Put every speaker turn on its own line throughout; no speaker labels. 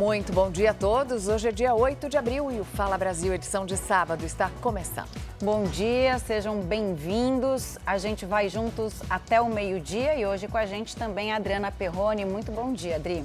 Muito bom dia a todos. Hoje é dia 8 de abril e o Fala Brasil, edição de sábado, está começando.
Bom dia, sejam bem-vindos. A gente vai juntos até o meio-dia e hoje com a gente também a Adriana Perrone. Muito bom dia, Adri.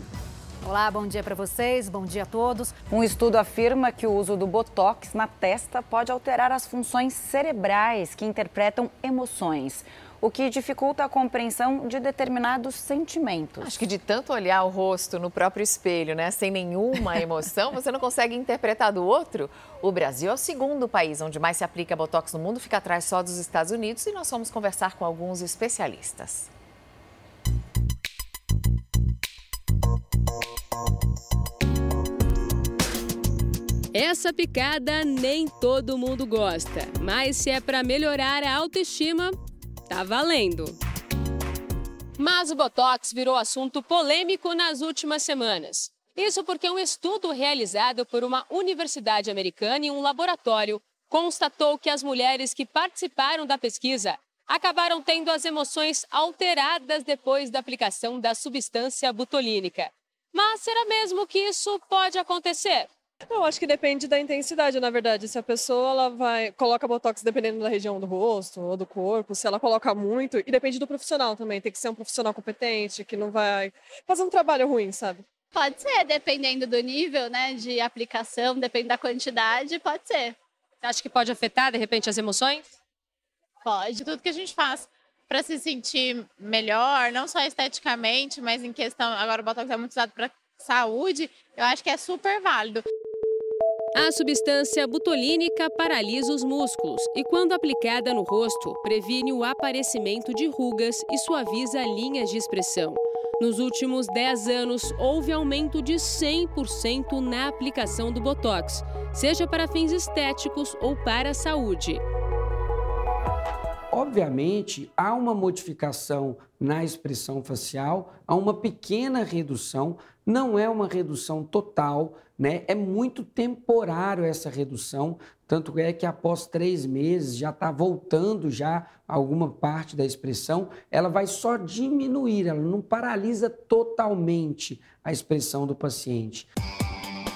Olá, bom dia para vocês, bom dia a todos.
Um estudo afirma que o uso do botox na testa pode alterar as funções cerebrais que interpretam emoções o que dificulta a compreensão de determinados sentimentos.
Acho que de tanto olhar o rosto no próprio espelho, né, sem nenhuma emoção, você não consegue interpretar do outro. O Brasil é o segundo país onde mais se aplica botox no mundo, fica atrás só dos Estados Unidos e nós vamos conversar com alguns especialistas.
Essa picada nem todo mundo gosta, mas se é para melhorar a autoestima, Tá valendo! Mas o Botox virou assunto polêmico nas últimas semanas. Isso porque um estudo realizado por uma universidade americana e um laboratório constatou que as mulheres que participaram da pesquisa acabaram tendo as emoções alteradas depois da aplicação da substância butolínica. Mas será mesmo que isso pode acontecer?
Eu acho que depende da intensidade, na verdade. Se a pessoa ela vai coloca botox dependendo da região do rosto ou do corpo, se ela coloca muito, e depende do profissional também. Tem que ser um profissional competente, que não vai fazer um trabalho ruim, sabe?
Pode ser, dependendo do nível, né, de aplicação, depende da quantidade, pode ser.
Você acha que pode afetar de repente as emoções?
Pode.
Tudo que a gente faz para se sentir melhor, não só esteticamente, mas em questão, agora o botox é muito usado para saúde, eu acho que é super válido.
A substância butolínica paralisa os músculos e, quando aplicada no rosto, previne o aparecimento de rugas e suaviza linhas de expressão. Nos últimos 10 anos, houve aumento de 100% na aplicação do Botox, seja para fins estéticos ou para a saúde.
Obviamente, há uma modificação na expressão facial, há uma pequena redução, não é uma redução total, né? É muito temporário essa redução, tanto é que após três meses já está voltando já alguma parte da expressão, ela vai só diminuir, ela não paralisa totalmente a expressão do paciente.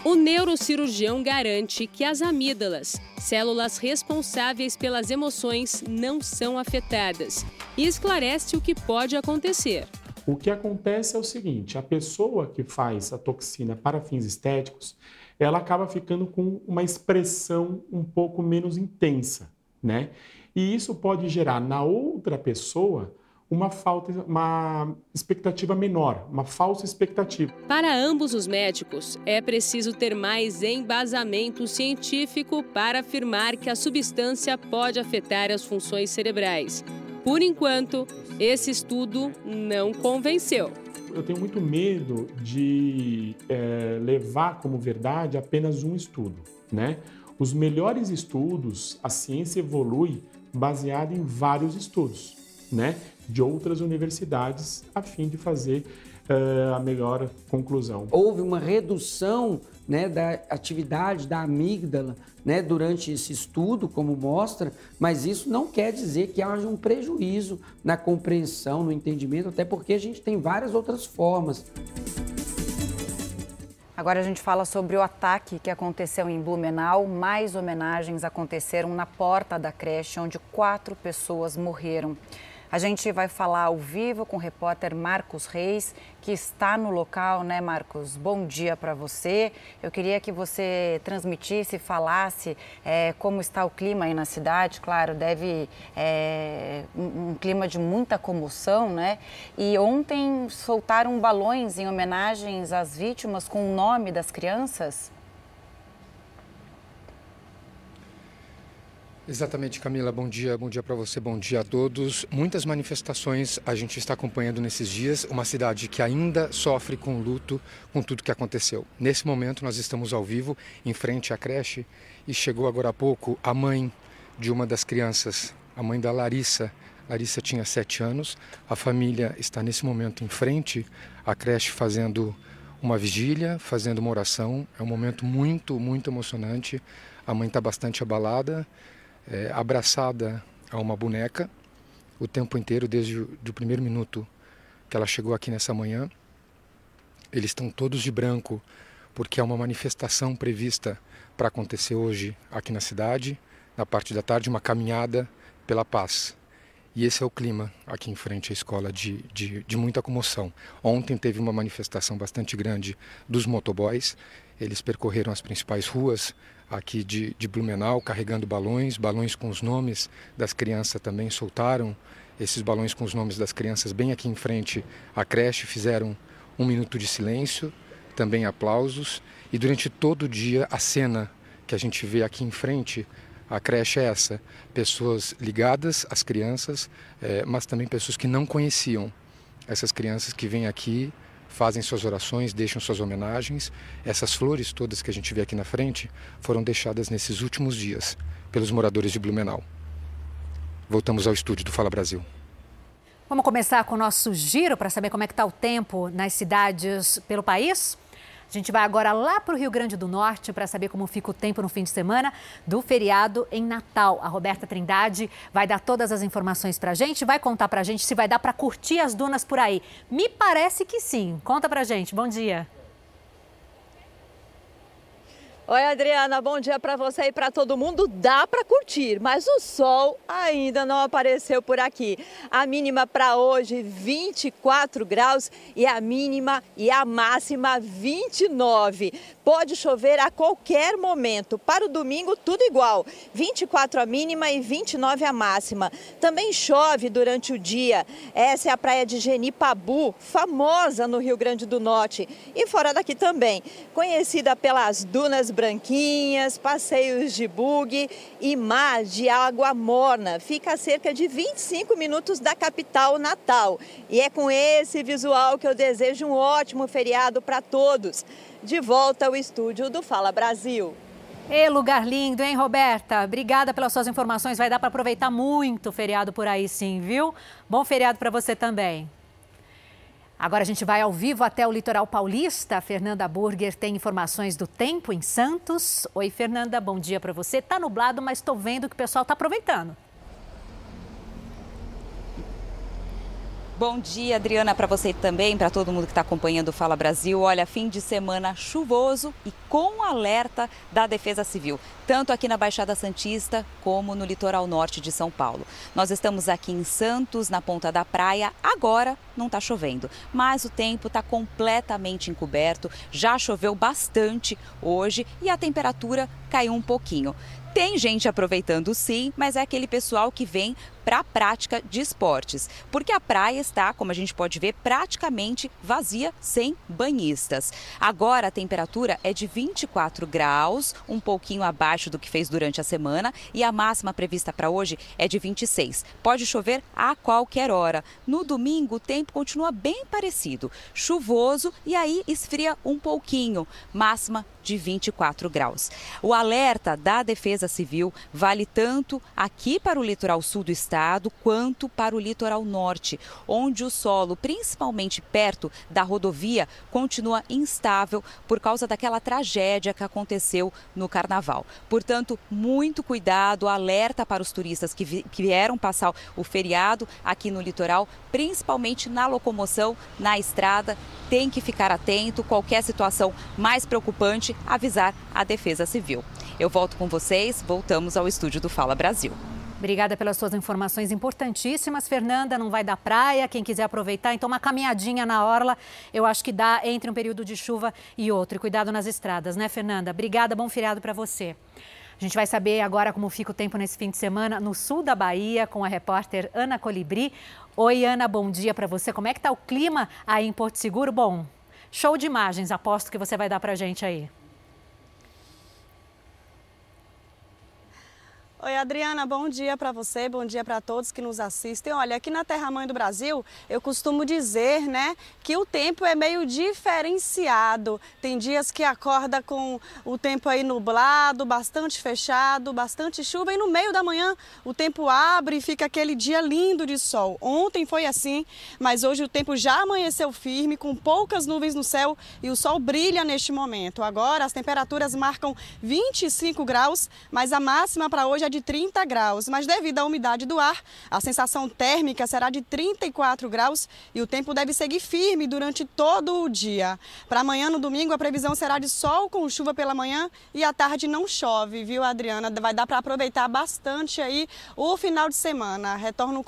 O neurocirurgião garante que as amígdalas, células responsáveis pelas emoções, não são afetadas e esclarece o que pode acontecer.
O que acontece é o seguinte: a pessoa que faz a toxina para fins estéticos, ela acaba ficando com uma expressão um pouco menos intensa, né? E isso pode gerar na outra pessoa uma falta, uma expectativa menor, uma falsa expectativa.
Para ambos os médicos, é preciso ter mais embasamento científico para afirmar que a substância pode afetar as funções cerebrais. Por enquanto, esse estudo não convenceu.
Eu tenho muito medo de é, levar como verdade apenas um estudo, né? Os melhores estudos, a ciência evolui baseada em vários estudos, né? de outras universidades a fim de fazer uh, a melhor conclusão.
Houve uma redução né, da atividade da amígdala né, durante esse estudo, como mostra, mas isso não quer dizer que haja um prejuízo na compreensão, no entendimento, até porque a gente tem várias outras formas.
Agora a gente fala sobre o ataque que aconteceu em Blumenau. Mais homenagens aconteceram na porta da creche, onde quatro pessoas morreram. A gente vai falar ao vivo com o repórter Marcos Reis, que está no local, né, Marcos? Bom dia para você. Eu queria que você transmitisse, falasse é, como está o clima aí na cidade. Claro, deve é, um, um clima de muita comoção, né? E ontem soltaram balões em homenagens às vítimas com o nome das crianças.
Exatamente, Camila. Bom dia, bom dia para você, bom dia a todos. Muitas manifestações a gente está acompanhando nesses dias. Uma cidade que ainda sofre com luto com tudo que aconteceu. Nesse momento, nós estamos ao vivo em frente à creche e chegou agora há pouco a mãe de uma das crianças, a mãe da Larissa. Larissa tinha sete anos. A família está nesse momento em frente à creche fazendo uma vigília, fazendo uma oração. É um momento muito, muito emocionante. A mãe está bastante abalada é, abraçada a uma boneca o tempo inteiro, desde o do primeiro minuto que ela chegou aqui nessa manhã. Eles estão todos de branco, porque é uma manifestação prevista para acontecer hoje aqui na cidade, na parte da tarde, uma caminhada pela paz. E esse é o clima aqui em frente à escola de, de, de, muita comoção. Ontem teve uma manifestação bastante grande dos motoboys. Eles percorreram as principais ruas aqui de, de Blumenau, carregando balões, balões com os nomes das crianças também soltaram esses balões com os nomes das crianças bem aqui em frente à creche, fizeram um minuto de silêncio, também aplausos. E durante todo o dia, a cena que a gente vê aqui em frente à creche é essa: pessoas ligadas às crianças, é, mas também pessoas que não conheciam essas crianças que vêm aqui, fazem suas orações, deixam suas homenagens. Essas flores todas que a gente vê aqui na frente foram deixadas nesses últimos dias pelos moradores de Blumenau. Voltamos ao estúdio do Fala Brasil.
Vamos começar com o nosso giro para saber como é que está o tempo nas cidades pelo país? A gente vai agora lá para o Rio Grande do Norte para saber como fica o tempo no fim de semana do feriado em Natal. A Roberta Trindade vai dar todas as informações para a gente, vai contar para a gente se vai dar para curtir as dunas por aí. Me parece que sim. Conta para a gente. Bom dia.
Oi, Adriana, bom dia para você e para todo mundo. Dá para curtir, mas o sol ainda não apareceu por aqui. A mínima para hoje 24 graus e a mínima e a máxima 29. Pode chover a qualquer momento. Para o domingo tudo igual. 24 a mínima e 29 a máxima. Também chove durante o dia. Essa é a praia de Genipabu, famosa no Rio Grande do Norte e fora daqui também, conhecida pelas dunas branquinhas, passeios de bug e mar de água morna. Fica a cerca de 25 minutos da capital natal. E é com esse visual que eu desejo um ótimo feriado para todos. De volta ao estúdio do Fala Brasil.
E lugar lindo, hein, Roberta? Obrigada pelas suas informações. Vai dar para aproveitar muito o feriado por aí, sim, viu? Bom feriado para você também. Agora a gente vai ao vivo até o litoral paulista. A Fernanda Burger tem informações do tempo em Santos. Oi, Fernanda, bom dia para você. Tá nublado, mas estou vendo que o pessoal está aproveitando.
Bom dia, Adriana, para você também, para todo mundo que está acompanhando o Fala Brasil. Olha, fim de semana chuvoso e com alerta da Defesa Civil, tanto aqui na Baixada Santista como no litoral norte de São Paulo. Nós estamos aqui em Santos, na ponta da praia. Agora não está chovendo, mas o tempo está completamente encoberto. Já choveu bastante hoje e a temperatura caiu um pouquinho. Tem gente aproveitando sim, mas é aquele pessoal que vem para a prática de esportes, porque a praia está, como a gente pode ver, praticamente vazia, sem banhistas. Agora a temperatura é de 24 graus, um pouquinho abaixo do que fez durante a semana, e a máxima prevista para hoje é de 26. Pode chover a qualquer hora. No domingo, o tempo continua bem parecido, chuvoso e aí esfria um pouquinho, máxima de 24 graus. O alerta da Defesa Civil vale tanto aqui para o litoral sul do estado quanto para o litoral norte, onde o solo, principalmente perto da rodovia, continua instável por causa daquela tragédia que aconteceu no carnaval. Portanto, muito cuidado, alerta para os turistas que vieram passar o feriado aqui no litoral, principalmente na locomoção, na estrada. Tem que ficar atento, qualquer situação mais preocupante, avisar a Defesa Civil. Eu volto com vocês, voltamos ao estúdio do Fala Brasil.
Obrigada pelas suas informações importantíssimas. Fernanda, não vai dar praia. Quem quiser aproveitar, então uma caminhadinha na orla, eu acho que dá entre um período de chuva e outro. E cuidado nas estradas, né, Fernanda? Obrigada, bom feriado para você. A gente vai saber agora como fica o tempo nesse fim de semana no sul da Bahia com a repórter Ana Colibri. Oi, Ana, bom dia para você. Como é que tá o clima aí em Porto Seguro? Bom, show de imagens, aposto que você vai dar para gente aí.
Oi, Adriana, bom dia para você, bom dia para todos que nos assistem. Olha, aqui na Terra Mãe do Brasil, eu costumo dizer, né, que o tempo é meio diferenciado. Tem dias que acorda com o tempo aí nublado, bastante fechado, bastante chuva e no meio da manhã o tempo abre e fica aquele dia lindo de sol. Ontem foi assim, mas hoje o tempo já amanheceu firme, com poucas nuvens no céu e o sol brilha neste momento. Agora as temperaturas marcam 25 graus, mas a máxima para hoje é de 30 graus, mas devido à umidade do ar, a sensação térmica será de 34 graus e o tempo deve seguir firme durante todo o dia. Para amanhã, no domingo, a previsão será de sol com chuva pela manhã e à tarde não chove, viu, Adriana? Vai dar para aproveitar bastante aí o final de semana. Retorno,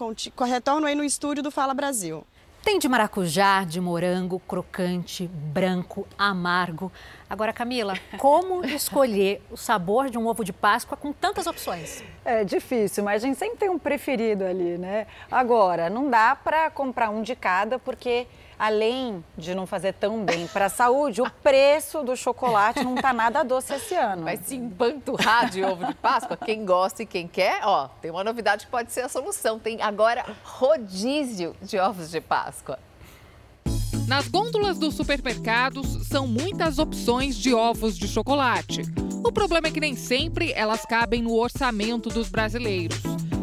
retorno aí no estúdio do Fala Brasil.
Tem de maracujá, de morango, crocante, branco, amargo. Agora, Camila, como escolher o sabor de um ovo de Páscoa com tantas opções?
É difícil, mas a gente sempre tem um preferido ali, né? Agora, não dá para comprar um de cada, porque além de não fazer tão bem para a saúde, o preço do chocolate não está nada doce esse ano.
Vai se empanturrar de ovo de Páscoa. Quem gosta e quem quer, ó, tem uma novidade que pode ser a solução. Tem agora rodízio de ovos de Páscoa.
Nas gôndolas dos supermercados são muitas opções de ovos de chocolate. O problema é que nem sempre elas cabem no orçamento dos brasileiros.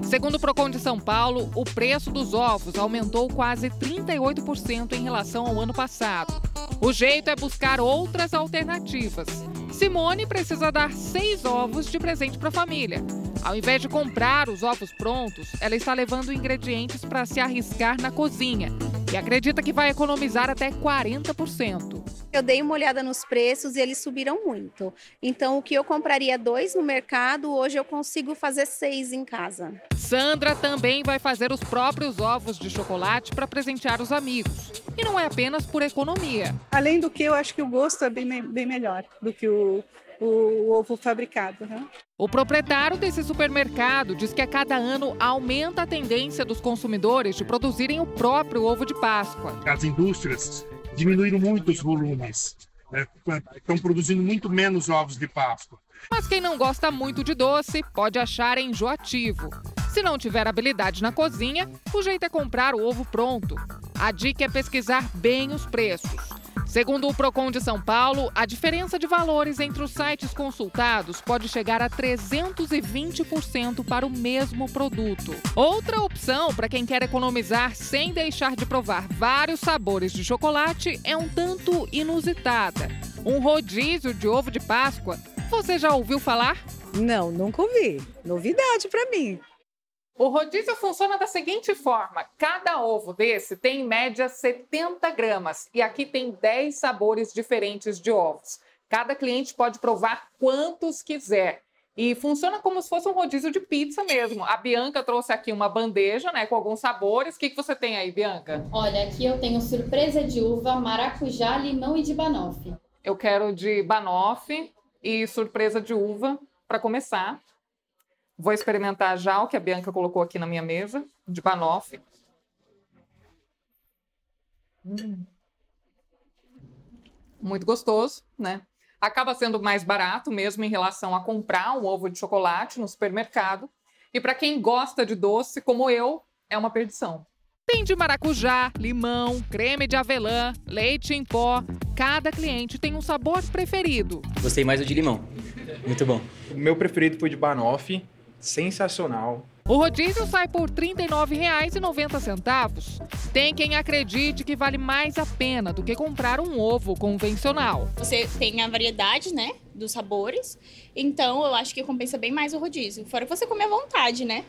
Segundo o Procon de São Paulo, o preço dos ovos aumentou quase 38% em relação ao ano passado. O jeito é buscar outras alternativas. Simone precisa dar seis ovos de presente para a família. Ao invés de comprar os ovos prontos, ela está levando ingredientes para se arriscar na cozinha e acredita que vai economizar até 40%.
Eu dei uma olhada nos preços e eles subiram muito. Então, o que eu compraria dois no mercado, hoje eu consigo fazer seis em casa.
Sandra também vai fazer os próprios ovos de chocolate para presentear os amigos. E não é apenas por economia.
Além do que, eu acho que o gosto é bem, bem melhor do que o, o ovo fabricado. Né?
O proprietário desse supermercado diz que a cada ano aumenta a tendência dos consumidores de produzirem o próprio ovo de Páscoa.
As indústrias diminuíram muito os volumes, né? estão produzindo muito menos ovos de Páscoa.
Mas quem não gosta muito de doce pode achar enjoativo. Se não tiver habilidade na cozinha, o jeito é comprar o ovo pronto. A dica é pesquisar bem os preços. Segundo o Procon de São Paulo, a diferença de valores entre os sites consultados pode chegar a 320% para o mesmo produto. Outra opção para quem quer economizar sem deixar de provar vários sabores de chocolate é um tanto inusitada. Um rodízio de ovo de Páscoa. Você já ouviu falar?
Não, nunca ouvi. Novidade para mim.
O rodízio funciona da seguinte forma: cada ovo desse tem em média 70 gramas e aqui tem 10 sabores diferentes de ovos. Cada cliente pode provar quantos quiser. E funciona como se fosse um rodízio de pizza mesmo. A Bianca trouxe aqui uma bandeja, né, com alguns sabores. O que, que você tem aí, Bianca?
Olha, aqui eu tenho surpresa de uva, maracujá, limão e de banoffee.
Eu quero de banoffee e surpresa de uva para começar. Vou experimentar já o que a Bianca colocou aqui na minha mesa, de banoffee. Hum. Muito gostoso, né? Acaba sendo mais barato mesmo em relação a comprar um ovo de chocolate no supermercado. E para quem gosta de doce, como eu, é uma perdição. Tem de maracujá, limão, creme de avelã, leite em pó. Cada cliente tem um sabor preferido.
Gostei mais do de limão. Muito bom.
O meu preferido foi de banoffee sensacional.
O rodízio sai por R$ 39,90. Tem quem acredite que vale mais a pena do que comprar um ovo convencional.
Você tem a variedade, né, dos sabores, então eu acho que compensa bem mais o rodízio. Fora que você come à vontade, né?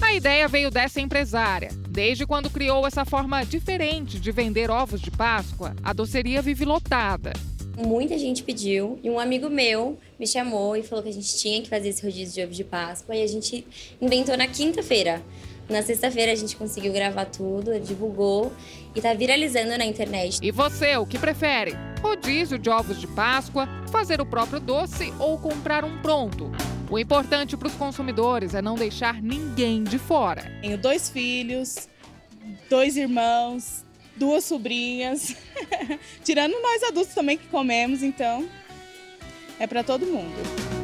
A ideia veio dessa empresária. Desde quando criou essa forma diferente de vender ovos de Páscoa, a doceria vive lotada.
Muita gente pediu e um amigo meu me chamou e falou que a gente tinha que fazer esse rodízio de ovo de Páscoa e a gente inventou na quinta-feira. Na sexta-feira a gente conseguiu gravar tudo, divulgou e tá viralizando na internet.
E você, o que prefere? Rodízio de ovos de Páscoa, fazer o próprio doce ou comprar um pronto? O importante para os consumidores é não deixar ninguém de fora.
Tenho dois filhos, dois irmãos, duas sobrinhas, tirando nós adultos também que comemos, então é para todo mundo.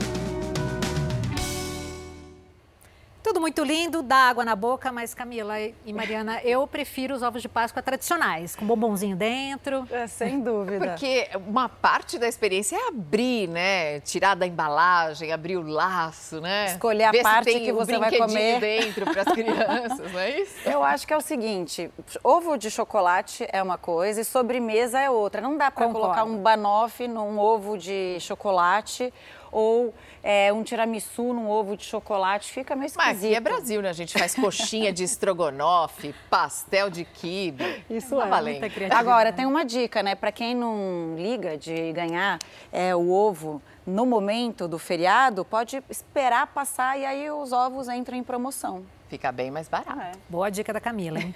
Tudo muito lindo, dá água na boca, mas Camila e Mariana, eu prefiro os ovos de Páscoa tradicionais, com bombonzinho dentro.
É, sem dúvida.
Porque uma parte da experiência é abrir, né? Tirar da embalagem, abrir o laço, né?
Escolher a
Ver
parte
se tem
que
um
você vai
brinquedinho
comer.
dentro para as crianças, não é isso?
Eu acho que é o seguinte, ovo de chocolate é uma coisa e sobremesa é outra. Não dá para colocar um banoffee num ovo de chocolate ou é, um tiramisu num ovo de chocolate, fica meio esquisito.
Mas aqui é Brasil, né? A gente faz coxinha de estrogonofe, pastel de quibe.
Isso
tá
é.
valendo.
Agora, tem uma dica, né? Para quem não liga de ganhar é, o ovo no momento do feriado, pode esperar passar e aí os ovos entram em promoção.
Fica bem mais barato. É.
Boa dica da Camila, hein?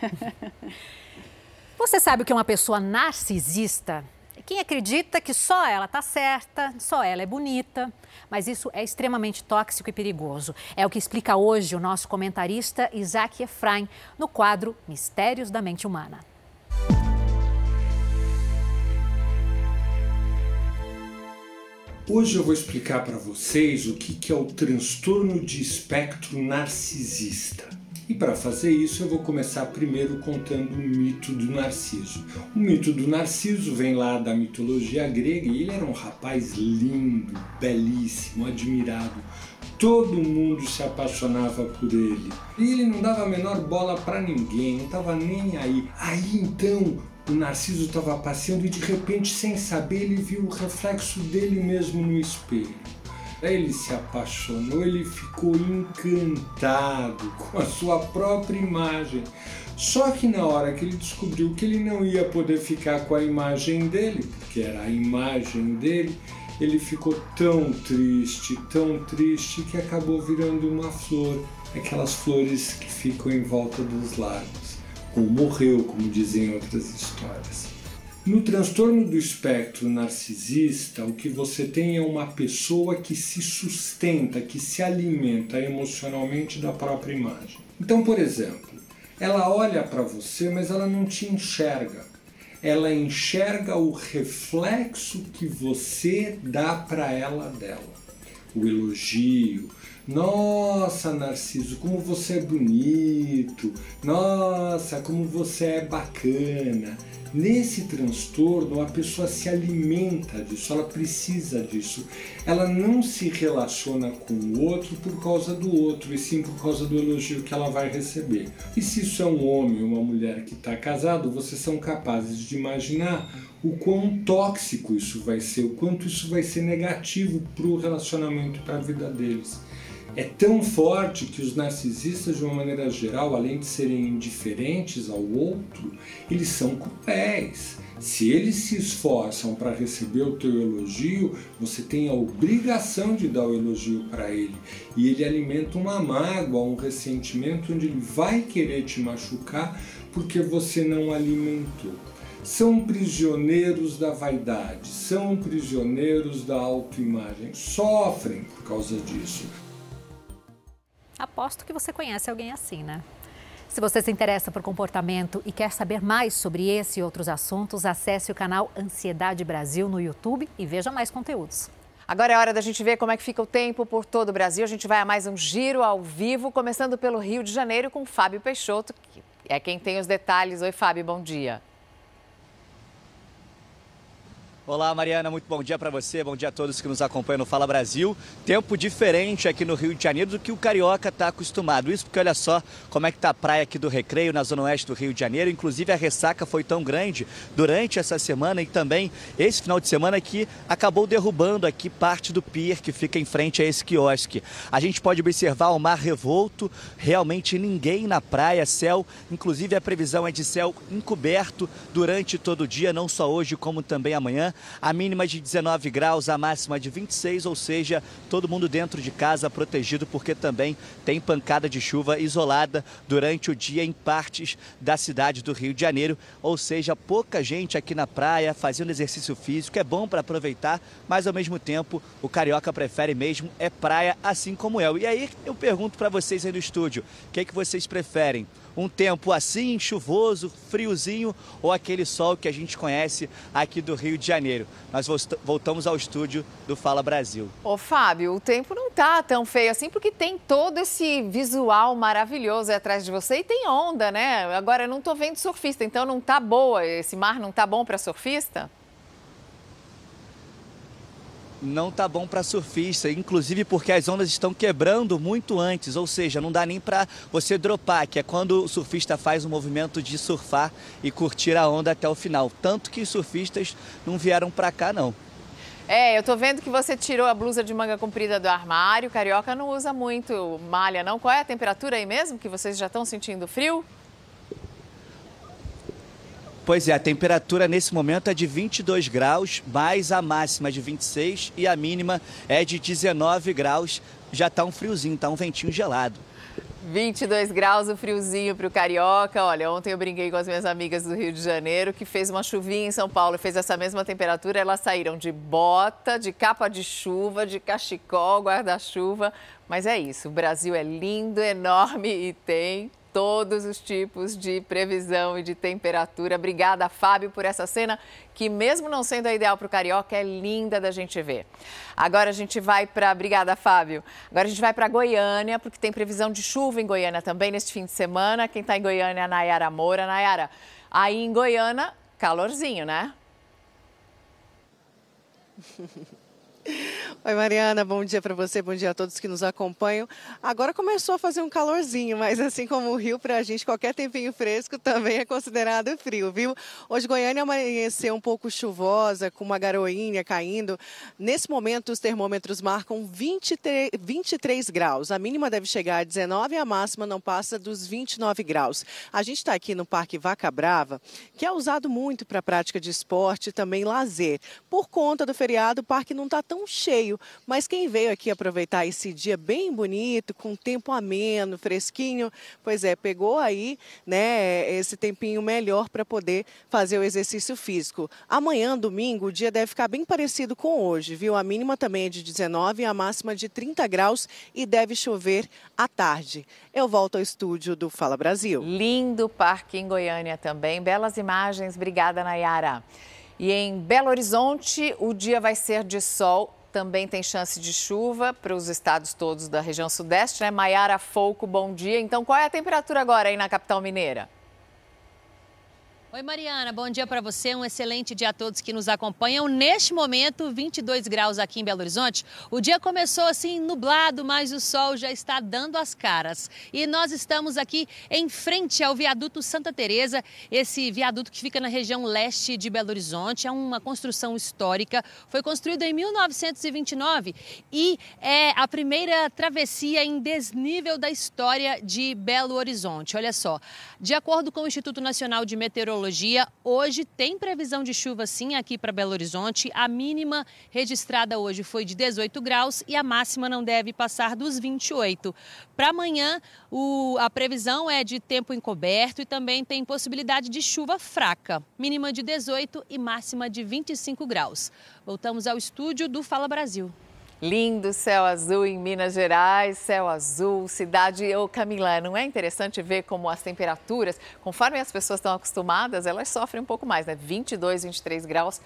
Você sabe o que é uma pessoa narcisista? Quem acredita que só ela está certa, só ela é bonita. Mas isso é extremamente tóxico e perigoso. É o que explica hoje o nosso comentarista Isaac Efraim no quadro Mistérios da Mente Humana.
Hoje eu vou explicar para vocês o que é o transtorno de espectro narcisista. E para fazer isso, eu vou começar primeiro contando o mito do Narciso. O mito do Narciso vem lá da mitologia grega e ele era um rapaz lindo, belíssimo, admirado. Todo mundo se apaixonava por ele. E ele não dava a menor bola para ninguém, não estava nem aí. Aí então o Narciso estava passeando e de repente, sem saber, ele viu o reflexo dele mesmo no espelho. Ele se apaixonou, ele ficou encantado com a sua própria imagem. Só que na hora que ele descobriu que ele não ia poder ficar com a imagem dele, porque era a imagem dele, ele ficou tão triste, tão triste, que acabou virando uma flor, aquelas flores que ficam em volta dos lagos, ou morreu, como dizem outras histórias. No transtorno do espectro narcisista, o que você tem é uma pessoa que se sustenta, que se alimenta emocionalmente da própria imagem. Então, por exemplo, ela olha para você, mas ela não te enxerga. Ela enxerga o reflexo que você dá para ela dela. O elogio, nossa, Narciso, como você é bonito. Nossa, como você é bacana. Nesse transtorno, a pessoa se alimenta disso, ela precisa disso. Ela não se relaciona com o outro por causa do outro, e sim por causa do elogio que ela vai receber. E se isso é um homem ou uma mulher que está casado, vocês são capazes de imaginar o quão tóxico isso vai ser, o quanto isso vai ser negativo para o relacionamento e para a vida deles é tão forte que os narcisistas, de uma maneira geral, além de serem indiferentes ao outro, eles são cruéis. Se eles se esforçam para receber o teu elogio, você tem a obrigação de dar o elogio para ele. E ele alimenta uma mágoa, um ressentimento onde ele vai querer te machucar porque você não alimentou. São prisioneiros da vaidade, são prisioneiros da autoimagem, sofrem por causa disso.
Aposto que você conhece alguém assim, né? Se você se interessa por comportamento e quer saber mais sobre esse e outros assuntos, acesse o canal Ansiedade Brasil no YouTube e veja mais conteúdos.
Agora é hora da gente ver como é que fica o tempo por todo o Brasil. A gente vai a mais um giro ao vivo, começando pelo Rio de Janeiro com Fábio Peixoto, que é quem tem os detalhes. Oi, Fábio, bom dia.
Olá, Mariana, muito bom dia para você, bom dia a todos que nos acompanham no Fala Brasil. Tempo diferente aqui no Rio de Janeiro do que o carioca está acostumado. Isso porque olha só como é que tá a praia aqui do Recreio, na zona oeste do Rio de Janeiro. Inclusive a ressaca foi tão grande durante essa semana e também esse final de semana que acabou derrubando aqui parte do pier que fica em frente a esse quiosque. A gente pode observar o mar revolto, realmente ninguém na praia, céu, inclusive a previsão é de céu encoberto durante todo o dia, não só hoje como também amanhã a mínima de 19 graus, a máxima de 26, ou seja, todo mundo dentro de casa protegido porque também tem pancada de chuva isolada durante o dia em partes da cidade do Rio de Janeiro, ou seja, pouca gente aqui na praia fazendo exercício físico, é bom para aproveitar, mas ao mesmo tempo o carioca prefere mesmo é praia assim como eu. E aí eu pergunto para vocês aí no estúdio, o que é que vocês preferem? um tempo assim, chuvoso, friozinho ou aquele sol que a gente conhece aqui do Rio de Janeiro. Nós voltamos ao estúdio do Fala Brasil.
Ô Fábio, o tempo não tá tão feio assim porque tem todo esse visual maravilhoso atrás de você e tem onda, né? Agora eu não tô vendo surfista, então não tá boa, esse mar não tá bom para surfista?
Não tá bom para surfista, inclusive porque as ondas estão quebrando muito antes, ou seja, não dá nem para você dropar, que é quando o surfista faz o movimento de surfar e curtir a onda até o final. Tanto que os surfistas não vieram para cá não.
É, eu tô vendo que você tirou a blusa de manga comprida do armário. Carioca não usa muito malha, não. Qual é a temperatura aí mesmo? Que vocês já estão sentindo frio?
Pois é, a temperatura nesse momento é de 22 graus, mais a máxima é de 26 e a mínima é de 19 graus. Já tá um friozinho, tá um ventinho gelado.
22 graus, o friozinho para o Carioca. Olha, ontem eu brinquei com as minhas amigas do Rio de Janeiro, que fez uma chuvinha em São Paulo fez essa mesma temperatura. Elas saíram de bota, de capa de chuva, de cachecol, guarda-chuva. Mas é isso, o Brasil é lindo, enorme e tem todos os tipos de previsão e de temperatura. Obrigada, Fábio, por essa cena que, mesmo não sendo a ideal para o Carioca, é linda da gente ver. Agora a gente vai para. Obrigada, Fábio. Agora a gente vai para Goiânia, porque tem previsão de chuva em Goiânia também neste fim de semana. Quem está em Goiânia é a Nayara Moura. Nayara, aí em Goiânia, calorzinho, né?
Oi, Mariana, bom dia para você, bom dia a todos que nos acompanham. Agora começou a fazer um calorzinho, mas assim como o Rio, para a gente, qualquer tempinho fresco também é considerado frio, viu? Hoje Goiânia amanheceu um pouco chuvosa, com uma garoinha caindo. Nesse momento, os termômetros marcam 23, 23 graus. A mínima deve chegar a 19 e a máxima não passa dos 29 graus. A gente está aqui no Parque Vaca Brava, que é usado muito para prática de esporte e também lazer. Por conta do feriado, o parque não está tão cheio, mas quem veio aqui aproveitar esse dia bem bonito, com tempo ameno, fresquinho, pois é, pegou aí, né, esse tempinho melhor para poder fazer o exercício físico. Amanhã, domingo, o dia deve ficar bem parecido com hoje, viu? A mínima também é de 19 e a máxima de 30 graus e deve chover à tarde. Eu volto ao estúdio do Fala Brasil.
Lindo parque em Goiânia também. Belas imagens. Obrigada, Nayara. E em Belo Horizonte, o dia vai ser de sol. Também tem chance de chuva para os estados todos da região sudeste, né? Maiara Folco, bom dia. Então, qual é a temperatura agora aí na capital mineira?
Oi, Mariana, bom dia para você. Um excelente dia a todos que nos acompanham. Neste momento, 22 graus aqui em Belo Horizonte. O dia começou assim nublado, mas o sol já está dando as caras. E nós estamos aqui em frente ao viaduto Santa Teresa, esse viaduto que fica na região leste de Belo Horizonte. É uma construção histórica. Foi construído em 1929 e é a primeira travessia em desnível da história de Belo Horizonte. Olha só, de acordo com o Instituto Nacional de Meteorologia, meteorologia. Hoje tem previsão de chuva sim aqui para Belo Horizonte. A mínima registrada hoje foi de 18 graus e a máxima não deve passar dos 28. Para amanhã, o, a previsão é de tempo encoberto e também tem possibilidade de chuva fraca. Mínima de 18 e máxima de 25 graus. Voltamos ao estúdio do Fala Brasil.
Lindo céu azul em Minas Gerais, céu azul, cidade. Ô Camila, não é interessante ver como as temperaturas, conforme as pessoas estão acostumadas, elas sofrem um pouco mais, né? 22, 23 graus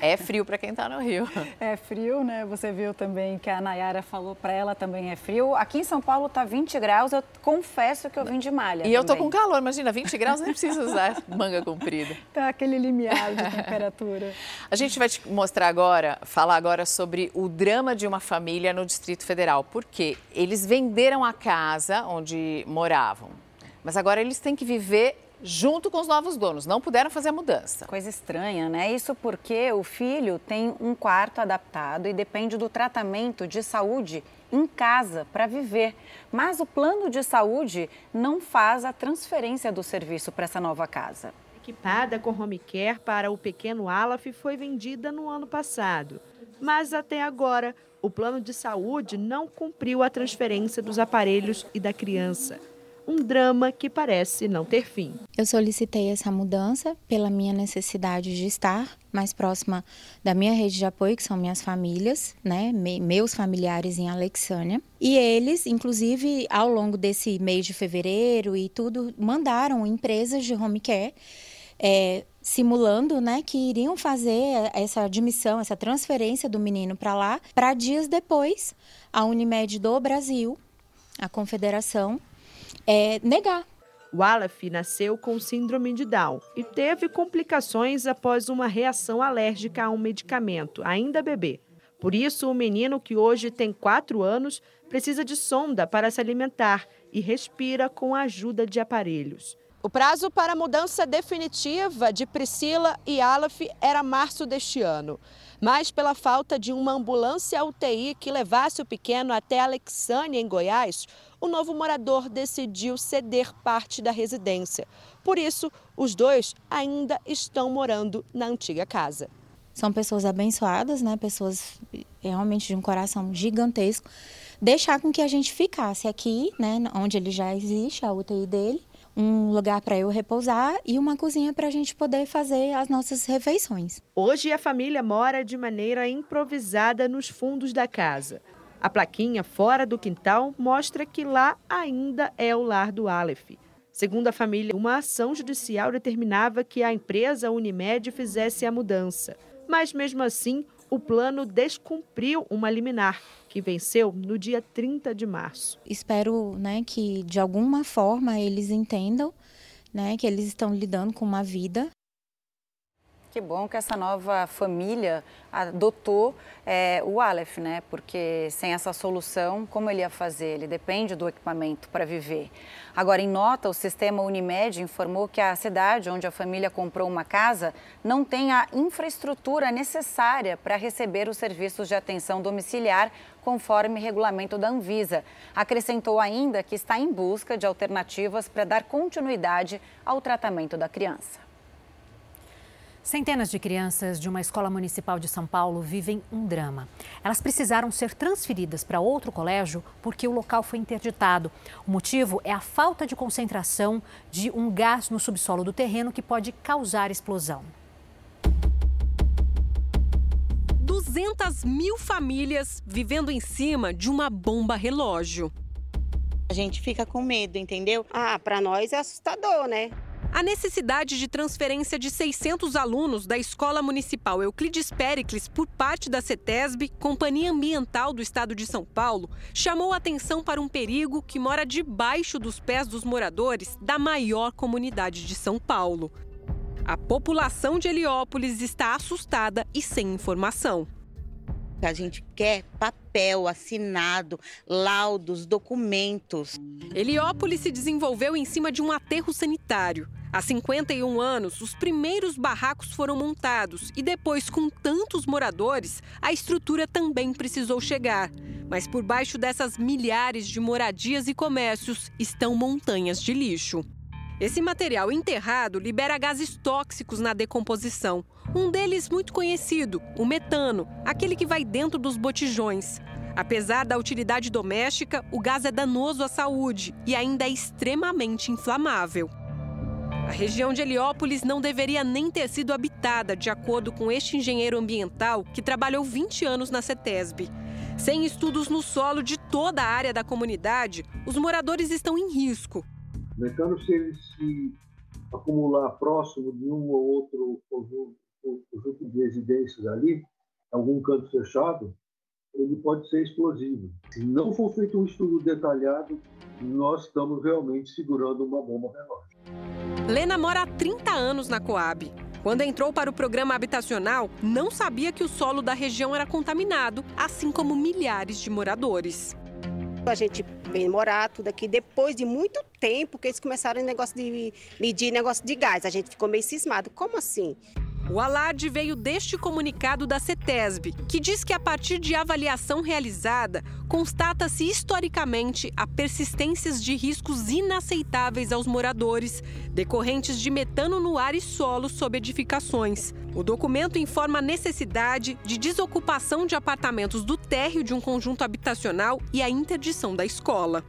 é frio para quem está no Rio.
É frio, né? Você viu também que a Nayara falou para ela também é frio. Aqui em São Paulo está 20 graus, eu confesso que eu vim de malha. E
também. eu tô com calor, imagina, 20 graus nem precisa usar manga comprida.
Tá aquele limiar de temperatura.
A gente vai te mostrar agora, falar agora sobre o drama de uma família no Distrito Federal. Porque eles venderam a casa onde moravam, mas agora eles têm que viver junto com os novos donos, não puderam fazer a mudança.
Coisa estranha, né? Isso porque o filho tem um quarto adaptado e depende do tratamento de saúde em casa para viver. Mas o plano de saúde não faz a transferência do serviço para essa nova casa.
Equipada com home care para o pequeno Alaf foi vendida no ano passado. Mas até agora, o plano de saúde não cumpriu a transferência dos aparelhos e da criança um drama que parece não ter fim.
Eu solicitei essa mudança pela minha necessidade de estar mais próxima da minha rede de apoio, que são minhas famílias, né, meus familiares em Alexânia. E eles, inclusive, ao longo desse mês de fevereiro e tudo, mandaram empresas de home care é, simulando, né, que iriam fazer essa admissão, essa transferência do menino para lá, para dias depois a Unimed do Brasil, a confederação, é, negar.
O Aleph nasceu com síndrome de Down e teve complicações após uma reação alérgica a um medicamento, ainda bebê. Por isso, o menino, que hoje tem 4 anos, precisa de sonda para se alimentar e respira com a ajuda de aparelhos.
O
O prazo para a mudança definitiva de Priscila e Aleph era março deste ano. Mas pela falta de uma ambulância UTI que levasse o pequeno até Alexânia, em Goiás, o novo morador decidiu ceder parte da residência. Por isso, os dois ainda estão morando na antiga casa.
São pessoas abençoadas, né? Pessoas realmente de um coração gigantesco. Deixar com que a gente ficasse aqui, né? Onde ele já existe, a UTI dele um lugar para eu repousar e uma cozinha para a gente poder fazer as nossas refeições.
Hoje a família mora de maneira improvisada nos fundos da casa. A plaquinha fora do quintal mostra que lá ainda é o lar do Aleph. Segundo a família, uma ação judicial determinava que a empresa Unimed fizesse a mudança. Mas mesmo assim, o plano descumpriu uma liminar que venceu no dia 30 de março.
Espero né, que de alguma forma eles entendam né, que eles estão lidando com uma vida
que bom que essa nova família adotou é, o Aleph, né? Porque sem essa solução, como ele ia fazer? Ele depende do equipamento para viver. Agora, em nota, o sistema Unimed informou que a cidade onde a família comprou uma casa não tem a infraestrutura necessária para receber os serviços de atenção domiciliar, conforme regulamento da Anvisa. Acrescentou ainda que está em busca de alternativas para dar continuidade ao tratamento da criança.
Centenas de crianças de uma escola municipal de São Paulo vivem um drama. Elas precisaram ser transferidas para outro colégio porque o local foi interditado. O motivo é a falta de concentração de um gás no subsolo do terreno que pode causar explosão.
200 mil famílias vivendo em cima de uma bomba relógio.
A gente fica com medo, entendeu? Ah, para nós é assustador, né?
A necessidade de transferência de 600 alunos da Escola Municipal Euclides Pericles por parte da CETESB, Companhia Ambiental do Estado de São Paulo, chamou atenção para um perigo que mora debaixo dos pés dos moradores da maior comunidade de São Paulo. A população de Heliópolis está assustada e sem informação.
A gente quer papel assinado, laudos, documentos.
Heliópolis se desenvolveu em cima de um aterro sanitário. Há 51 anos, os primeiros barracos foram montados e depois, com tantos moradores, a estrutura também precisou chegar. Mas por baixo dessas milhares de moradias e comércios estão montanhas de lixo. Esse material enterrado libera gases tóxicos na decomposição. Um deles muito conhecido, o metano, aquele que vai dentro dos botijões. Apesar da utilidade doméstica, o gás é danoso à saúde e ainda é extremamente inflamável. A região de Heliópolis não deveria nem ter sido habitada, de acordo com este engenheiro ambiental que trabalhou 20 anos na CETESB. Sem estudos no solo de toda a área da comunidade, os moradores estão em risco.
O metano, se ele se acumular próximo de um ou outro conjunto de residências ali, algum canto fechado, ele pode ser explosivo. Se não for feito um estudo detalhado, nós estamos realmente segurando uma bomba relógio.
Lena mora há 30 anos na Coab. Quando entrou para o programa habitacional, não sabia que o solo da região era contaminado, assim como milhares de moradores.
A gente vem morar tudo aqui depois de muito tempo que eles começaram o negócio de medir negócio de gás. A gente ficou meio cismado. Como assim?
O alarde veio deste comunicado da CETESB, que diz que a partir de avaliação realizada, constata-se historicamente a persistências de riscos inaceitáveis aos moradores, decorrentes de metano no ar e solo sob edificações. O documento informa a necessidade de desocupação de apartamentos do térreo de um conjunto habitacional e a interdição da escola.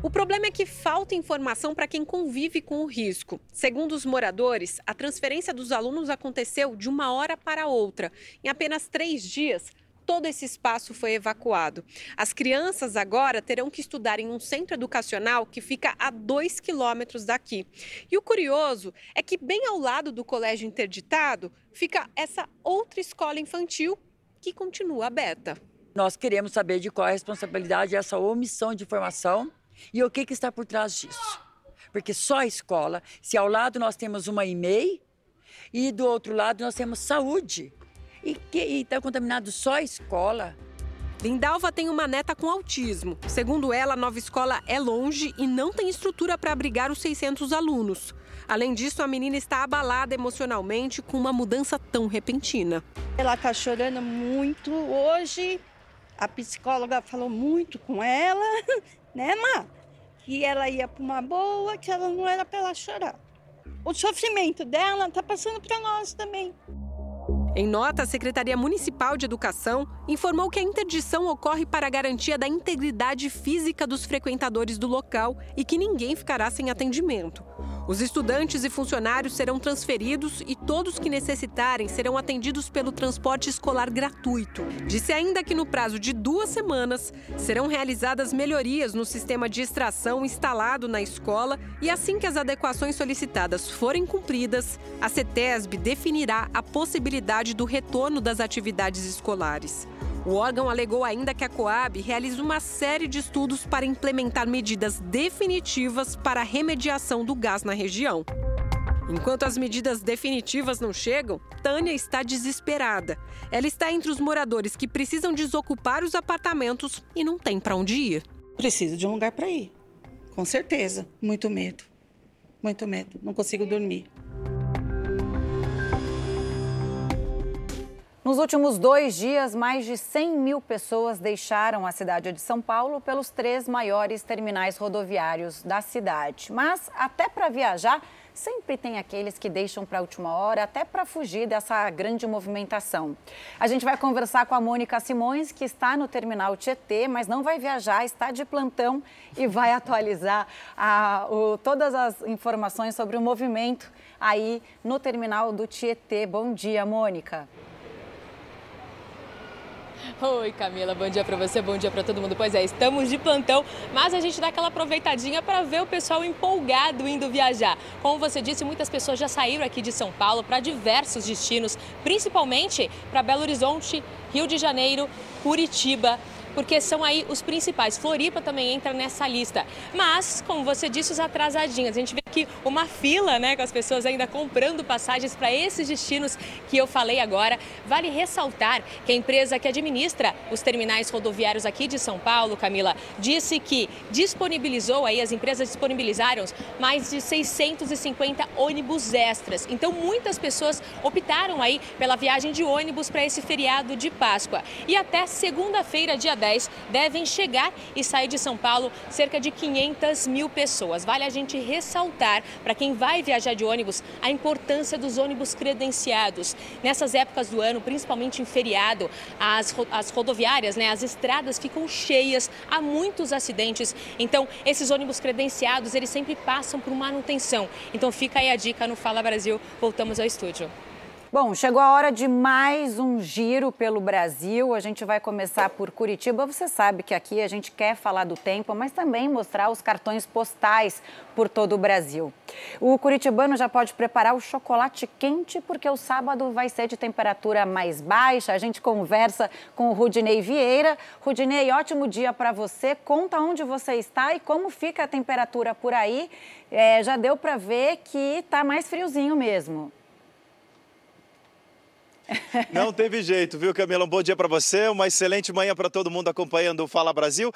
O problema é que falta informação para quem convive com o risco. Segundo os moradores, a transferência dos alunos aconteceu de uma hora para outra. Em apenas três dias, todo esse espaço foi evacuado. As crianças agora terão que estudar em um centro educacional que fica a dois quilômetros daqui. E o curioso é que, bem ao lado do colégio interditado, fica essa outra escola infantil que continua aberta.
Nós queremos saber de qual é a responsabilidade dessa omissão de informação e o que, que está por trás disso? Porque só a escola, se ao lado nós temos uma EMEI e do outro lado nós temos saúde. E está contaminado só a escola.
Lindalva tem uma neta com autismo. Segundo ela, a nova escola é longe e não tem estrutura para abrigar os 600 alunos. Além disso, a menina está abalada emocionalmente com uma mudança tão repentina.
Ela está chorando muito. Hoje, a psicóloga falou muito com ela, né, Má? Que ela ia para uma boa, que ela não era para ela chorar. O sofrimento dela está passando para nós também.
Em nota, a Secretaria Municipal de Educação informou que a interdição ocorre para garantia da integridade física dos frequentadores do local e que ninguém ficará sem atendimento. Os estudantes e funcionários serão transferidos e todos que necessitarem serão atendidos pelo transporte escolar gratuito. Disse ainda que no prazo de duas semanas serão realizadas melhorias no sistema de extração instalado na escola e assim que as adequações solicitadas forem cumpridas, a CETESB definirá a possibilidade do retorno das atividades escolares. O órgão alegou ainda que a Coab realiza uma série de estudos para implementar medidas definitivas para a remediação do gás na região. Enquanto as medidas definitivas não chegam, Tânia está desesperada. Ela está entre os moradores que precisam desocupar os apartamentos e não tem para onde ir.
Preciso de um lugar para ir. Com certeza. Muito medo. Muito medo. Não consigo dormir.
Nos últimos dois dias, mais de 100 mil pessoas deixaram a cidade de São Paulo pelos três maiores terminais rodoviários da cidade. Mas até para viajar, sempre tem aqueles que deixam para a última hora, até para fugir dessa grande movimentação. A gente vai conversar com a Mônica Simões, que está no terminal Tietê, mas não vai viajar, está de plantão e vai atualizar a, o, todas as informações sobre o movimento aí no terminal do Tietê. Bom dia, Mônica.
Oi, Camila, bom dia para você, bom dia para todo mundo. Pois é, estamos de plantão, mas a gente dá aquela aproveitadinha para ver o pessoal empolgado indo viajar. Como você disse, muitas pessoas já saíram aqui de São Paulo para diversos destinos, principalmente para Belo Horizonte, Rio de Janeiro, Curitiba porque são aí os principais. Floripa também entra nessa lista. Mas, como você disse, os atrasadinhos. A gente vê aqui uma fila, né, com as pessoas ainda comprando passagens para esses destinos que eu falei agora. Vale ressaltar que a empresa que administra os terminais rodoviários aqui de São Paulo, Camila, disse que disponibilizou aí, as empresas disponibilizaram mais de 650 ônibus extras. Então, muitas pessoas optaram aí pela viagem de ônibus para esse feriado de Páscoa. E até segunda-feira, dia 10, 2010, devem chegar e sair de São Paulo cerca de 500 mil pessoas. Vale a gente ressaltar, para quem vai viajar de ônibus, a importância dos ônibus credenciados. Nessas épocas do ano, principalmente em feriado, as, as rodoviárias, né, as estradas ficam cheias, há muitos acidentes. Então, esses ônibus credenciados, eles sempre passam por manutenção. Então, fica aí a dica no Fala Brasil. Voltamos ao estúdio.
Bom, chegou a hora de mais um giro pelo Brasil. A gente vai começar por Curitiba. Você sabe que aqui a gente quer falar do tempo, mas também mostrar os cartões postais por todo o Brasil. O curitibano já pode preparar o chocolate quente, porque o sábado vai ser de temperatura mais baixa. A gente conversa com o Rudinei Vieira. Rudinei, ótimo dia para você. Conta onde você está e como fica a temperatura por aí. É, já deu para ver que está mais friozinho mesmo.
Não teve jeito, viu, Camila? Um bom dia para você, uma excelente manhã para todo mundo acompanhando o Fala Brasil.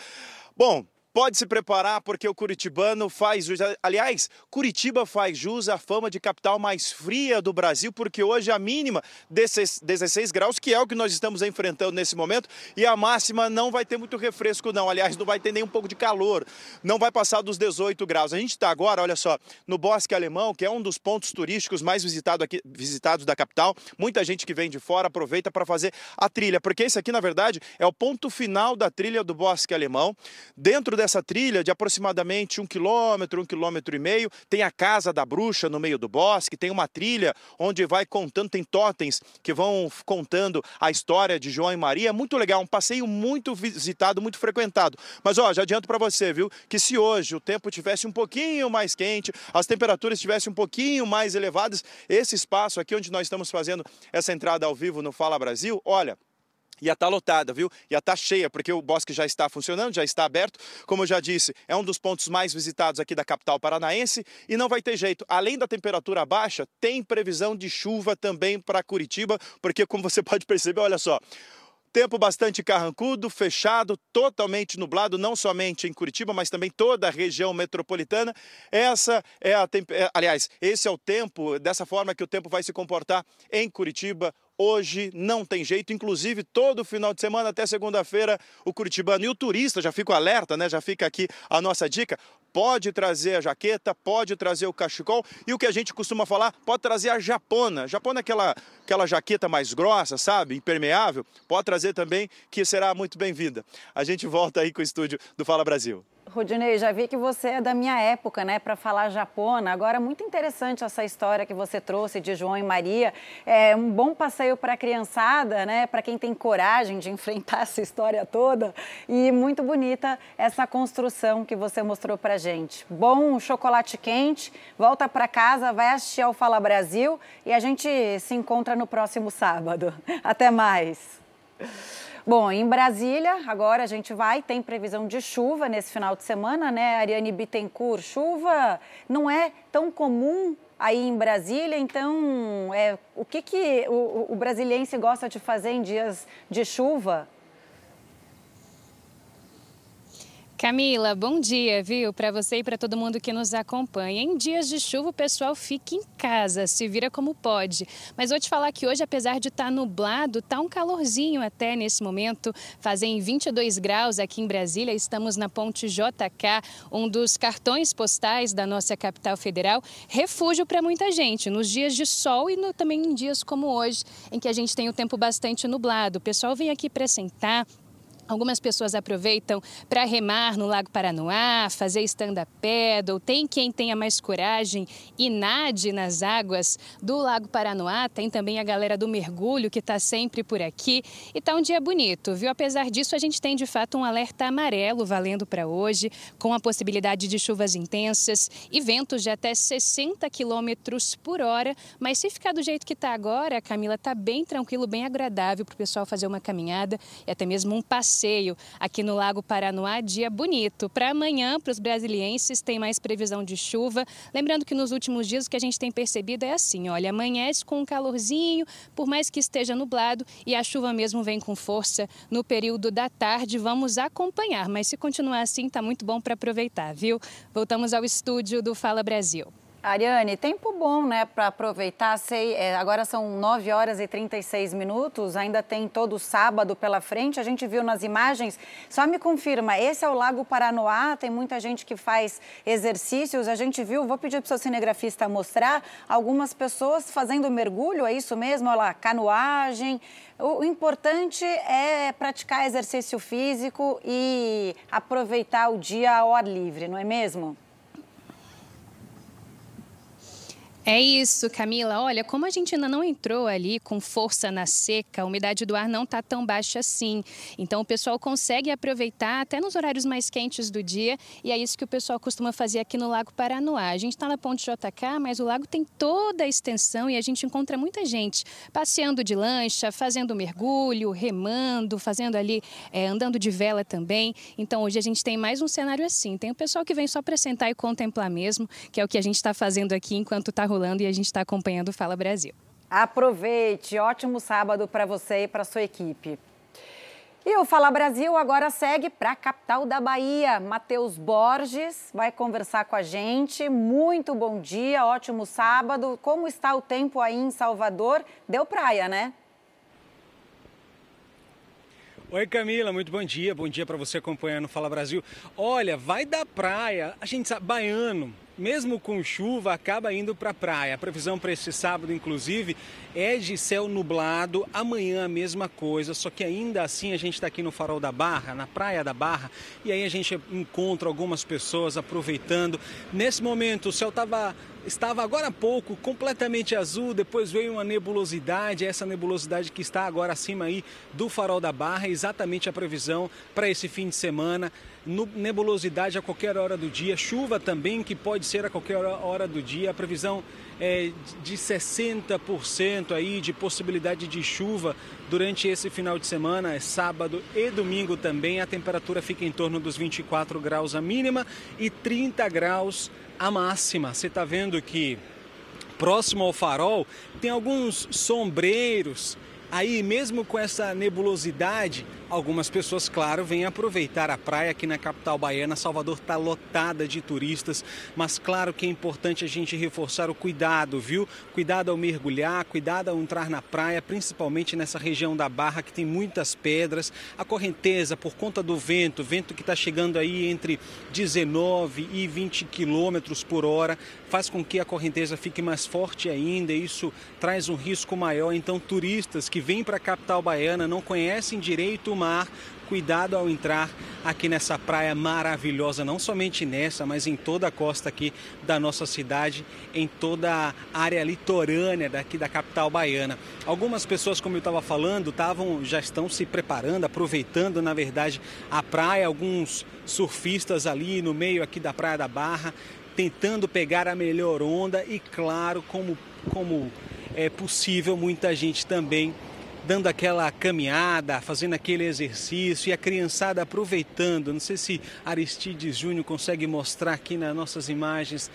Bom, Pode se preparar porque o curitibano faz jus. Aliás, Curitiba faz jus à fama de capital mais fria do Brasil, porque hoje a mínima 16 graus, que é o que nós estamos enfrentando nesse momento, e a máxima não vai ter muito refresco, não. Aliás, não vai ter nem um pouco de calor, não vai passar dos 18 graus. A gente está agora, olha só, no Bosque Alemão, que é um dos pontos turísticos mais visitado aqui, visitados da capital. Muita gente que vem de fora aproveita para fazer a trilha, porque esse aqui, na verdade, é o ponto final da trilha do Bosque Alemão. Dentro dessa trilha de aproximadamente um quilômetro, um quilômetro e meio. Tem a Casa da Bruxa no meio do bosque, tem uma trilha onde vai contando, tem totens que vão contando a história de João e Maria. É muito legal, um passeio muito visitado, muito frequentado. Mas ó, já adianto para você, viu, que se hoje o tempo tivesse um pouquinho mais quente, as temperaturas estivessem um pouquinho mais elevadas, esse espaço aqui onde nós estamos fazendo essa entrada ao vivo no Fala Brasil, olha, ia estar tá lotada, viu? Ia estar tá cheia, porque o bosque já está funcionando, já está aberto. Como eu já disse, é um dos pontos mais visitados aqui da capital paranaense e não vai ter jeito. Além da temperatura baixa, tem previsão de chuva também para Curitiba, porque como você pode perceber, olha só, Tempo bastante carrancudo, fechado, totalmente nublado, não somente em Curitiba, mas também toda a região metropolitana. Essa é a é, aliás, esse é o tempo, dessa forma que o tempo vai se comportar em Curitiba Hoje não tem jeito, inclusive todo final de semana até segunda-feira, o curitibano e o turista, já fica alerta, né? Já fica aqui a nossa dica. Pode trazer a jaqueta, pode trazer o cachecol e o que a gente costuma falar, pode trazer a japona. Japona é aquela, aquela jaqueta mais grossa, sabe? Impermeável. Pode trazer também, que será muito bem-vinda. A gente volta aí com o estúdio do Fala Brasil.
Rodinei, já vi que você é da minha época, né, para falar japona. Agora, muito interessante essa história que você trouxe de João e Maria. É um bom passeio para a criançada, né, para quem tem coragem de enfrentar essa história toda. E muito bonita essa construção que você mostrou para gente. Bom chocolate quente, volta para casa, vai assistir ao Fala Brasil e a gente se encontra no próximo sábado. Até mais. Bom, em Brasília, agora a gente vai, tem previsão de chuva nesse final de semana, né? Ariane Bittencourt, chuva não é tão comum aí em Brasília, então é, o que, que o, o brasiliense gosta de fazer em dias de chuva?
Camila, bom dia, viu? Para você e para todo mundo que nos acompanha. Em dias de chuva, o pessoal fica em casa, se vira como pode. Mas vou te falar que hoje, apesar de estar tá nublado, tá um calorzinho até nesse momento. Fazem 22 graus aqui em Brasília. Estamos na Ponte JK, um dos cartões postais da nossa capital federal. Refúgio para muita gente nos dias de sol e no, também em dias como hoje, em que a gente tem o tempo bastante nublado. O pessoal vem aqui para sentar Algumas pessoas aproveitam para remar no Lago Paranoá, fazer stand-up paddle. Tem quem tenha mais coragem e nade nas águas do Lago Paranoá. Tem também a galera do mergulho que está sempre por aqui. E está um dia bonito, viu? Apesar disso, a gente tem de fato um alerta amarelo valendo para hoje, com a possibilidade de chuvas intensas e ventos de até 60 quilômetros por hora. Mas se ficar do jeito que está agora, Camila, está bem tranquilo, bem agradável para o pessoal fazer uma caminhada e até mesmo um passeio aqui no Lago Paranoá, dia bonito. Para amanhã, para os brasilienses, tem mais previsão de chuva. Lembrando que nos últimos dias o que a gente tem percebido é assim, olha, amanhece com um calorzinho, por mais que esteja nublado, e a chuva mesmo vem com força no período da tarde. Vamos acompanhar, mas se continuar assim, tá muito bom para aproveitar, viu? Voltamos ao estúdio do Fala Brasil.
Ariane, tempo bom, né, para aproveitar. Sei, é, agora são 9 horas e 36 minutos, ainda tem todo sábado pela frente. A gente viu nas imagens. Só me confirma, esse é o Lago Paranoá, tem muita gente que faz exercícios. A gente viu, vou pedir para o seu cinegrafista mostrar algumas pessoas fazendo mergulho, é isso mesmo? Olha lá, canoagem. O importante é praticar exercício físico e aproveitar o dia ao ar livre, não é mesmo?
É isso, Camila. Olha, como a gente ainda não entrou ali com força na seca, a umidade do ar não está tão baixa assim. Então o pessoal consegue aproveitar até nos horários mais quentes do dia e é isso que o pessoal costuma fazer aqui no Lago Paranoá. A gente está na Ponte JK, mas o lago tem toda a extensão e a gente encontra muita gente passeando de lancha, fazendo mergulho, remando, fazendo ali, é, andando de vela também. Então hoje a gente tem mais um cenário assim. Tem o pessoal que vem só para sentar e contemplar mesmo, que é o que a gente está fazendo aqui enquanto está rolando e a gente está acompanhando o Fala Brasil.
Aproveite, ótimo sábado para você e para sua equipe. E o Fala Brasil agora segue para a capital da Bahia. Matheus Borges vai conversar com a gente. Muito bom dia, ótimo sábado. Como está o tempo aí em Salvador? Deu praia, né?
Oi Camila, muito bom dia. Bom dia para você acompanhando Fala Brasil. Olha, vai da praia. A gente sabe, baiano, mesmo com chuva, acaba indo para a praia. A previsão para esse sábado, inclusive, é de céu nublado. Amanhã a mesma coisa, só que ainda assim a gente está aqui no Farol da Barra, na Praia da Barra, e aí a gente encontra algumas pessoas aproveitando. Nesse momento o céu estava estava agora há pouco completamente azul, depois veio uma nebulosidade, essa nebulosidade que está agora acima aí do farol da Barra, exatamente a previsão para esse fim de semana nebulosidade a qualquer hora do dia, chuva também, que pode ser a qualquer hora do dia. A previsão é de 60% aí de possibilidade de chuva durante esse final de semana, é sábado e domingo também. A temperatura fica em torno dos 24 graus a mínima e 30 graus a máxima. Você está vendo que próximo ao farol tem alguns sombreiros Aí, mesmo com essa nebulosidade, algumas pessoas, claro, vêm aproveitar a praia aqui na capital baiana. Salvador está lotada de turistas, mas claro que é importante a gente reforçar o cuidado, viu? Cuidado ao mergulhar, cuidado ao entrar na praia, principalmente nessa região da Barra que tem muitas pedras. A correnteza, por conta do vento, vento que está chegando aí entre 19 e 20 quilômetros por hora, faz com que a correnteza fique mais forte ainda. Isso traz um risco maior. Então, turistas que vêm para a capital baiana não conhecem direito o mar, cuidado ao entrar aqui nessa praia maravilhosa, não somente nessa, mas em toda a costa aqui da nossa cidade, em toda a área litorânea daqui da capital baiana. Algumas pessoas, como eu estava falando, estavam já estão se preparando, aproveitando, na verdade, a praia, alguns surfistas ali no meio aqui da Praia da Barra, tentando pegar a melhor onda e claro, como como é possível, muita gente também dando aquela caminhada, fazendo aquele exercício e a criançada aproveitando. Não sei se Aristides Júnior consegue mostrar aqui nas nossas imagens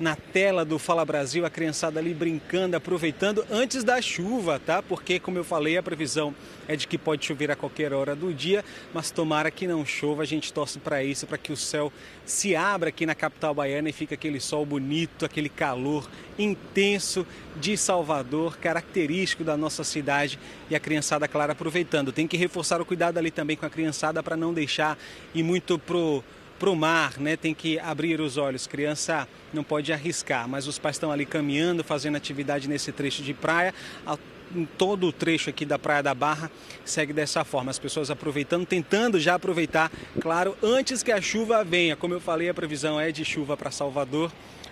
na tela do Fala Brasil, a criançada ali brincando, aproveitando antes da chuva, tá? Porque, como eu falei, a previsão é de que pode chover a qualquer hora do dia, mas tomara que não chova, a gente torce para isso, para que o céu se abra aqui na capital baiana e fique aquele sol bonito, aquele calor intenso de Salvador, característico da nossa cidade e a criançada, claro, aproveitando. Tem que reforçar o cuidado ali também com a criançada para não deixar ir muito pro para o mar, né? Tem que abrir os olhos. Criança não pode arriscar, mas os pais estão ali caminhando, fazendo atividade nesse trecho de praia. Em todo o trecho aqui da Praia da Barra segue dessa forma, as pessoas aproveitando, tentando já aproveitar, claro, antes que a chuva venha. Como eu falei, a previsão é de chuva para Salvador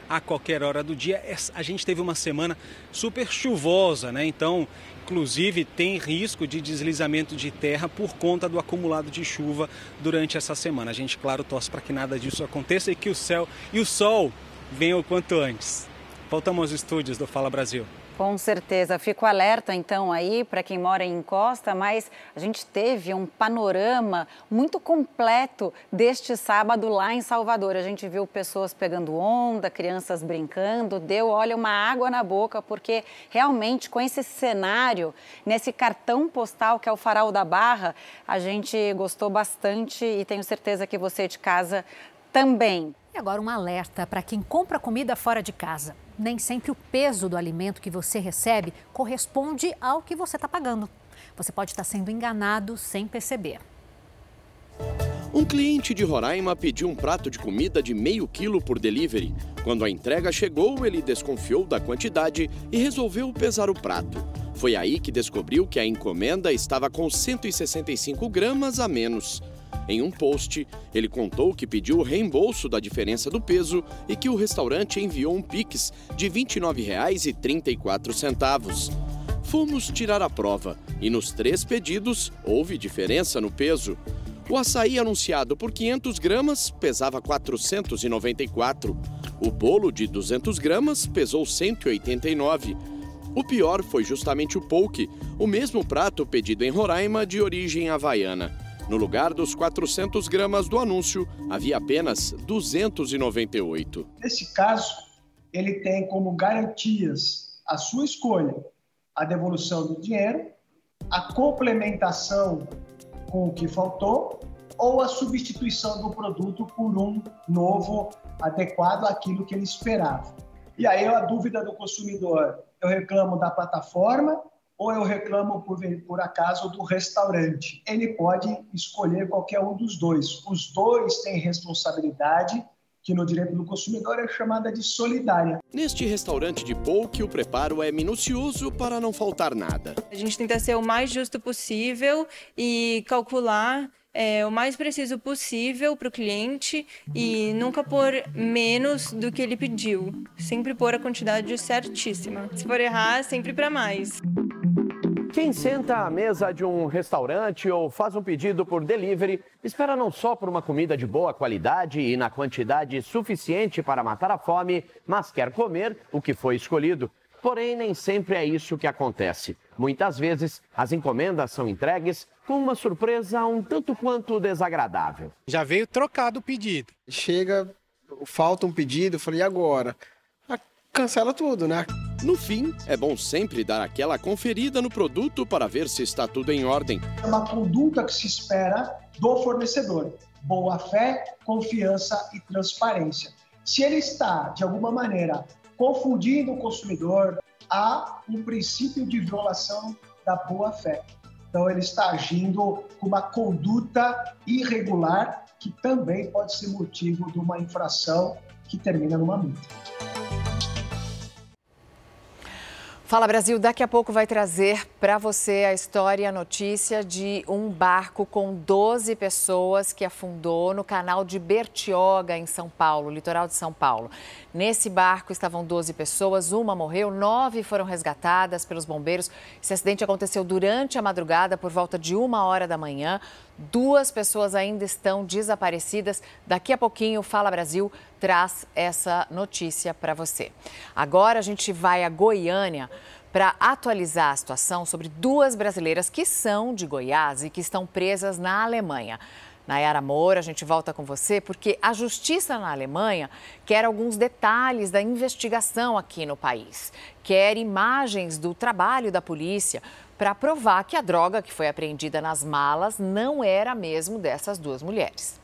a qualquer hora do dia. A gente teve uma semana super chuvosa, né? Então, inclusive, tem risco de deslizamento de terra por conta do acumulado de chuva durante essa semana. A gente, claro, torce para que nada disso aconteça e que o céu e o sol venham o quanto antes. Voltamos aos estúdios do Fala Brasil.
Com certeza. Fico alerta então aí para quem mora em Costa, mas a gente teve um panorama muito completo deste sábado lá em Salvador. A gente viu pessoas pegando onda, crianças brincando, deu, olha, uma água na boca, porque realmente com esse cenário, nesse cartão postal que é o Farol da Barra, a gente gostou bastante e tenho certeza que você de casa também.
E agora um alerta para quem compra comida fora de casa. Nem sempre o peso do alimento que você recebe corresponde ao que você está pagando. Você pode estar sendo enganado sem perceber.
Um cliente de Roraima pediu um prato de comida de meio quilo por delivery. Quando a entrega chegou, ele desconfiou da quantidade e resolveu pesar o prato. Foi aí que descobriu que a encomenda estava com 165 gramas a menos. Em um post, ele contou que pediu o reembolso da diferença do peso e que o restaurante enviou um Pix de R$ 29,34. Fomos tirar a prova e nos três pedidos houve diferença no peso. O açaí anunciado por 500 gramas pesava 494. O bolo de 200 gramas pesou 189. O pior foi justamente o poke, o mesmo prato pedido em Roraima de origem havaiana. No lugar dos 400 gramas do anúncio, havia apenas 298.
Nesse caso, ele tem como garantias a sua escolha a devolução do dinheiro, a complementação com o que faltou ou a substituição do produto por um novo adequado àquilo que ele esperava. E aí a dúvida do consumidor, eu reclamo da plataforma ou eu reclamo por, por acaso do restaurante. Ele pode escolher qualquer um dos dois. Os dois têm responsabilidade que no direito do consumidor é chamada de solidária.
Neste restaurante de poke, o preparo é minucioso para não faltar nada.
A gente tenta ser o mais justo possível e calcular é, o mais preciso possível para o cliente e nunca pôr menos do que ele pediu. Sempre pôr a quantidade certíssima. Se for errar, sempre para mais.
Quem senta à mesa de um restaurante ou faz um pedido por delivery espera não só por uma comida de boa qualidade e na quantidade suficiente para matar a fome, mas quer comer o que foi escolhido. Porém, nem sempre é isso que acontece. Muitas vezes, as encomendas são entregues com uma surpresa um tanto quanto desagradável.
Já veio trocado o pedido.
Chega, falta um pedido, eu falei, e agora? Ah, cancela tudo, né?
No fim, é bom sempre dar aquela conferida no produto para ver se está tudo em ordem.
É uma conduta que se espera do fornecedor: boa fé, confiança e transparência. Se ele está, de alguma maneira, confundindo o consumidor, há um princípio de violação da boa fé. Então, ele está agindo com uma conduta irregular, que também pode ser motivo de uma infração que termina numa multa.
Fala Brasil, daqui a pouco vai trazer para você a história a notícia de um barco com 12 pessoas que afundou no canal de Bertioga, em São Paulo, litoral de São Paulo. Nesse barco estavam 12 pessoas, uma morreu, nove foram resgatadas pelos bombeiros. Esse acidente aconteceu durante a madrugada, por volta de uma hora da manhã. Duas pessoas ainda estão desaparecidas. Daqui a pouquinho, Fala Brasil traz essa notícia para você. Agora a gente vai a Goiânia para atualizar a situação sobre duas brasileiras que são de Goiás e que estão presas na Alemanha. Nayara Moura, a gente volta com você porque a justiça na Alemanha quer alguns detalhes da investigação aqui no país. Quer imagens do trabalho da polícia para provar que a droga que foi apreendida nas malas não era mesmo dessas duas mulheres.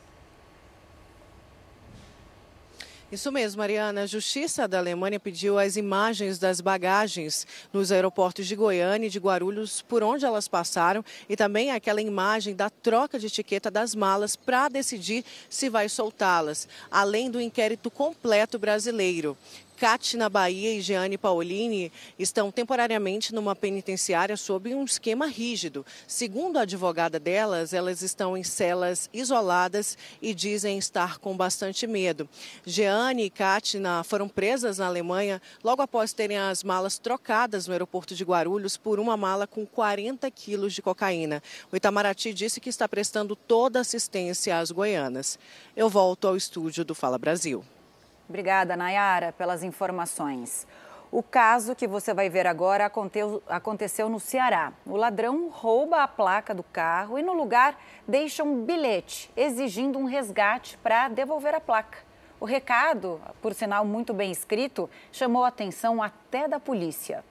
Isso mesmo, Mariana. A Justiça da Alemanha pediu as imagens das bagagens nos aeroportos de Goiânia e de Guarulhos, por onde elas passaram, e também aquela imagem da troca de etiqueta das malas para decidir se vai soltá-las, além do inquérito completo brasileiro. Cátia Bahia e Jeane Paolini estão temporariamente numa penitenciária sob um esquema rígido. Segundo a advogada delas, elas estão em celas isoladas e dizem estar com bastante medo. Jeane e Cátia foram presas na Alemanha logo após terem as malas trocadas no aeroporto de Guarulhos por uma mala com 40 quilos de cocaína. O Itamaraty disse que está prestando toda assistência às goianas. Eu volto ao estúdio do Fala Brasil.
Obrigada, Nayara, pelas informações. O caso que você vai ver agora aconteceu no Ceará. O ladrão rouba a placa do carro e, no lugar, deixa um bilhete exigindo um resgate para devolver a placa. O recado, por sinal muito bem escrito, chamou a atenção até da polícia.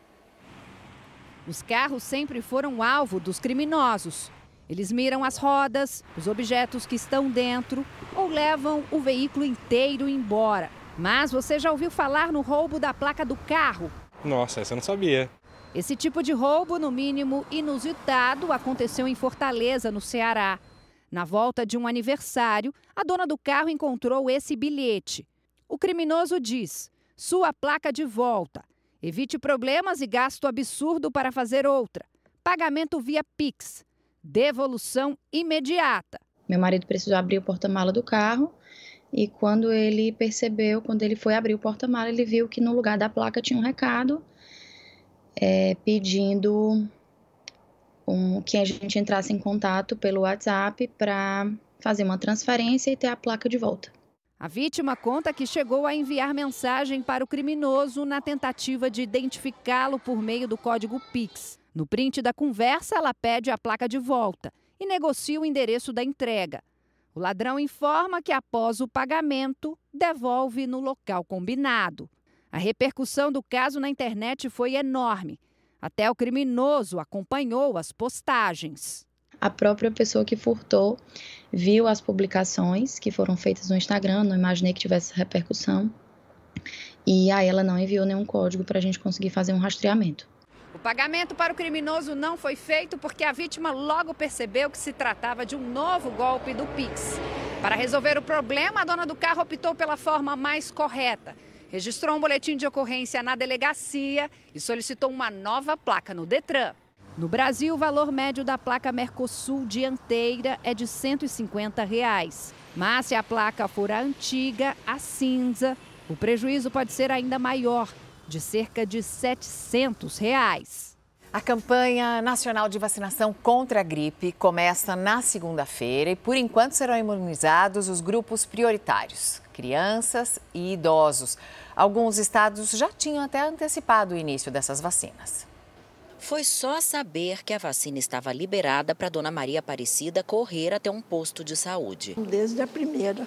Os carros sempre foram alvo dos criminosos. Eles miram as rodas, os objetos que estão dentro ou levam o veículo inteiro embora. Mas você já ouviu falar no roubo da placa do carro?
Nossa, essa eu não sabia.
Esse tipo de roubo, no mínimo inusitado, aconteceu em Fortaleza, no Ceará. Na volta de um aniversário, a dona do carro encontrou esse bilhete. O criminoso diz: sua placa de volta. Evite problemas e gasto absurdo para fazer outra. Pagamento via Pix. Devolução imediata.
Meu marido precisou abrir o porta-mala do carro e quando ele percebeu, quando ele foi abrir o porta-mala, ele viu que no lugar da placa tinha um recado é, pedindo um, que a gente entrasse em contato pelo WhatsApp para fazer uma transferência e ter a placa de volta.
A vítima conta que chegou a enviar mensagem para o criminoso na tentativa de identificá-lo por meio do código Pix. No print da conversa, ela pede a placa de volta e negocia o endereço da entrega. O ladrão informa que, após o pagamento, devolve no local combinado. A repercussão do caso na internet foi enorme. Até o criminoso acompanhou as postagens.
A própria pessoa que furtou viu as publicações que foram feitas no Instagram, não imaginei que tivesse repercussão. E aí ela não enviou nenhum código para a gente conseguir fazer um rastreamento.
O pagamento para o criminoso não foi feito porque a vítima logo percebeu que se tratava de um novo golpe do Pix. Para resolver o problema, a dona do carro optou pela forma mais correta. Registrou um boletim de ocorrência na delegacia e solicitou uma nova placa no Detran. No Brasil, o valor médio da placa Mercosul dianteira é de 150 reais. Mas se a placa for a antiga, a cinza, o prejuízo pode ser ainda maior, de cerca de 700 reais.
A campanha nacional de vacinação contra a gripe começa na segunda-feira e, por enquanto, serão imunizados os grupos prioritários: crianças e idosos. Alguns estados já tinham até antecipado o início dessas vacinas.
Foi só saber que a vacina estava liberada para Dona Maria Aparecida correr até um posto de saúde.
Desde a primeira.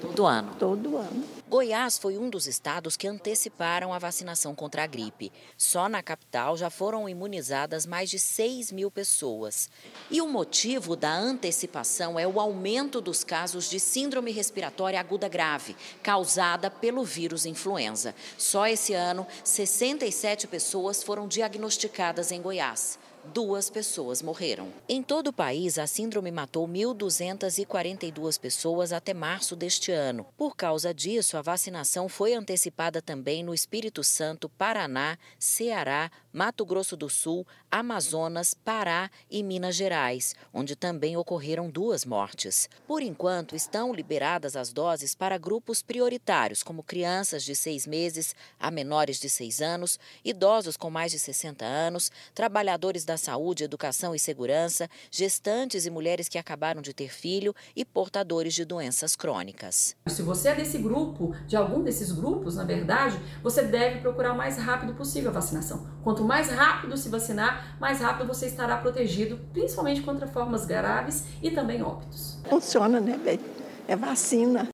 Todo ano?
Todo ano.
Goiás foi um dos estados que anteciparam a vacinação contra a gripe. Só na capital já foram imunizadas mais de 6 mil pessoas. E o motivo da antecipação é o aumento dos casos de síndrome respiratória aguda grave, causada pelo vírus influenza. Só esse ano, 67 pessoas foram diagnosticadas em Goiás duas pessoas morreram. Em todo o país, a síndrome matou 1.242 pessoas até março deste ano. Por causa disso, a vacinação foi antecipada também no Espírito Santo, Paraná, Ceará, Mato Grosso do Sul, Amazonas, Pará e Minas Gerais, onde também ocorreram duas mortes. Por enquanto, estão liberadas as doses para grupos prioritários, como crianças de seis meses a menores de seis anos, idosos com mais de 60 anos, trabalhadores da saúde, educação e segurança, gestantes e mulheres que acabaram de ter filho e portadores de doenças crônicas.
Se você é desse grupo, de algum desses grupos, na verdade, você deve procurar o mais rápido possível a vacinação. Quanto Quanto mais rápido se vacinar, mais rápido você estará protegido, principalmente contra formas graves e também óbitos.
Funciona, né, bem? É vacina.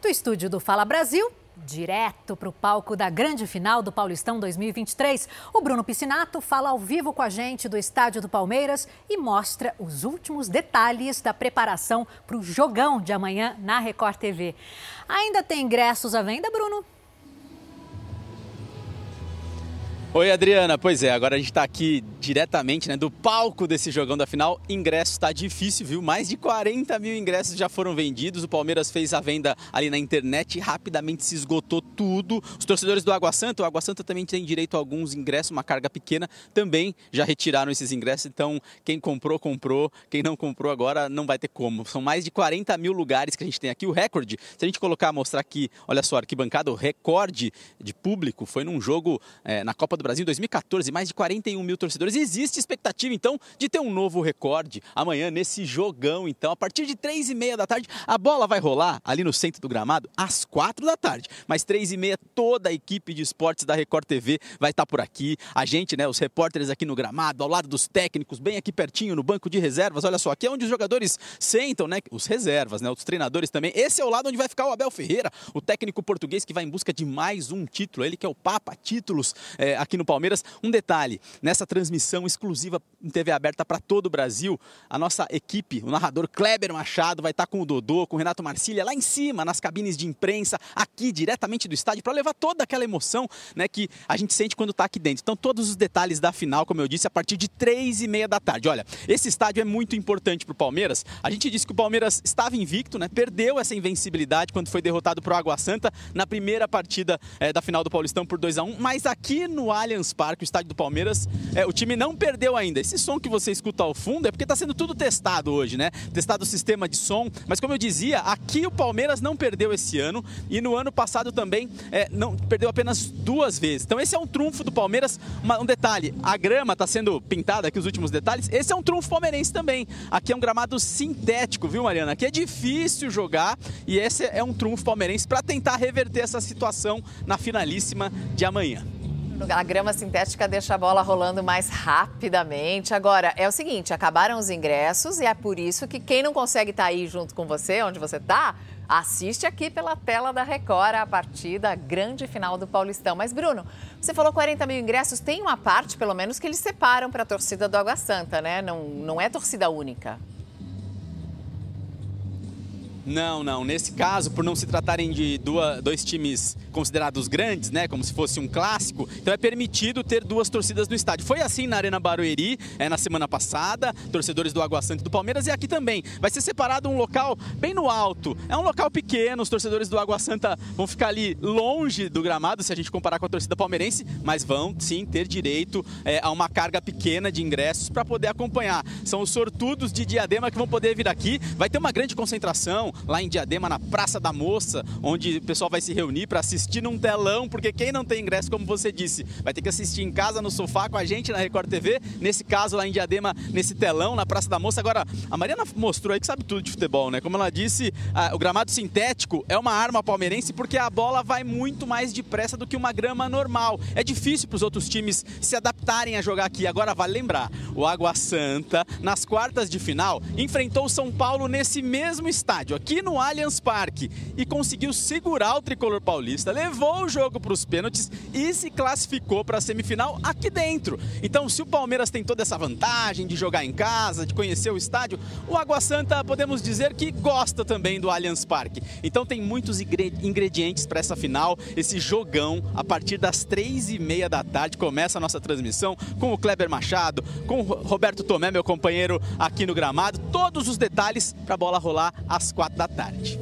Do estúdio do Fala Brasil, direto para o palco da grande final do Paulistão 2023. O Bruno Piscinato fala ao vivo com a gente do estádio do Palmeiras e mostra os últimos detalhes da preparação para o jogão de amanhã na Record TV. Ainda tem ingressos à venda, Bruno?
Oi, Adriana. Pois é, agora a gente está aqui diretamente né, do palco desse jogão da final. Ingresso está difícil, viu? Mais de 40 mil ingressos já foram vendidos. O Palmeiras fez a venda ali na internet e rapidamente se esgotou tudo. Os torcedores do Água Santa, o Água Santa também tem direito a alguns ingressos, uma carga pequena, também já retiraram esses ingressos. Então, quem comprou, comprou. Quem não comprou agora não vai ter como. São mais de 40 mil lugares que a gente tem aqui. O recorde, se a gente colocar, mostrar aqui, olha só, arquibancada, o recorde de público foi num jogo é, na Copa do Brasil em 2014, mais de 41 mil torcedores. Existe expectativa, então, de ter um novo recorde amanhã nesse jogão. Então, a partir de três e meia da tarde, a bola vai rolar ali no centro do gramado às quatro da tarde. Mas três e meia, toda a equipe de esportes da Record TV vai estar por aqui. A gente, né, os repórteres aqui no gramado, ao lado dos técnicos, bem aqui pertinho no banco de reservas. Olha só, aqui é onde os jogadores sentam, né? Os reservas, né? Os treinadores também. Esse é o lado onde vai ficar o Abel Ferreira, o técnico português que vai em busca de mais um título. Ele que é o Papa Títulos é, aqui aqui no Palmeiras. Um detalhe: nessa transmissão exclusiva em TV aberta para todo o Brasil, a nossa equipe, o narrador Kleber Machado, vai estar tá com o Dodô, com o Renato Marcília, lá em cima, nas cabines de imprensa, aqui diretamente do estádio, para levar toda aquela emoção né, que a gente sente quando está aqui dentro. Então, todos os detalhes da final, como eu disse, a partir de três e meia da tarde. Olha, esse estádio é muito importante para o Palmeiras. A gente disse que o Palmeiras estava invicto, né? Perdeu essa invencibilidade quando foi derrotado para o Água Santa na primeira partida é, da final do Paulistão por 2 a 1 Mas aqui no Allianz Parque, o estádio do Palmeiras, é, o time não perdeu ainda. Esse som que você escuta ao fundo é porque está sendo tudo testado hoje, né? Testado o sistema de som. Mas como eu dizia, aqui o Palmeiras não perdeu esse ano e no ano passado também é, não perdeu apenas duas vezes. Então esse é um trunfo do Palmeiras. Uma, um detalhe, a grama está sendo pintada aqui os últimos detalhes. Esse é um trunfo palmeirense também. Aqui é um gramado sintético, viu, Mariana? Aqui é difícil jogar e esse é um trunfo palmeirense para tentar reverter essa situação na finalíssima de amanhã.
A grama sintética deixa a bola rolando mais rapidamente. Agora, é o seguinte, acabaram os ingressos e é por isso que quem não consegue estar tá aí junto com você, onde você está, assiste aqui pela tela da Record a partir da grande final do Paulistão. Mas, Bruno, você falou 40 mil ingressos, tem uma parte, pelo menos, que eles separam para a torcida do Água Santa, né? Não, não é torcida única.
Não, não. Nesse caso, por não se tratarem de duas, dois times considerados grandes, né, como se fosse um clássico, então é permitido ter duas torcidas no estádio. Foi assim na Arena Barueri, é, na semana passada, torcedores do Água Santa e do Palmeiras, e aqui também. Vai ser separado um local bem no alto. É um local pequeno, os torcedores do Água Santa vão ficar ali longe do gramado, se a gente comparar com a torcida palmeirense, mas vão sim ter direito é, a uma carga pequena de ingressos para poder acompanhar. São os sortudos de Diadema que vão poder vir aqui. Vai ter uma grande concentração, lá em Diadema, na Praça da Moça, onde o pessoal vai se reunir para assistir num telão, porque quem não tem ingresso, como você disse, vai ter que assistir em casa, no sofá, com a gente na Record TV. Nesse caso, lá em Diadema, nesse telão, na Praça da Moça. Agora, a Mariana mostrou aí que sabe tudo de futebol, né? Como ela disse, o gramado sintético é uma arma palmeirense porque a bola vai muito mais depressa do que uma grama normal. É difícil para os outros times se adaptarem a jogar aqui. Agora, vale lembrar, o Água Santa, nas quartas de final, enfrentou o São Paulo nesse mesmo estádio no Allianz Parque e conseguiu segurar o tricolor paulista, levou o jogo para os pênaltis e se classificou para a semifinal aqui dentro. Então, se o Palmeiras tem toda essa vantagem de jogar em casa, de conhecer o estádio, o Água Santa podemos dizer que gosta também do Allianz Parque. Então, tem muitos ingredientes para essa final, esse jogão. A partir das três e meia da tarde começa a nossa transmissão com o Kleber Machado, com o Roberto Tomé, meu companheiro aqui no gramado. Todos os detalhes para a bola rolar às quatro da tarde.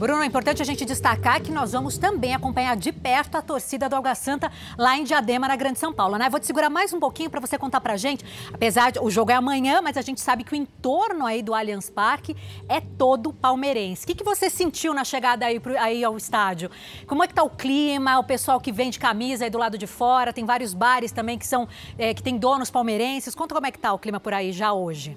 Bruno, é importante a gente destacar que nós vamos também acompanhar de perto a torcida do Alga Santa lá em Diadema, na Grande São Paulo, né? Vou te segurar mais um pouquinho para você contar pra gente. Apesar de o jogo é amanhã, mas a gente sabe que o entorno aí do Allianz Parque é todo palmeirense. O que, que você sentiu na chegada aí, pro, aí ao estádio? Como é que tá o clima? O pessoal que vende camisa aí do lado de fora, tem vários bares também que são é, que tem donos palmeirenses. Conta como é que tá o clima por aí já hoje.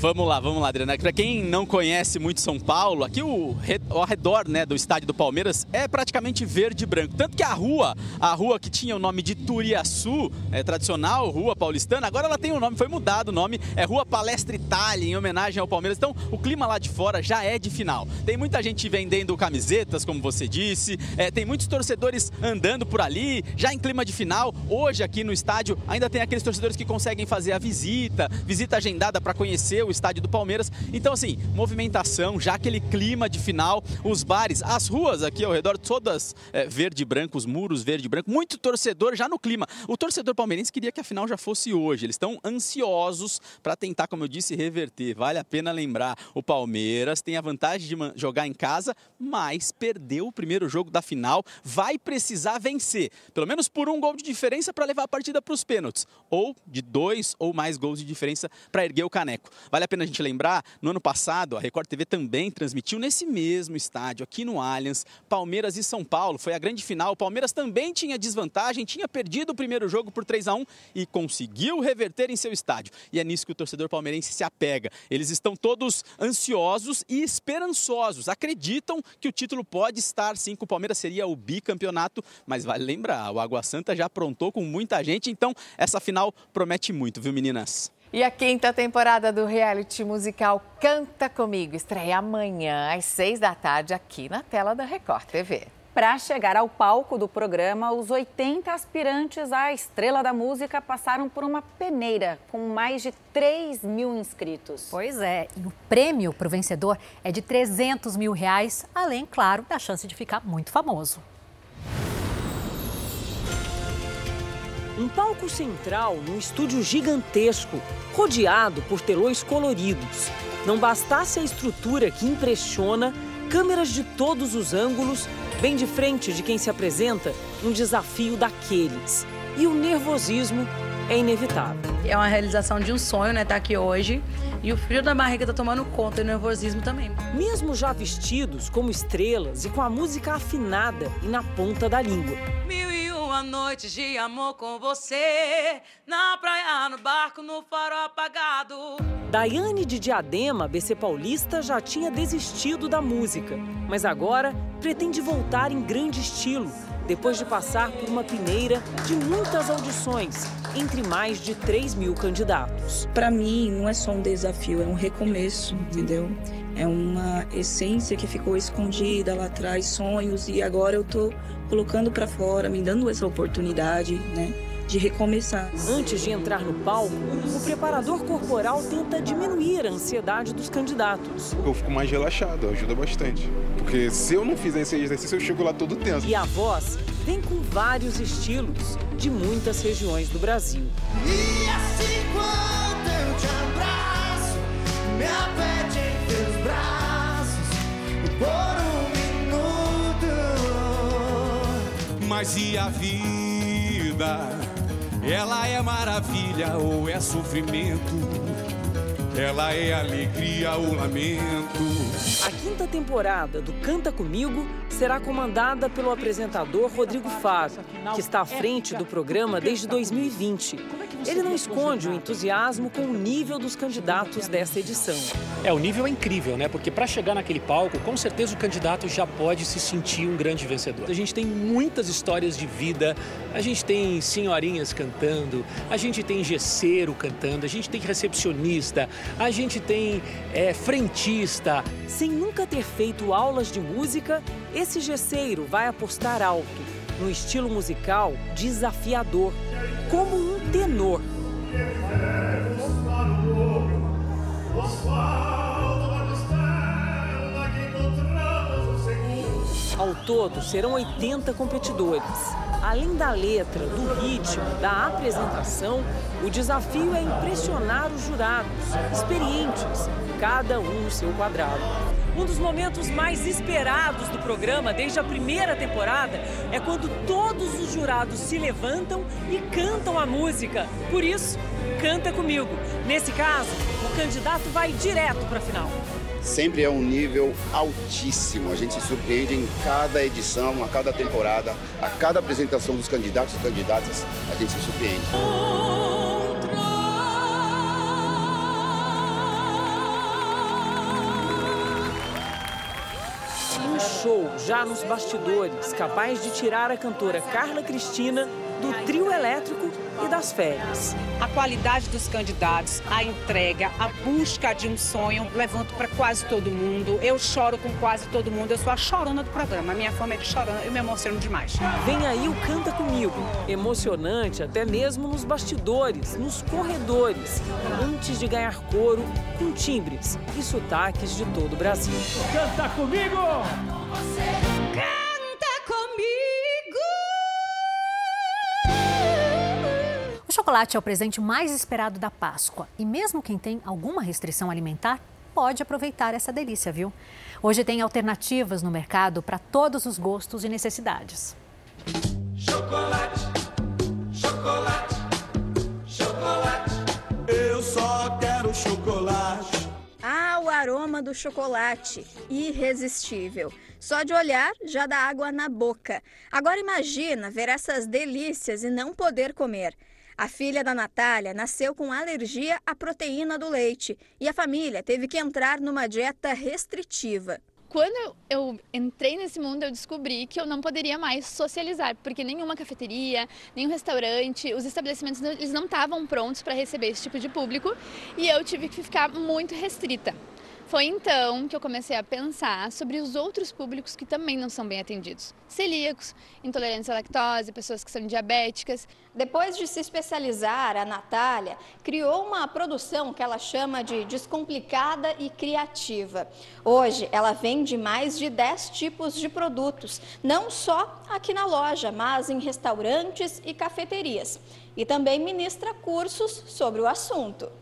Vamos lá, vamos lá, Adriana. Para quem não conhece muito São Paulo, aqui o ao redor né, do estádio do Palmeiras é praticamente verde e branco. Tanto que a rua, a rua que tinha o nome de Turiaçu, é tradicional, rua paulistana, agora ela tem o um nome, foi mudado o nome, é Rua Palestra Itália, em homenagem ao Palmeiras. Então o clima lá de fora já é de final. Tem muita gente vendendo camisetas, como você disse, é, tem muitos torcedores andando por ali, já em clima de final. Hoje aqui no estádio ainda tem aqueles torcedores que conseguem fazer a visita, visita agendada para conhecer o o estádio do Palmeiras. Então, assim, movimentação, já aquele clima de final, os bares, as ruas aqui ao redor, todas é, verde e branco, os muros verde e branco, muito torcedor já no clima. O torcedor palmeirense queria que a final já fosse hoje. Eles estão ansiosos para tentar, como eu disse, reverter. Vale a pena lembrar, o Palmeiras tem a vantagem de jogar em casa, mas perdeu o primeiro jogo da final, vai precisar vencer, pelo menos por um gol de diferença para levar a partida para os pênaltis, ou de dois ou mais gols de diferença para erguer o caneco. Vale Vale a pena a gente lembrar, no ano passado, a Record TV também transmitiu nesse mesmo estádio, aqui no Allianz, Palmeiras e São Paulo. Foi a grande final. O Palmeiras também tinha desvantagem, tinha perdido o primeiro jogo por 3 a 1 e conseguiu reverter em seu estádio. E é nisso que o torcedor palmeirense se apega. Eles estão todos ansiosos e esperançosos. Acreditam que o título pode estar sim, que o Palmeiras seria o bicampeonato, mas vale lembrar, o Água Santa já aprontou com muita gente, então essa final promete muito, viu meninas?
E a quinta temporada do reality musical Canta Comigo estreia amanhã às seis da tarde aqui na tela da Record TV.
Para chegar ao palco do programa, os 80 aspirantes à estrela da música passaram por uma peneira com mais de 3 mil inscritos.
Pois é, e o prêmio para o vencedor é de 300 mil reais, além, claro, da chance de ficar muito famoso.
Um palco central num estúdio gigantesco, rodeado por telões coloridos. Não bastasse a estrutura que impressiona, câmeras de todos os ângulos, bem de frente de quem se apresenta, um desafio daqueles. E o nervosismo é inevitável.
É uma realização de um sonho, né, estar tá aqui hoje. E o frio da barriga tá tomando conta e o nervosismo também.
Mesmo já vestidos como estrelas e com a música afinada e na ponta da língua.
Mil noites de amor com você, na praia, no barco, no farol apagado.
Daiane de Diadema, BC Paulista, já tinha desistido da música, mas agora pretende voltar em grande estilo depois de passar por uma peneira de muitas audições, entre mais de 3 mil candidatos.
Para mim, não é só um desafio, é um recomeço, entendeu? É uma essência que ficou escondida lá atrás, sonhos, e agora eu tô colocando para fora, me dando essa oportunidade, né? de recomeçar.
Antes de entrar no palco, o preparador corporal tenta diminuir a ansiedade dos candidatos.
Eu fico mais relaxado, ajuda bastante. Porque se eu não fizer esse exercício, eu chego lá todo tempo.
E a voz vem com vários estilos de muitas regiões do Brasil.
E assim quando eu te abraço, me aperte em teus braços por um minuto.
Mas e a vida? Ela é maravilha ou é sofrimento? Ela é alegria ou lamento?
A quinta temporada do Canta Comigo será comandada pelo apresentador Rodrigo Faro, que está à frente do programa desde 2020. Ele não esconde o entusiasmo com o nível dos candidatos dessa edição.
É, o nível é incrível, né? Porque para chegar naquele palco, com certeza o candidato já pode se sentir um grande vencedor. A gente tem muitas histórias de vida, a gente tem senhorinhas cantando, a gente tem gesseiro cantando, a gente tem recepcionista, a gente tem é, frentista.
Sem nunca ter feito aulas de música, esse gesseiro vai apostar alto no estilo musical desafiador, como um tenor. Ao todo, serão 80 competidores. Além da letra, do ritmo, da apresentação, o desafio é impressionar os jurados, experientes, cada um no seu quadrado. Um dos momentos mais esperados do programa desde a primeira temporada é quando todos os jurados se levantam e cantam a música. Por isso, canta comigo. Nesse caso, o candidato vai direto para a final.
Sempre é um nível altíssimo. A gente se surpreende em cada edição, a cada temporada, a cada apresentação dos candidatos e candidatas, a gente se surpreende.
um show já nos bastidores, capaz de tirar a cantora Carla Cristina do trio elétrico e das férias.
A qualidade dos candidatos, a entrega, a busca de um sonho, levanto para quase todo mundo. Eu choro com quase todo mundo. Eu sou a chorona do programa. A minha fama é de chorona. Eu me emociono demais.
Vem aí o Canta Comigo. Emocionante até mesmo nos bastidores, nos corredores, antes de ganhar coro com timbres e sotaques de todo o Brasil.
Canta comigo!
Canta comigo!
Chocolate é o presente mais esperado da Páscoa e mesmo quem tem alguma restrição alimentar pode aproveitar essa delícia, viu? Hoje tem alternativas no mercado para todos os gostos e necessidades.
Chocolate, chocolate, chocolate. Eu só quero chocolate.
Ah, o aroma do chocolate, irresistível. Só de olhar já dá água na boca. Agora imagina ver essas delícias e não poder comer. A filha da Natália nasceu com alergia à proteína do leite e a família teve que entrar numa dieta restritiva.
Quando eu entrei nesse mundo, eu descobri que eu não poderia mais socializar, porque nenhuma cafeteria, nenhum restaurante, os estabelecimentos eles não estavam prontos para receber esse tipo de público e eu tive que ficar muito restrita. Foi então que eu comecei a pensar sobre os outros públicos que também não são bem atendidos. Celíacos, intolerantes à lactose, pessoas que são diabéticas.
Depois de se especializar, a Natália criou uma produção que ela chama de descomplicada e criativa. Hoje, ela vende mais de 10 tipos de produtos, não só aqui na loja, mas em restaurantes e cafeterias. E também ministra cursos sobre o assunto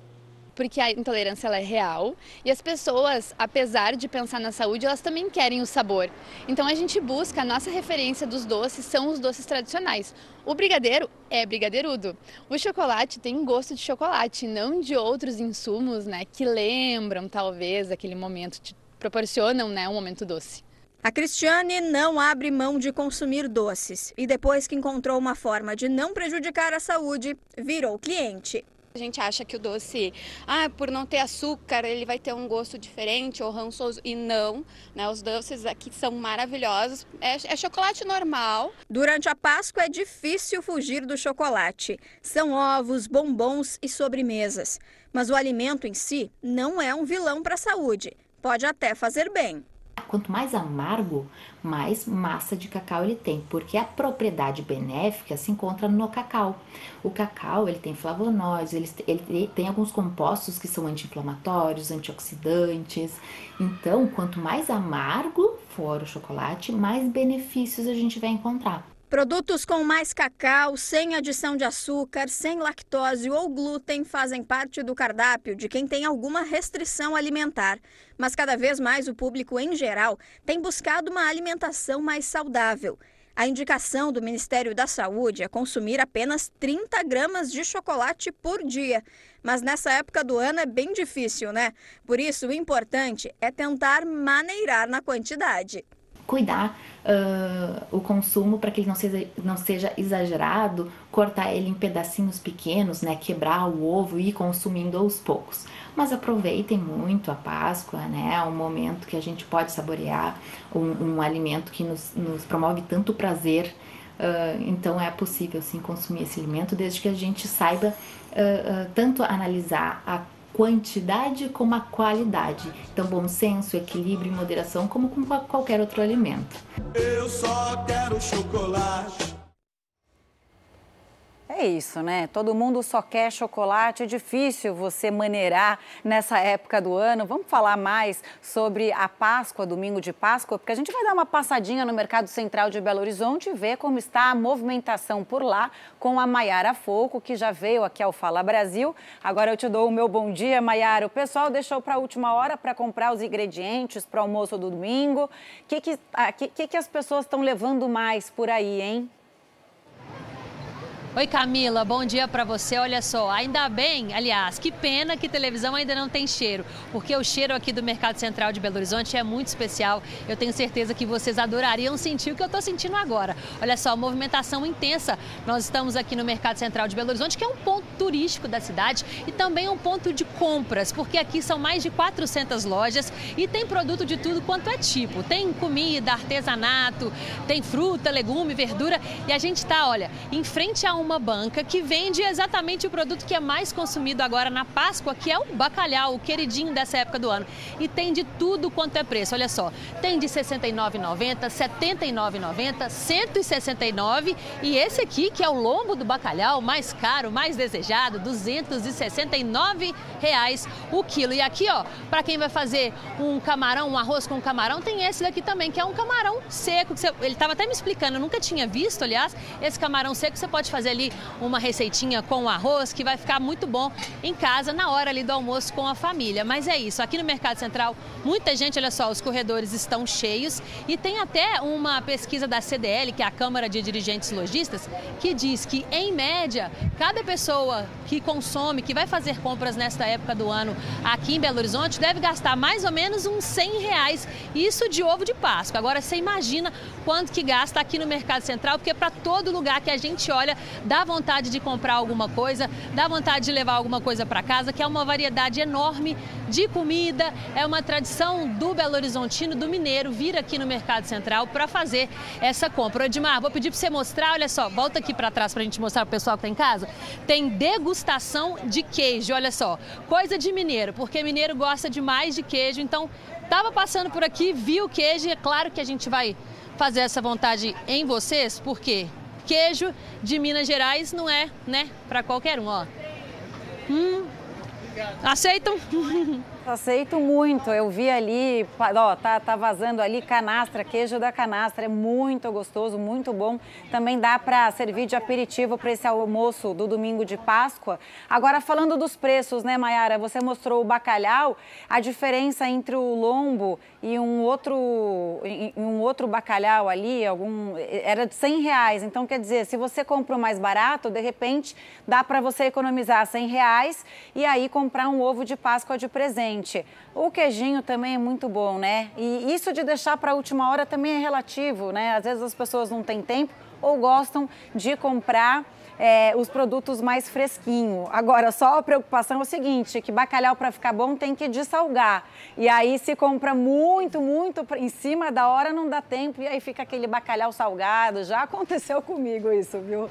porque a intolerância ela é real e as pessoas, apesar de pensar na saúde, elas também querem o sabor. Então a gente busca, a nossa referência dos doces são os doces tradicionais. O brigadeiro é brigadeirudo. O chocolate tem gosto de chocolate, não de outros insumos, né, que lembram talvez aquele momento, te proporcionam, né, um momento doce.
A Cristiane não abre mão de consumir doces e depois que encontrou uma forma de não prejudicar a saúde, virou cliente.
A gente acha que o doce, ah, por não ter açúcar, ele vai ter um gosto diferente ou rançoso. E não, né? Os doces aqui são maravilhosos. É, é chocolate normal.
Durante a Páscoa é difícil fugir do chocolate. São ovos, bombons e sobremesas. Mas o alimento em si não é um vilão para a saúde. Pode até fazer bem.
Quanto mais amargo, mais massa de cacau ele tem, porque a propriedade benéfica se encontra no cacau. O cacau ele tem flavonoides, ele, ele tem alguns compostos que são anti-inflamatórios, antioxidantes. Então, quanto mais amargo for o chocolate, mais benefícios a gente vai encontrar.
Produtos com mais cacau, sem adição de açúcar, sem lactose ou glúten fazem parte do cardápio de quem tem alguma restrição alimentar. Mas cada vez mais o público em geral tem buscado uma alimentação mais saudável. A indicação do Ministério da Saúde é consumir apenas 30 gramas de chocolate por dia. Mas nessa época do ano é bem difícil, né? Por isso, o importante é tentar maneirar na quantidade.
Cuidar uh, o consumo para que ele não seja, não seja exagerado, cortar ele em pedacinhos pequenos, né, quebrar o ovo e ir consumindo aos poucos. Mas aproveitem muito a Páscoa, né, é um momento que a gente pode saborear um, um alimento que nos, nos promove tanto prazer. Uh, então é possível sim consumir esse alimento desde que a gente saiba uh, tanto analisar a quantidade como a qualidade. Então, bom senso, equilíbrio e moderação, como com qualquer outro alimento.
Eu só quero chocolate.
É isso, né? Todo mundo só quer chocolate. É difícil você maneirar nessa época do ano. Vamos falar mais sobre a Páscoa, domingo de Páscoa, porque a gente vai dar uma passadinha no Mercado Central de Belo Horizonte e ver como está a movimentação por lá com a Maiara Foco, que já veio aqui ao Fala Brasil. Agora eu te dou o meu bom dia, Maiara. O pessoal deixou para a última hora para comprar os ingredientes para o almoço do domingo. O que, que, que, que as pessoas estão levando mais por aí, hein?
Oi Camila, bom dia para você. Olha só, ainda bem, aliás, que pena que televisão ainda não tem cheiro, porque o cheiro aqui do Mercado Central de Belo Horizonte é muito especial. Eu tenho certeza que vocês adorariam sentir o que eu estou sentindo agora. Olha só, movimentação intensa. Nós estamos aqui no Mercado Central de Belo Horizonte, que é um ponto turístico da cidade e também um ponto de compras, porque aqui são mais de 400 lojas e tem produto de tudo quanto é tipo. Tem comida, artesanato, tem fruta, legume, verdura e a gente está, olha, em frente a um uma banca que vende exatamente o produto que é mais consumido agora na Páscoa, que é o bacalhau, o queridinho dessa época do ano. E tem de tudo quanto é preço. Olha só, tem de R$ 69,90, R$ 79,90, R$ 169 e esse aqui, que é o lombo do bacalhau, mais caro, mais desejado, 269 reais o quilo. E aqui, ó, para quem vai fazer um camarão, um arroz com camarão, tem esse daqui também, que é um camarão seco. Você, ele estava até me explicando, eu nunca tinha visto, aliás, esse camarão seco você pode fazer ali uma receitinha com arroz que vai ficar muito bom em casa na hora ali do almoço com a família. Mas é isso, aqui no Mercado Central, muita gente, olha só, os corredores estão cheios e tem até uma pesquisa da CDL, que é a Câmara de Dirigentes Logistas, que diz que em média, cada pessoa que consome, que vai fazer compras nesta época do ano aqui em Belo Horizonte, deve gastar mais ou menos uns 100 reais, isso de ovo de Páscoa. Agora você imagina quanto que gasta aqui no Mercado Central, porque para todo lugar que a gente olha, dá vontade de comprar alguma coisa, dá vontade de levar alguma coisa para casa, que é uma variedade enorme de comida, é uma tradição do Belo Horizontino, do mineiro, vir aqui no Mercado Central para fazer essa compra. Edmar, vou pedir para você mostrar, olha só, volta aqui para trás para a gente mostrar para o pessoal que está em casa. Tem degustação de queijo, olha só, coisa de mineiro, porque mineiro gosta demais de queijo, então estava passando por aqui, viu o queijo e é claro que a gente vai fazer essa vontade em vocês, porque queijo de Minas Gerais não é, né, para qualquer um, ó. Hum, aceitam?
Aceito muito. Eu vi ali, ó, tá, tá vazando ali canastra, queijo da canastra. É muito gostoso, muito bom. Também dá para servir de aperitivo para esse almoço do domingo de Páscoa. Agora, falando dos preços, né, Mayara? Você mostrou o bacalhau, a diferença entre o lombo e um outro, um outro bacalhau ali, algum, era de 100 reais. Então, quer dizer, se você compra o mais barato, de repente dá para você economizar 100 reais e aí comprar um ovo de Páscoa de presente gente, o queijinho também é muito bom, né? E isso de deixar para a última hora também é relativo, né? Às vezes as pessoas não têm tempo ou gostam de comprar é, os produtos mais fresquinhos. Agora, só a preocupação é o seguinte, que bacalhau para ficar bom tem que dessalgar. E aí se compra muito, muito em cima da hora, não dá tempo e aí fica aquele bacalhau salgado. Já aconteceu comigo isso, viu?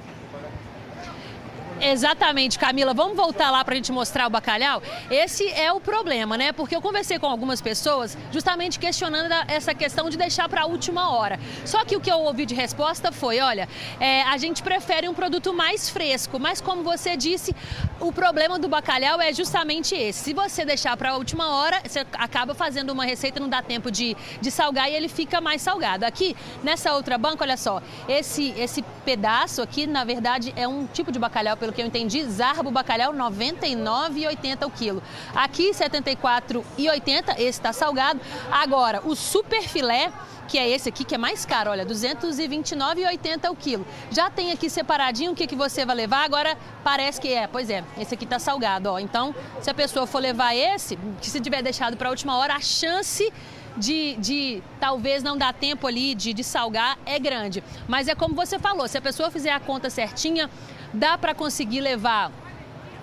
Exatamente, Camila. Vamos voltar lá para a gente mostrar o bacalhau? Esse é o problema, né? Porque eu conversei com algumas pessoas justamente questionando essa questão de deixar para a última hora. Só que o que eu ouvi de resposta foi: olha, é, a gente prefere um produto mais fresco, mas como você disse, o problema do bacalhau é justamente esse. Se você deixar para a última hora, você acaba fazendo uma receita, não dá tempo de, de salgar e ele fica mais salgado. Aqui, nessa outra banca, olha só, esse, esse pedaço aqui, na verdade, é um tipo de bacalhau pelo que eu entendi, zarbo bacalhau R$ 99,80 o quilo. Aqui R$ 74,80, esse está salgado. Agora, o super filé que é esse aqui, que é mais caro, olha, R$ 229,80 o quilo. Já tem aqui separadinho o que, que você vai levar, agora parece que é, pois é, esse aqui tá salgado, ó. Então, se a pessoa for levar esse, que se tiver deixado para a última hora, a chance de, de talvez não dar tempo ali de, de salgar é grande. Mas é como você falou, se a pessoa fizer a conta certinha, dá para conseguir levar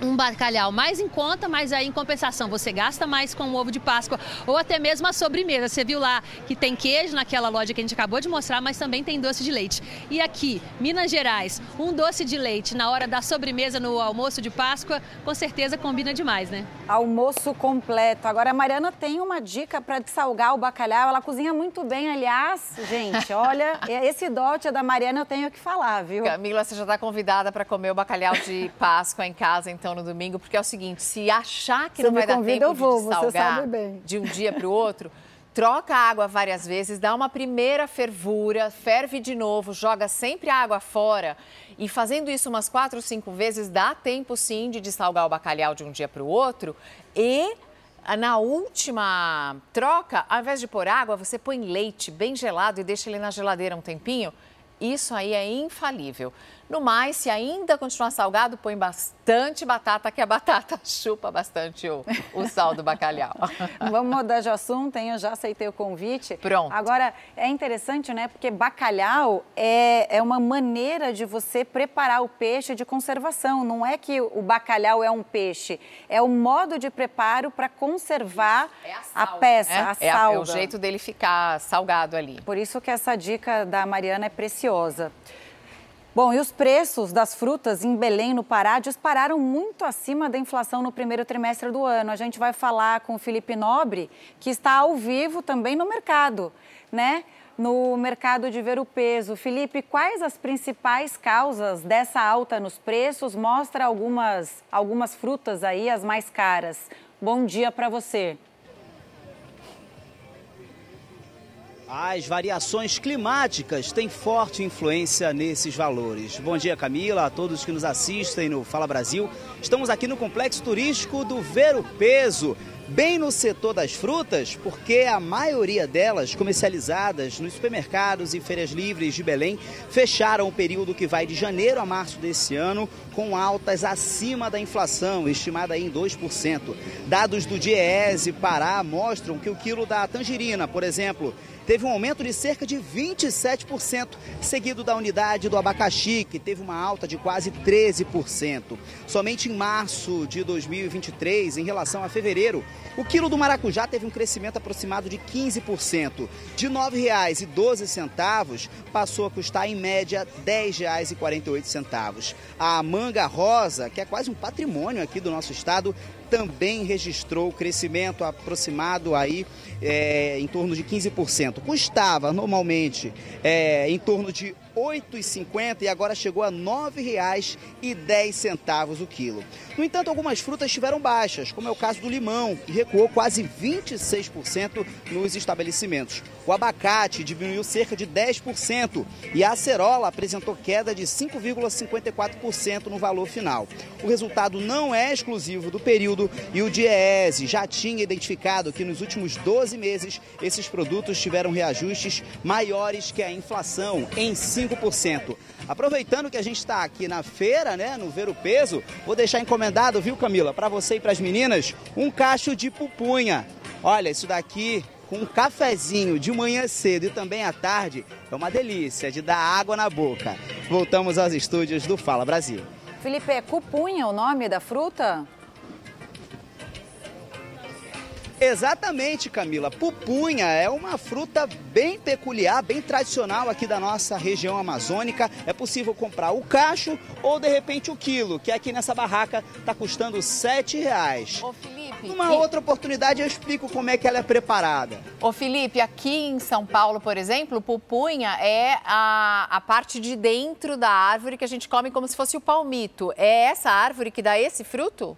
um bacalhau mais em conta, mas aí em compensação você gasta mais com o ovo de Páscoa ou até mesmo a sobremesa. Você viu lá que tem queijo naquela loja que a gente acabou de mostrar, mas também tem doce de leite. E aqui, Minas Gerais, um doce de leite na hora da sobremesa no almoço de Páscoa, com certeza combina demais, né?
Almoço completo. Agora a Mariana tem uma dica para salgar o bacalhau. Ela cozinha muito bem, aliás, gente. Olha, esse dote é da Mariana, eu tenho que falar, viu?
Camila, você já está convidada para comer o bacalhau de Páscoa em casa, então no domingo, porque é o seguinte, se achar que
você
não vai dar
convida,
tempo
vou,
de salgar de um dia para o outro, troca a água várias vezes, dá uma primeira fervura, ferve de novo, joga sempre a água fora. E fazendo isso umas quatro, cinco vezes, dá tempo sim de dessalgar o bacalhau de um dia para o outro. E na última troca, ao invés de pôr água, você põe leite bem gelado e deixa ele na geladeira um tempinho. Isso aí é infalível. No mais, se ainda continuar salgado, põe bastante batata, que a batata chupa bastante o, o sal do bacalhau.
Vamos mudar de assunto, hein? Eu já aceitei o convite.
Pronto.
Agora, é interessante, né? Porque bacalhau é, é uma maneira de você preparar o peixe de conservação. Não é que o bacalhau é um peixe, é o modo de preparo para conservar
é a,
a, peça,
né?
a
é,
salga.
É o jeito dele ficar salgado ali.
Por isso que essa dica da Mariana é preciosa. Bom, e os preços das frutas em Belém, no Pará, dispararam muito acima da inflação no primeiro trimestre do ano. A gente vai falar com o Felipe Nobre, que está ao vivo também no mercado, né? No mercado de ver o peso. Felipe, quais as principais causas dessa alta nos preços? Mostra algumas, algumas frutas aí, as mais caras. Bom dia para você.
As variações climáticas têm forte influência nesses valores. Bom dia, Camila, a todos que nos assistem no Fala Brasil. Estamos aqui no complexo turístico do Ver o Peso, bem no setor das frutas, porque a maioria delas, comercializadas nos supermercados e feiras livres de Belém, fecharam o período que vai de janeiro a março desse ano com altas acima da inflação, estimada em 2%. Dados do Diese Pará mostram que o quilo da tangerina, por exemplo, teve um aumento de cerca de 27%, seguido da unidade do abacaxi, que teve uma alta de quase 13%. Somente em março de 2023, em relação a fevereiro, o quilo do maracujá teve um crescimento aproximado de 15%. De R$ 9,12 passou a custar em média R$ 10,48. A manga rosa, que é quase um patrimônio aqui do nosso estado, também registrou crescimento aproximado aí é, em torno de 15%. Custava normalmente é, em torno de 8,50 e agora chegou a R$ 9,10 o quilo. No entanto, algumas frutas estiveram baixas, como é o caso do limão, que recuou quase 26% nos estabelecimentos. O abacate diminuiu cerca de 10% e a acerola apresentou queda de 5,54% no valor final. O resultado não é exclusivo do período e o Diese já tinha identificado que nos últimos 12 meses esses produtos tiveram reajustes maiores que a inflação em 5%. Aproveitando que a gente está aqui na feira, né, no Ver o Peso, vou deixar encomendado, viu, Camila, para você e para as meninas, um cacho de pupunha. Olha, isso daqui com um cafezinho de manhã cedo e também à tarde é uma delícia de dar água na boca. Voltamos aos estúdios do Fala Brasil.
Felipe, é cupunha o nome da fruta?
Exatamente, Camila. Pupunha é uma fruta bem peculiar, bem tradicional aqui da nossa região amazônica. É possível comprar o cacho ou de repente o quilo, que aqui nessa barraca está custando 7 reais.
Ô, Felipe.
Numa e... outra oportunidade eu explico como é que ela é preparada.
Ô, Felipe, aqui em São Paulo, por exemplo, pupunha é a, a parte de dentro da árvore que a gente come como se fosse o palmito. É essa árvore que dá esse fruto?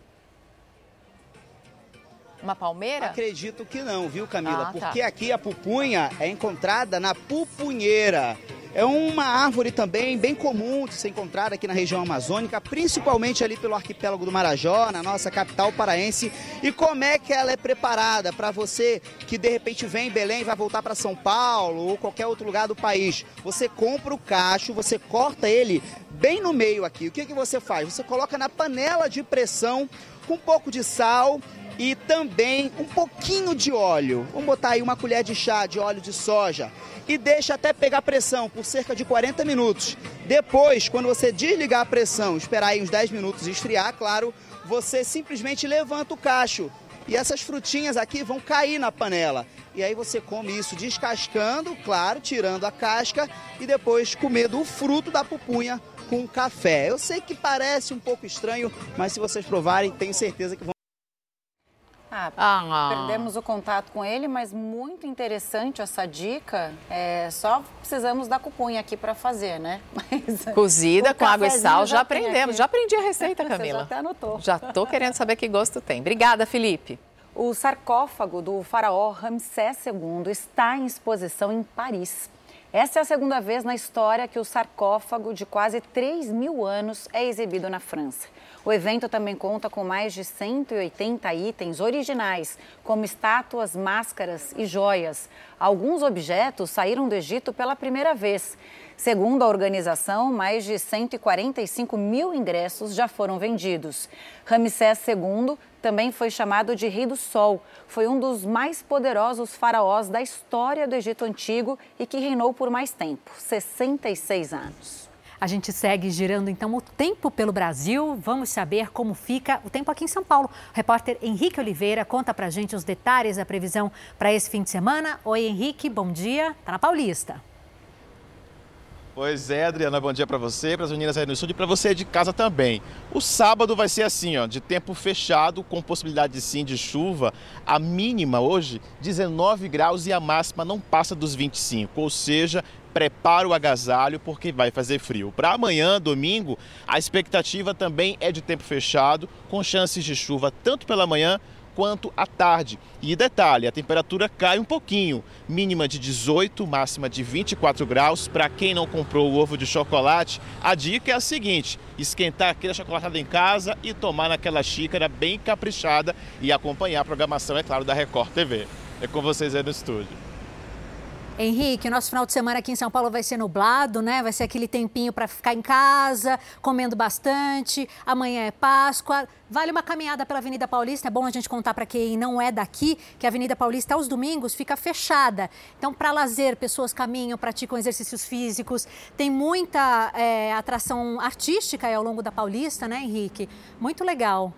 Uma palmeira?
Acredito que não, viu, Camila?
Ah, tá.
Porque aqui a pupunha é encontrada na pupunheira. É uma árvore também bem comum de ser encontrada aqui na região amazônica, principalmente ali pelo arquipélago do Marajó, na nossa capital paraense. E como é que ela é preparada para você que de repente vem em Belém e vai voltar para São Paulo ou qualquer outro lugar do país? Você compra o cacho, você corta ele bem no meio aqui. O que, que você faz? Você coloca na panela de pressão com um pouco de sal e também um pouquinho de óleo. Vamos botar aí uma colher de chá de óleo de soja e deixa até pegar pressão por cerca de 40 minutos. Depois, quando você desligar a pressão, esperar aí uns 10 minutos esfriar, claro, você simplesmente levanta o cacho. E essas frutinhas aqui vão cair na panela. E aí você come isso descascando, claro, tirando a casca e depois comendo o fruto da pupunha com café. Eu sei que parece um pouco estranho, mas se vocês provarem, tenho certeza que vão
ah, ah, perdemos o contato com ele, mas muito interessante essa dica. É, só precisamos da cupunha aqui para fazer, né?
Mas, Cozida com água e sal, já, já aprendemos. Já aprendi a receita, Camila.
Você já até anotou.
Já estou querendo saber que gosto tem. Obrigada, Felipe.
O sarcófago do faraó Ramsés II está em exposição em Paris. Essa é a segunda vez na história que o sarcófago de quase 3 mil anos é exibido na França. O evento também conta com mais de 180 itens originais, como estátuas, máscaras e joias. Alguns objetos saíram do Egito pela primeira vez. Segundo a organização, mais de 145 mil ingressos já foram vendidos. Ramsés II também foi chamado de Rei do Sol. Foi um dos mais poderosos faraós da história do Egito Antigo e que reinou por mais tempo 66 anos.
A gente segue girando então o tempo pelo Brasil. Vamos saber como fica o tempo aqui em São Paulo. O repórter Henrique Oliveira conta pra gente os detalhes da previsão para esse fim de semana. Oi, Henrique, bom dia. Tá na Paulista.
Pois é, Adriana, bom dia para você, para as meninas aí no estúdio e para você de casa também. O sábado vai ser assim, ó, de tempo fechado, com possibilidade sim de chuva. A mínima hoje, 19 graus e a máxima não passa dos 25, ou seja, prepara o agasalho porque vai fazer frio. Para amanhã, domingo, a expectativa também é de tempo fechado, com chances de chuva tanto pela manhã quanto à tarde. E detalhe, a temperatura cai um pouquinho, mínima de 18, máxima de 24 graus. Para quem não comprou o ovo de chocolate, a dica é a seguinte: esquentar aquele chocolate em casa e tomar naquela xícara bem caprichada e acompanhar a programação, é claro, da Record TV. É com vocês aí no estúdio.
Henrique, nosso final de semana aqui em São Paulo vai ser nublado, né? Vai ser aquele tempinho para ficar em casa, comendo bastante. Amanhã é Páscoa. Vale uma caminhada pela Avenida Paulista. É bom a gente contar para quem não é daqui que a Avenida Paulista aos domingos fica fechada. Então, para lazer, pessoas caminham, praticam exercícios físicos. Tem muita é, atração artística ao longo da Paulista, né, Henrique? Muito legal.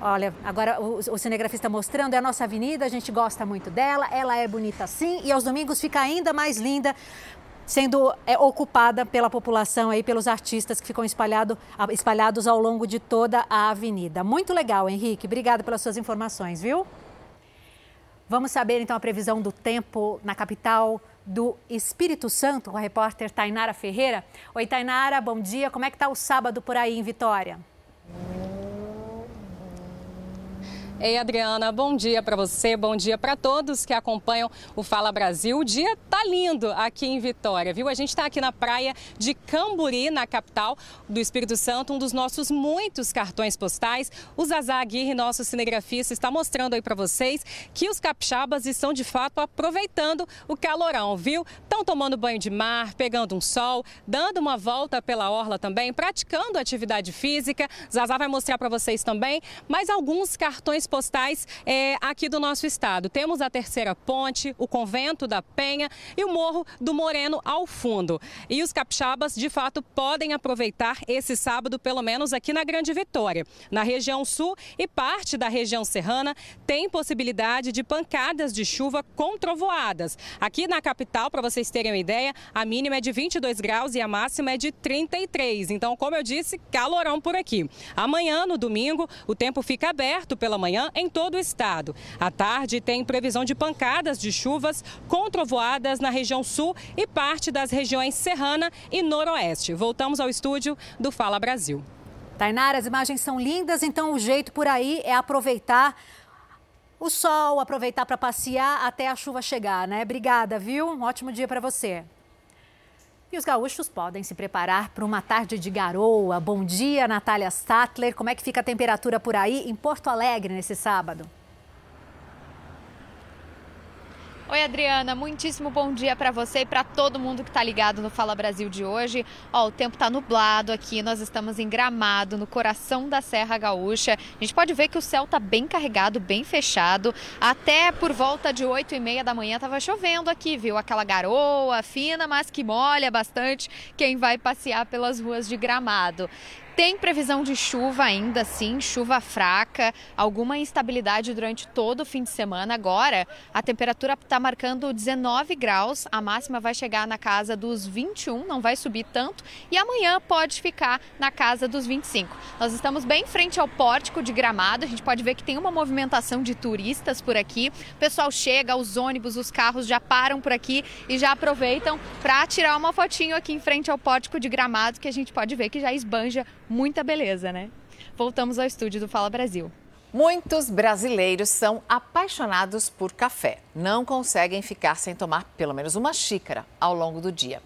Olha, agora o, o cinegrafista mostrando é a nossa avenida, a gente gosta muito dela, ela é bonita sim e aos domingos fica ainda mais linda sendo é, ocupada pela população aí, pelos artistas que ficam espalhado, espalhados ao longo de toda a avenida. Muito legal, Henrique. Obrigada pelas suas informações, viu? Vamos saber então a previsão do tempo na capital do Espírito Santo com a repórter Tainara Ferreira. Oi, Tainara, bom dia. Como é que está o sábado por aí em Vitória?
Ei, Adriana, bom dia para você, bom dia para todos que acompanham o Fala Brasil. O dia tá lindo aqui em Vitória, viu? A gente está aqui na praia de Camburi, na capital do Espírito Santo, um dos nossos muitos cartões postais. O Zazá Aguirre, nosso cinegrafista, está mostrando aí para vocês que os capixabas estão de fato aproveitando o calorão, viu? Estão tomando banho de mar, pegando um sol, dando uma volta pela orla também, praticando atividade física. Zazá vai mostrar para vocês também mais alguns cartões postais é, aqui do nosso estado. Temos a Terceira Ponte, o Convento da Penha e o Morro do Moreno ao fundo. E os capixabas, de fato, podem aproveitar esse sábado, pelo menos aqui na Grande Vitória. Na região sul e parte da região serrana, tem possibilidade de pancadas de chuva com trovoadas. Aqui na capital, para vocês terem uma ideia, a mínima é de 22 graus e a máxima é de 33. Então, como eu disse, calorão por aqui. Amanhã, no domingo, o tempo fica aberto pela manhã manhã em todo o estado. À tarde tem previsão de pancadas de chuvas com trovoadas na região sul e parte das regiões serrana e noroeste. Voltamos ao estúdio do Fala Brasil.
Tainara, as imagens são lindas, então o jeito por aí é aproveitar o sol, aproveitar para passear até a chuva chegar, né? Obrigada, viu? Um ótimo dia para você. E os gaúchos podem se preparar para uma tarde de garoa. Bom dia, Natália Sattler. Como é que fica a temperatura por aí em Porto Alegre nesse sábado?
Oi, Adriana, muitíssimo bom dia para você e para todo mundo que está ligado no Fala Brasil de hoje. Ó, o tempo está nublado aqui, nós estamos em Gramado, no coração da Serra Gaúcha. A gente pode ver que o céu está bem carregado, bem fechado. Até por volta de 8 e meia da manhã estava chovendo aqui, viu? Aquela garoa fina, mas que molha bastante quem vai passear pelas ruas de Gramado. Tem previsão de chuva ainda, sim, chuva fraca, alguma instabilidade durante todo o fim de semana. Agora, a temperatura está marcando 19 graus, a máxima vai chegar na casa dos 21, não vai subir tanto, e amanhã pode ficar na casa dos 25. Nós estamos bem em frente ao pórtico de Gramado, a gente pode ver que tem uma movimentação de turistas por aqui. O pessoal chega, os ônibus, os carros já param por aqui e já aproveitam para tirar uma fotinho aqui em frente ao pórtico de Gramado, que a gente pode ver que já esbanja muita beleza, né? Voltamos ao estúdio do Fala Brasil.
Muitos brasileiros são apaixonados por café. Não conseguem ficar sem tomar pelo menos uma xícara ao longo do dia.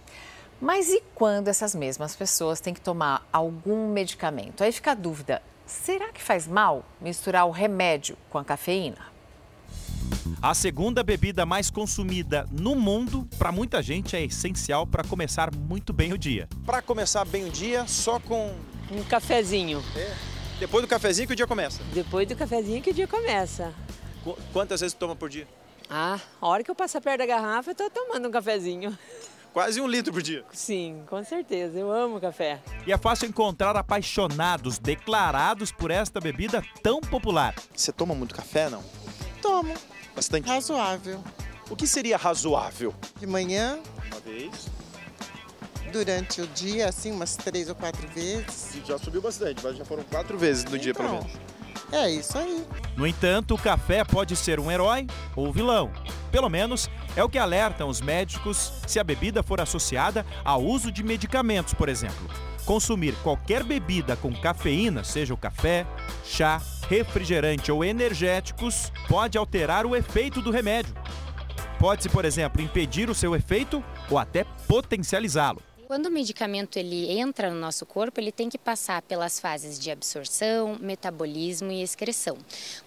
Mas e quando essas mesmas pessoas têm que tomar algum medicamento? Aí fica a dúvida: será que faz mal misturar o remédio com a cafeína?
A segunda bebida mais consumida no mundo, para muita gente, é essencial para começar muito bem o dia.
Para começar bem o dia, só com
um cafezinho.
É. Depois do cafezinho que o dia começa?
Depois do cafezinho que o dia começa.
Qu quantas vezes toma por dia?
Ah, a hora que eu passo perto da garrafa, eu tô tomando um cafezinho.
Quase um litro por dia.
Sim, com certeza. Eu amo café.
E é fácil encontrar apaixonados declarados por esta bebida tão popular.
Você toma muito café, não?
Tomo.
Bastante?
Razoável.
O que seria razoável?
De manhã.
Uma vez.
Durante o dia, assim, umas três ou quatro vezes.
Já subiu bastante, mas já foram quatro vezes no então, dia, pelo menos.
É isso aí.
No entanto, o café pode ser um herói ou vilão. Pelo menos é o que alertam os médicos se a bebida for associada ao uso de medicamentos, por exemplo. Consumir qualquer bebida com cafeína, seja o café, chá, refrigerante ou energéticos, pode alterar o efeito do remédio. Pode-se, por exemplo, impedir o seu efeito ou até potencializá-lo.
Quando o medicamento ele entra no nosso corpo, ele tem que passar pelas fases de absorção, metabolismo e excreção.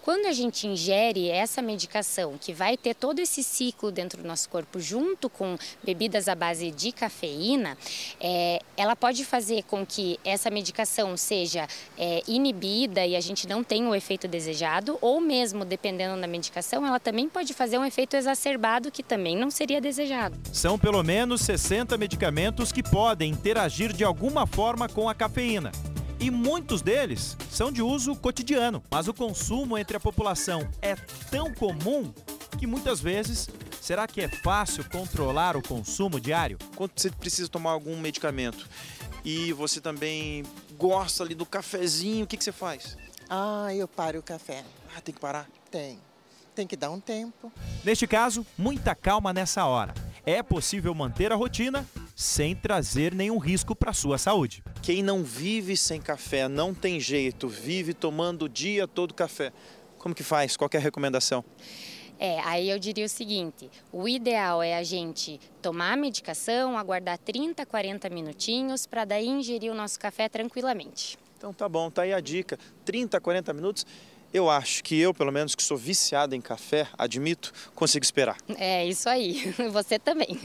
Quando a gente ingere essa medicação, que vai ter todo esse ciclo dentro do nosso corpo, junto com bebidas à base de cafeína, é, ela pode fazer com que essa medicação seja é, inibida e a gente não tenha o efeito desejado, ou mesmo, dependendo da medicação, ela também pode fazer um efeito exacerbado que também não seria desejado.
São pelo menos 60 medicamentos que podem interagir de alguma forma com a cafeína. E muitos deles são de uso cotidiano, mas o consumo entre a população é tão comum que muitas vezes será que é fácil controlar o consumo diário?
Quando você precisa tomar algum medicamento e você também gosta ali do cafezinho, o que, que você faz?
Ah, eu paro o café.
Ah, tem que parar?
Tem. Tem que dar um tempo.
Neste caso, muita calma nessa hora. É possível manter a rotina sem trazer nenhum risco para a sua saúde.
Quem não vive sem café, não tem jeito, vive tomando o dia todo café. Como que faz? Qual é a recomendação?
É, aí eu diria o seguinte: o ideal é a gente tomar a medicação, aguardar 30, 40 minutinhos para daí ingerir o nosso café tranquilamente.
Então tá bom, tá aí a dica. 30, 40 minutos. Eu acho que eu, pelo menos que sou viciado em café, admito, consigo esperar.
É isso aí. Você também.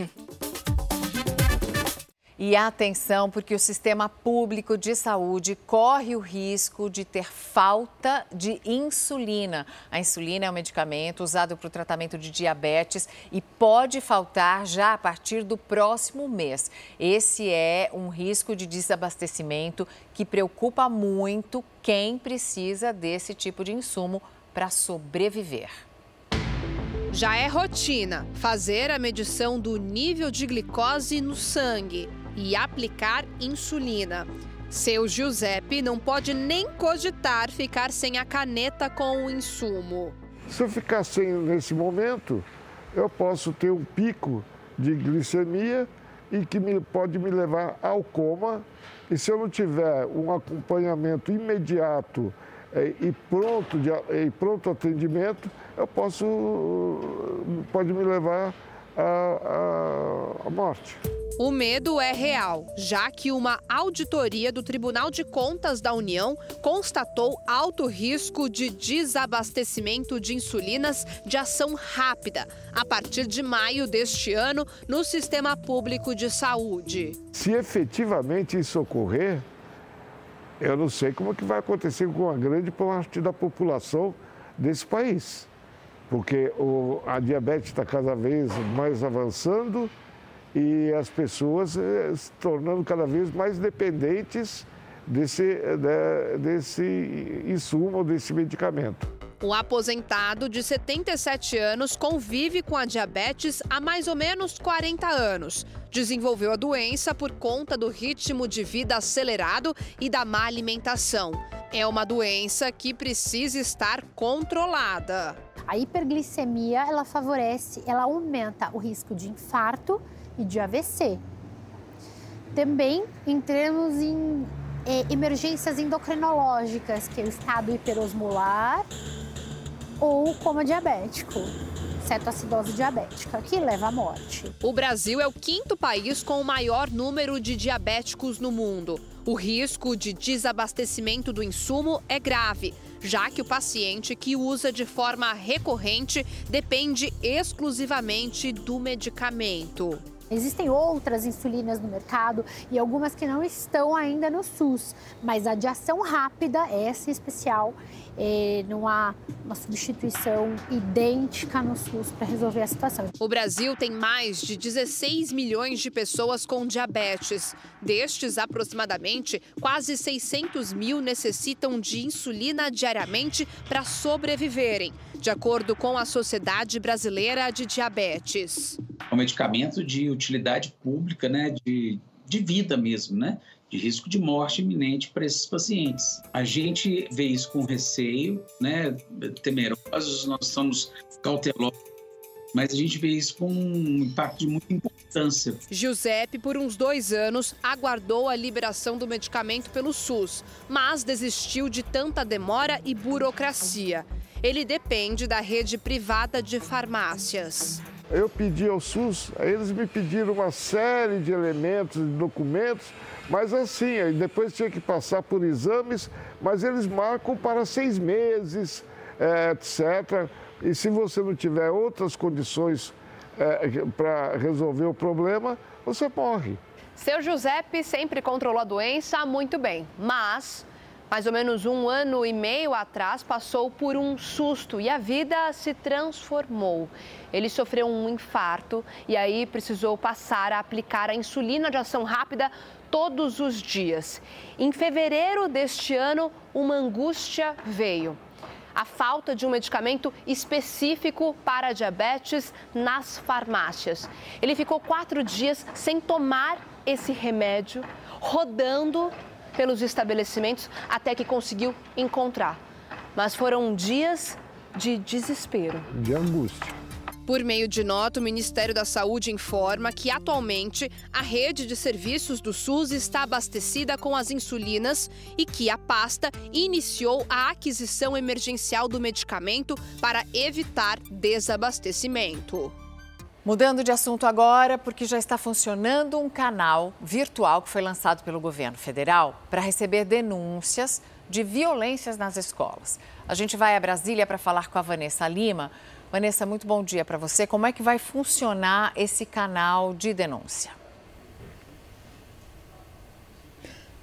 E atenção, porque o sistema público de saúde corre o risco de ter falta de insulina. A insulina é um medicamento usado para o tratamento de diabetes e pode faltar já a partir do próximo mês. Esse é um risco de desabastecimento que preocupa muito quem precisa desse tipo de insumo para sobreviver.
Já é rotina fazer a medição do nível de glicose no sangue e aplicar insulina. Seu Giuseppe não pode nem cogitar ficar sem a caneta com o insumo.
Se eu ficar sem nesse momento, eu posso ter um pico de glicemia e que me, pode me levar ao coma. E se eu não tiver um acompanhamento imediato é, e, pronto de, e pronto atendimento, eu posso pode me levar a, a, a morte.
O medo é real, já que uma auditoria do Tribunal de Contas da União constatou alto risco de desabastecimento de insulinas de ação rápida a partir de maio deste ano no sistema público de saúde.
Se efetivamente isso ocorrer, eu não sei como é que vai acontecer com a grande parte da população desse país, porque o, a diabetes está cada vez mais avançando e as pessoas eh, se tornando cada vez mais dependentes desse, né, desse insumo, desse medicamento.
O aposentado de 77 anos convive com a diabetes há mais ou menos 40 anos. Desenvolveu a doença por conta do ritmo de vida acelerado e da má alimentação. É uma doença que precisa estar controlada.
A hiperglicemia, ela favorece, ela aumenta o risco de infarto e de AVC. Também entramos em é, emergências endocrinológicas, que é o estado hiperosmolar ou coma diabético cetoacidose diabética, que leva à morte.
O Brasil é o quinto país com o maior número de diabéticos no mundo. O risco de desabastecimento do insumo é grave, já que o paciente que usa de forma recorrente depende exclusivamente do medicamento.
Existem outras insulinas no mercado e algumas que não estão ainda no SUS, mas a de ação rápida, essa em especial, é, não há uma substituição idêntica no SUS para resolver a situação.
O Brasil tem mais de 16 milhões de pessoas com diabetes. Destes, aproximadamente, quase 600 mil necessitam de insulina diariamente para sobreviverem, de acordo com a Sociedade Brasileira de Diabetes.
É um medicamento de utilidade pública, né, de, de vida mesmo, né? De risco de morte iminente para esses pacientes. A gente vê isso com receio, né, temerosos, nós estamos cautelosos, mas a gente vê isso com um impacto de muita importância.
Giuseppe, por uns dois anos, aguardou a liberação do medicamento pelo SUS, mas desistiu de tanta demora e burocracia. Ele depende da rede privada de farmácias.
Eu pedi ao SUS, eles me pediram uma série de elementos, de documentos, mas assim, depois tinha que passar por exames, mas eles marcam para seis meses, é, etc. E se você não tiver outras condições é, para resolver o problema, você morre.
Seu Giuseppe sempre controlou a doença muito bem, mas mais ou menos um ano e meio atrás, passou por um susto e a vida se transformou. Ele sofreu um infarto e aí precisou passar a aplicar a insulina de ação rápida todos os dias. Em fevereiro deste ano, uma angústia veio. A falta de um medicamento específico para diabetes nas farmácias. Ele ficou quatro dias sem tomar esse remédio, rodando pelos estabelecimentos até que conseguiu encontrar. Mas foram dias de desespero.
De angústia.
Por meio de nota, o Ministério da Saúde informa que atualmente a rede de serviços do SUS está abastecida com as insulinas e que a pasta iniciou a aquisição emergencial do medicamento para evitar desabastecimento.
Mudando de assunto agora, porque já está funcionando um canal virtual que foi lançado pelo governo federal para receber denúncias de violências nas escolas. A gente vai a Brasília para falar com a Vanessa Lima. Vanessa, muito bom dia para você. Como é que vai funcionar esse canal de denúncia?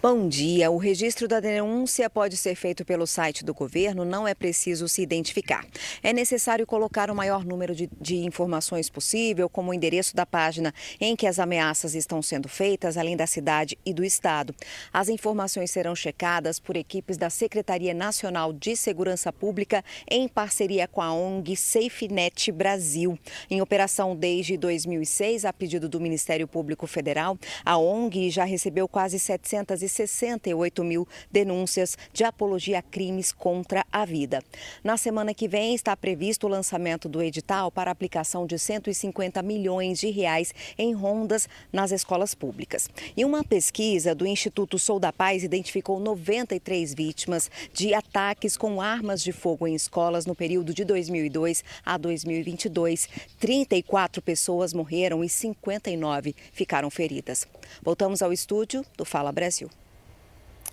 Bom dia. O registro da denúncia pode ser feito pelo site do governo, não é preciso se identificar. É necessário colocar o maior número de, de, informações possível, como o endereço da página em que as ameaças estão sendo feitas, além da cidade e do estado. As informações serão checadas por equipes da Secretaria Nacional de Segurança Pública em parceria com a ONG SafeNet Brasil. Em operação desde 2006, a pedido do Ministério Público Federal, a ONG já recebeu quase 700
de 68 mil denúncias de apologia a crimes contra a vida. Na semana que vem está previsto o lançamento do edital para aplicação de 150 milhões de reais em rondas nas escolas públicas. E uma pesquisa do Instituto Sou da Paz identificou 93 vítimas de ataques com armas de fogo em escolas no período de 2002 a 2022. 34 pessoas morreram e 59 ficaram feridas. Voltamos ao estúdio do Fala Brasil.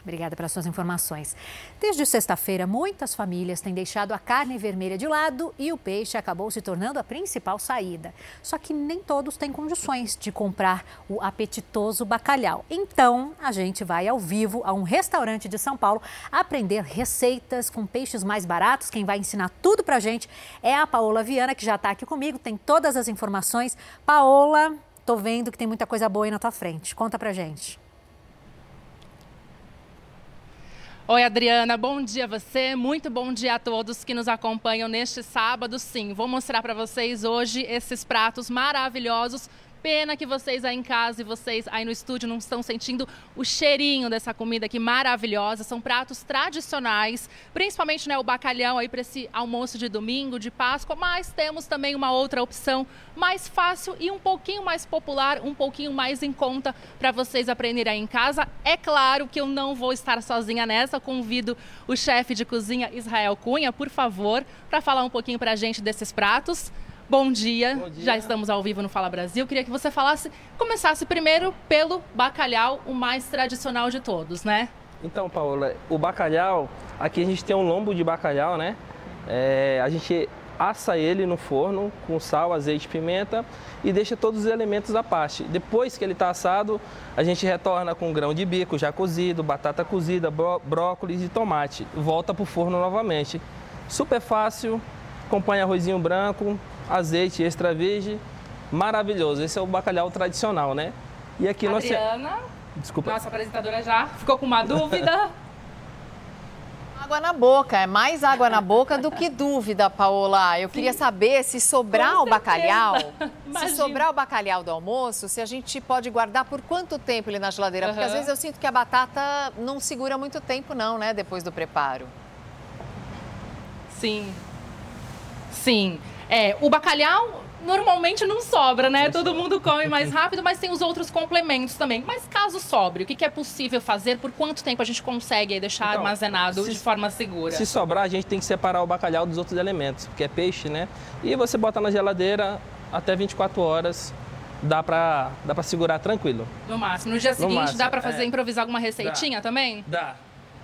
Obrigada pelas suas informações. Desde sexta-feira, muitas famílias têm deixado a carne vermelha de lado e o peixe acabou se tornando a principal saída. Só que nem todos têm condições de comprar o apetitoso bacalhau. Então, a gente vai ao vivo a um restaurante de São Paulo aprender receitas com peixes mais baratos. Quem vai ensinar tudo pra gente é a Paola Viana, que já está aqui comigo, tem todas as informações. Paola, tô vendo que tem muita coisa boa aí na tua frente. Conta pra gente.
Oi, Adriana, bom dia a você. Muito bom dia a todos que nos acompanham neste sábado. Sim, vou mostrar para vocês hoje esses pratos maravilhosos Pena que vocês aí em casa e vocês aí no estúdio não estão sentindo o cheirinho dessa comida aqui maravilhosa. São pratos tradicionais, principalmente né, o bacalhau aí para esse almoço de domingo, de Páscoa, mas temos também uma outra opção mais fácil e um pouquinho mais popular, um pouquinho mais em conta para vocês aprenderem aí em casa. É claro que eu não vou estar sozinha nessa, convido o chefe de cozinha Israel Cunha, por favor, para falar um pouquinho para a gente desses pratos. Bom dia. Bom dia. Já estamos ao vivo no Fala Brasil. Queria que você falasse, começasse primeiro pelo bacalhau, o mais tradicional de todos, né?
Então, Paola, o bacalhau, aqui a gente tem um lombo de bacalhau, né? É, a gente assa ele no forno com sal, azeite, pimenta e deixa todos os elementos à parte. Depois que ele está assado, a gente retorna com grão de bico já cozido, batata cozida, brócolis e tomate. Volta para o forno novamente. Super fácil, acompanha arrozinho branco, azeite extra virgem, maravilhoso. Esse é o bacalhau tradicional, né?
E aqui Adriana, nós... Desculpa. Nossa apresentadora já ficou com uma dúvida.
Água na boca, é mais água na boca do que dúvida, Paola. Eu Sim. queria saber se sobrar o bacalhau, se sobrar o bacalhau do almoço, se a gente pode guardar por quanto tempo ele na geladeira? Uhum. Porque às vezes eu sinto que a batata não segura muito tempo não, né, depois do preparo.
Sim. Sim. É, o bacalhau normalmente não sobra, né? Todo mundo come mais rápido, mas tem os outros complementos também. Mas caso sobre, o que, é possível fazer? Por quanto tempo a gente consegue deixar então, armazenado se, de forma segura?
Se sobrar, a gente tem que separar o bacalhau dos outros elementos, porque é peixe, né? E você bota na geladeira até 24 horas. Dá pra, dá pra segurar tranquilo.
No máximo. No dia no seguinte, máximo, dá pra fazer, é. improvisar alguma receitinha
dá.
também?
Dá.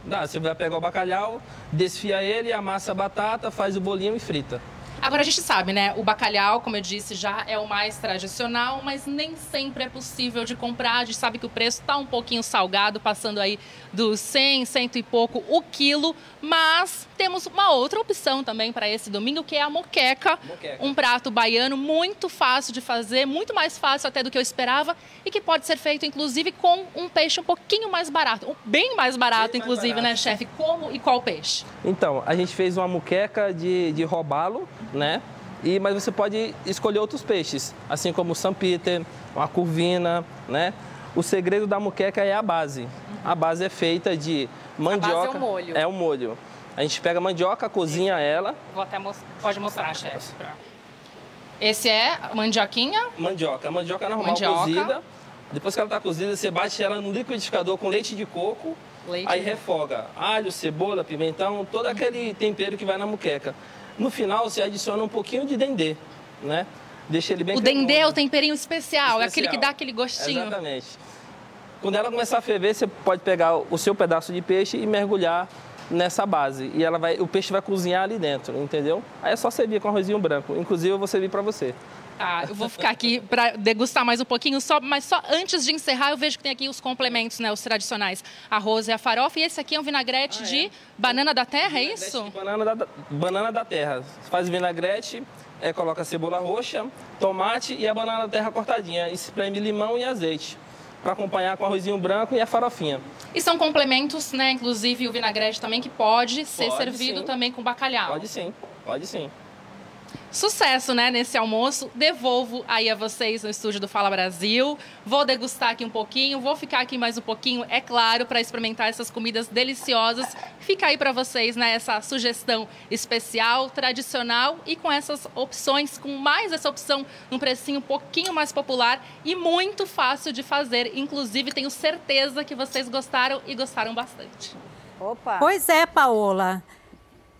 Dá. Você vai pegar o bacalhau, desfia ele, amassa a batata, faz o bolinho e frita.
Agora a gente sabe, né? O bacalhau, como eu disse, já é o mais tradicional, mas nem sempre é possível de comprar. A gente sabe que o preço está um pouquinho salgado, passando aí dos 100, cento e pouco o quilo. Mas temos uma outra opção também para esse domingo, que é a moqueca. moqueca. Um prato baiano muito fácil de fazer, muito mais fácil até do que eu esperava e que pode ser feito, inclusive, com um peixe um pouquinho mais barato. Bem mais barato, bem inclusive, mais barato. né, chefe? Como e qual peixe?
Então, a gente fez uma moqueca de, de robalo né? E, mas você pode escolher outros peixes, assim como o São Peter, uma curvina, né? O segredo da muqueca é a base. A base é feita de mandioca. A
base é o molho.
É o molho. A gente pega a mandioca, cozinha ela.
Vou até pode mostrar, chefe. Esse é mandioquinha?
Mandioca. A mandioca normal mandioca. cozida. Depois que ela está cozida, você bate ela no liquidificador com leite de coco. Leite aí refoga alho, cebola, pimentão, todo aquele tempero que vai na muqueca. No final, você adiciona um pouquinho de dendê, né? Deixa ele bem
O cremoso. dendê é o temperinho especial, especial, é aquele que dá aquele gostinho.
Exatamente. Quando ela começar a ferver, você pode pegar o seu pedaço de peixe e mergulhar nessa base. E ela vai, o peixe vai cozinhar ali dentro, entendeu? Aí é só servir com arrozinho branco. Inclusive, eu vou servir para você.
Ah, eu vou ficar aqui para degustar mais um pouquinho, só, mas só antes de encerrar, eu vejo que tem aqui os complementos, né, os tradicionais. Arroz e a farofa, e esse aqui é um vinagrete ah, de é. banana da terra, é isso?
banana da, banana da terra. Faz vinagrete, é, coloca cebola roxa, tomate e a banana da terra cortadinha. Espreme limão e azeite para acompanhar com arrozinho branco e a farofinha.
E são complementos, né? Inclusive o vinagrete também que pode ser pode servido sim. também com bacalhau.
Pode sim, pode sim.
Sucesso, né, nesse almoço. Devolvo aí a vocês no estúdio do Fala Brasil. Vou degustar aqui um pouquinho, vou ficar aqui mais um pouquinho, é claro, para experimentar essas comidas deliciosas. Fica aí para vocês, né, essa sugestão especial, tradicional e com essas opções, com mais essa opção num precinho um pouquinho mais popular e muito fácil de fazer. Inclusive, tenho certeza que vocês gostaram e gostaram bastante.
Opa! Pois é, Paola.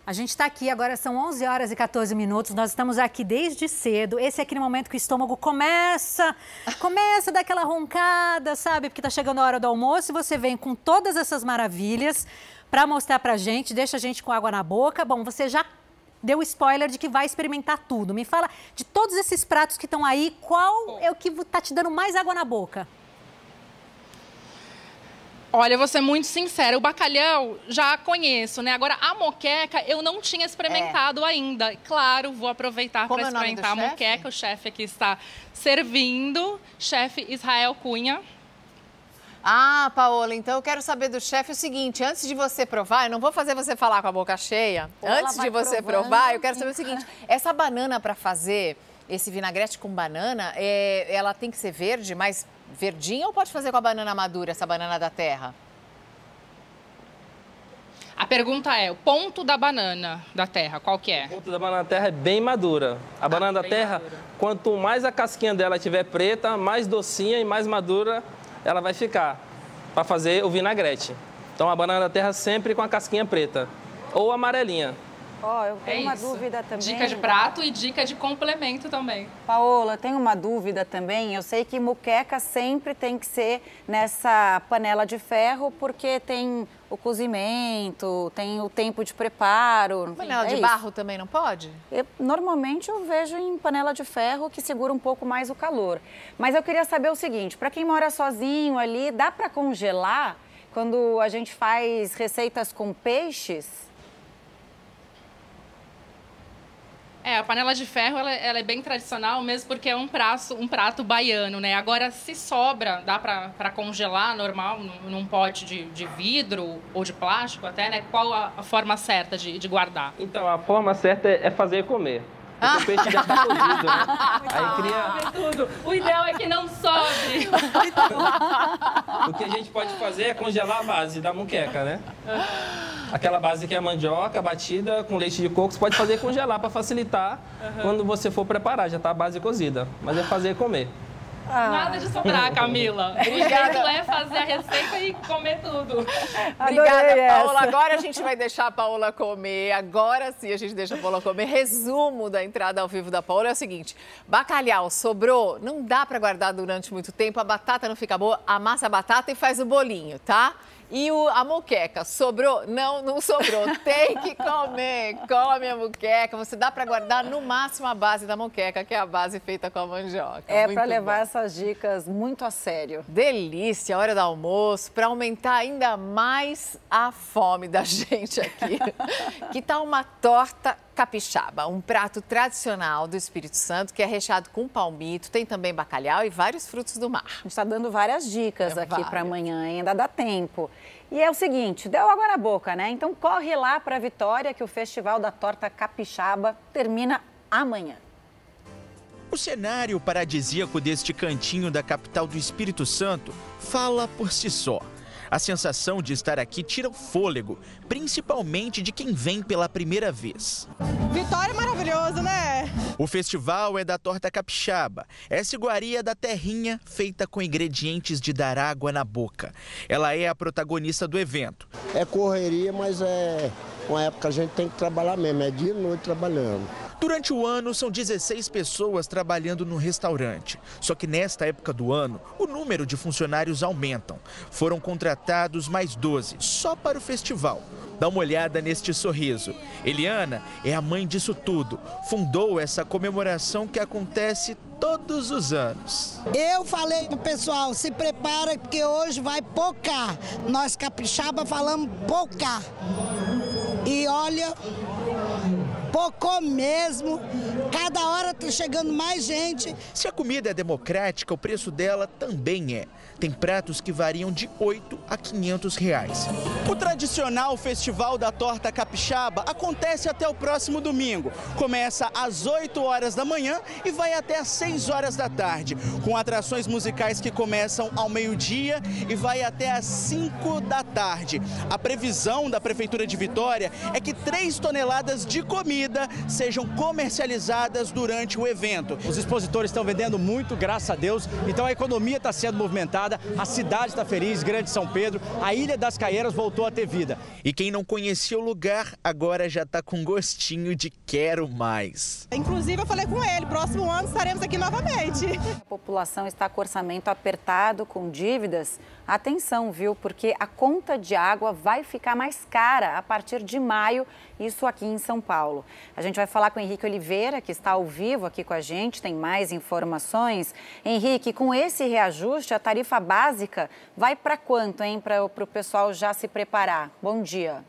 A gente está aqui, agora são 11 horas e 14 minutos, nós estamos aqui desde cedo. Esse é aquele momento que o estômago começa, começa a dar aquela roncada, sabe? Porque está chegando a hora do almoço e você vem com todas essas maravilhas para mostrar para gente, deixa a gente com água na boca. Bom, você já deu spoiler de que vai experimentar tudo. Me fala de todos esses pratos que estão aí, qual é o que está te dando mais água na boca?
Olha, eu vou ser muito sincera, o bacalhau já conheço, né? Agora, a moqueca eu não tinha experimentado é. ainda. Claro, vou aproveitar para é experimentar a moqueca. O chefe aqui está servindo, chefe Israel Cunha.
Ah, Paola, então eu quero saber do chefe o seguinte: antes de você provar, eu não vou fazer você falar com a boca cheia. antes de você provando. provar, eu quero saber o seguinte: essa banana para fazer esse vinagrete com banana, é, ela tem que ser verde, mas verdinha ou pode fazer com a banana madura, essa banana da terra?
A pergunta é, o ponto da banana da terra, qual que é?
O ponto da banana da terra é bem madura. A ah, banana da terra, madura. quanto mais a casquinha dela estiver preta, mais docinha e mais madura ela vai ficar para fazer o vinagrete. Então a banana da terra sempre com a casquinha preta ou amarelinha.
Ó, oh, eu tenho é uma isso. dúvida também.
Dica de prato e dica de complemento também.
Paola, tenho uma dúvida também. Eu sei que muqueca sempre tem que ser nessa panela de ferro, porque tem o cozimento, tem o tempo de preparo.
Panela é de isso. barro também não pode?
Eu, normalmente eu vejo em panela de ferro que segura um pouco mais o calor. Mas eu queria saber o seguinte: para quem mora sozinho ali, dá para congelar quando a gente faz receitas com peixes?
É, a panela de ferro ela, ela, é bem tradicional, mesmo porque é um prato, um prato baiano, né? Agora, se sobra, dá para congelar normal, num, pote de, de, vidro ou de plástico até, né? Qual a, a forma certa de, de, guardar?
Então, a forma certa é, é fazer comer. Porque o peixe já está cozido, né?
Aí cria... Tudo. O ideal é que não sobre.
o que a gente pode fazer é congelar a base da muqueca, né? Aquela base que é mandioca batida com leite de coco, você pode fazer congelar para facilitar uhum. quando você for preparar, já está a base cozida. Mas é fazer comer.
Ah. Nada de sobrar, Camila. O jeito é fazer a receita e comer tudo.
Obrigada, Paola. Agora a gente vai deixar a Paola comer. Agora sim a gente deixa a Paola comer. Resumo da entrada ao vivo da Paola é o seguinte: bacalhau sobrou, não dá para guardar durante muito tempo, a batata não fica boa, amassa a batata e faz o bolinho, tá? E o, a muqueca, sobrou? Não, não sobrou. Tem que comer. Come a muqueca. Você dá para guardar no máximo a base da muqueca, que é a base feita com a mandioca.
É para levar bom. essas dicas muito a sério.
Delícia, hora do almoço, para aumentar ainda mais a fome da gente aqui. que tal uma torta capixaba, um prato tradicional do Espírito Santo que é recheado com palmito, tem também bacalhau e vários frutos do mar. A
gente está dando várias dicas é aqui para amanhã, ainda dá tempo. E é o seguinte, deu água na boca, né? Então corre lá para Vitória que o Festival da Torta Capixaba termina amanhã.
O cenário paradisíaco deste cantinho da capital do Espírito Santo fala por si só. A sensação de estar aqui tira o fôlego, principalmente de quem vem pela primeira vez.
Vitória é maravilhoso, né?
O festival é da torta capixaba. Essa iguaria da terrinha feita com ingredientes de dar água na boca. Ela é a protagonista do evento.
É correria, mas é uma época a gente tem que trabalhar mesmo, é dia e noite trabalhando.
Durante o ano, são 16 pessoas trabalhando no restaurante. Só que nesta época do ano, o número de funcionários aumentam. Foram contratados mais 12 só para o festival. Dá uma olhada neste sorriso. Eliana é a mãe disso tudo. Fundou essa comemoração que acontece todos os anos.
Eu falei pro pessoal, se prepara porque hoje vai pocar. Nós capixaba falamos pocar. E olha, pocou mesmo,
Cada hora tá chegando mais gente.
Se a comida é democrática, o preço dela também é. Tem pratos que variam de 8 a 500 reais.
O tradicional Festival da Torta Capixaba acontece até o próximo domingo. Começa às 8 horas da manhã e vai até às 6 horas da tarde, com atrações musicais que começam ao meio-dia e vai até às 5 da tarde. A previsão da Prefeitura de Vitória é que 3 toneladas de comida sejam comercializadas durante o evento.
Os expositores estão vendendo muito, graças a Deus, então a economia está sendo movimentada a cidade está feliz, Grande São Pedro, a Ilha das Caieiras voltou a ter vida.
E quem não conhecia o lugar, agora já está com gostinho de quero mais.
Inclusive, eu falei com ele, próximo ano estaremos aqui novamente.
A população está com orçamento apertado, com dívidas. Atenção, viu? Porque a conta de água vai ficar mais cara a partir de maio, isso aqui em São Paulo. A gente vai falar com o Henrique Oliveira, que está ao vivo aqui com a gente, tem mais informações. Henrique, com esse reajuste, a tarifa básica vai para quanto, hein? Para o pessoal já se preparar. Bom dia.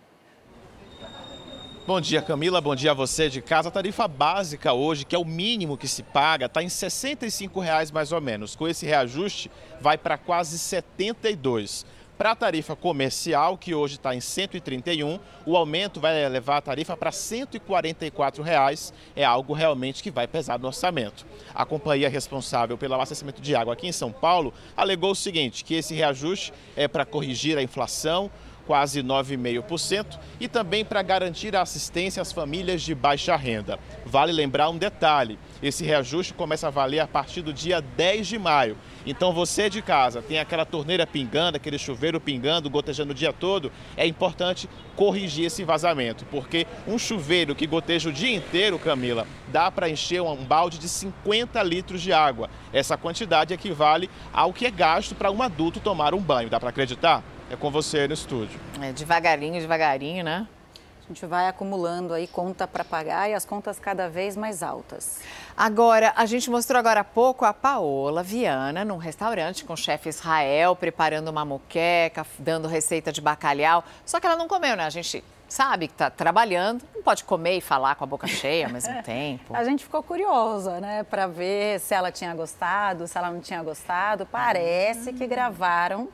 Bom dia, Camila. Bom dia a você de casa. A tarifa básica hoje, que é o mínimo que se paga, está em 65 reais mais ou menos. Com esse reajuste, vai para quase R$ 72. Para a tarifa comercial, que hoje está em 131, o aumento vai levar a tarifa para 144 reais. É algo realmente que vai pesar no orçamento. A companhia responsável pelo abastecimento de água aqui em São Paulo alegou o seguinte, que esse reajuste é para corrigir a inflação, quase 9,5%, e também para garantir a assistência às famílias de baixa renda. Vale lembrar um detalhe: esse reajuste começa a valer a partir do dia 10 de maio. Então você de casa tem aquela torneira pingando, aquele chuveiro pingando, gotejando o dia todo, é importante corrigir esse vazamento, porque um chuveiro que goteja o dia inteiro, Camila, dá para encher um balde de 50 litros de água. Essa quantidade equivale ao que é gasto para um adulto tomar um banho. Dá para acreditar? É com você no estúdio.
É devagarinho, devagarinho, né?
A gente vai acumulando aí conta para pagar e as contas cada vez mais altas.
Agora, a gente mostrou agora há pouco a Paola Viana num restaurante com o chefe Israel preparando uma moqueca, dando receita de bacalhau. Só que ela não comeu, né? A gente sabe que está trabalhando, não pode comer e falar com a boca cheia ao mesmo tempo.
A gente ficou curiosa, né, para ver se ela tinha gostado, se ela não tinha gostado. Parece que gravaram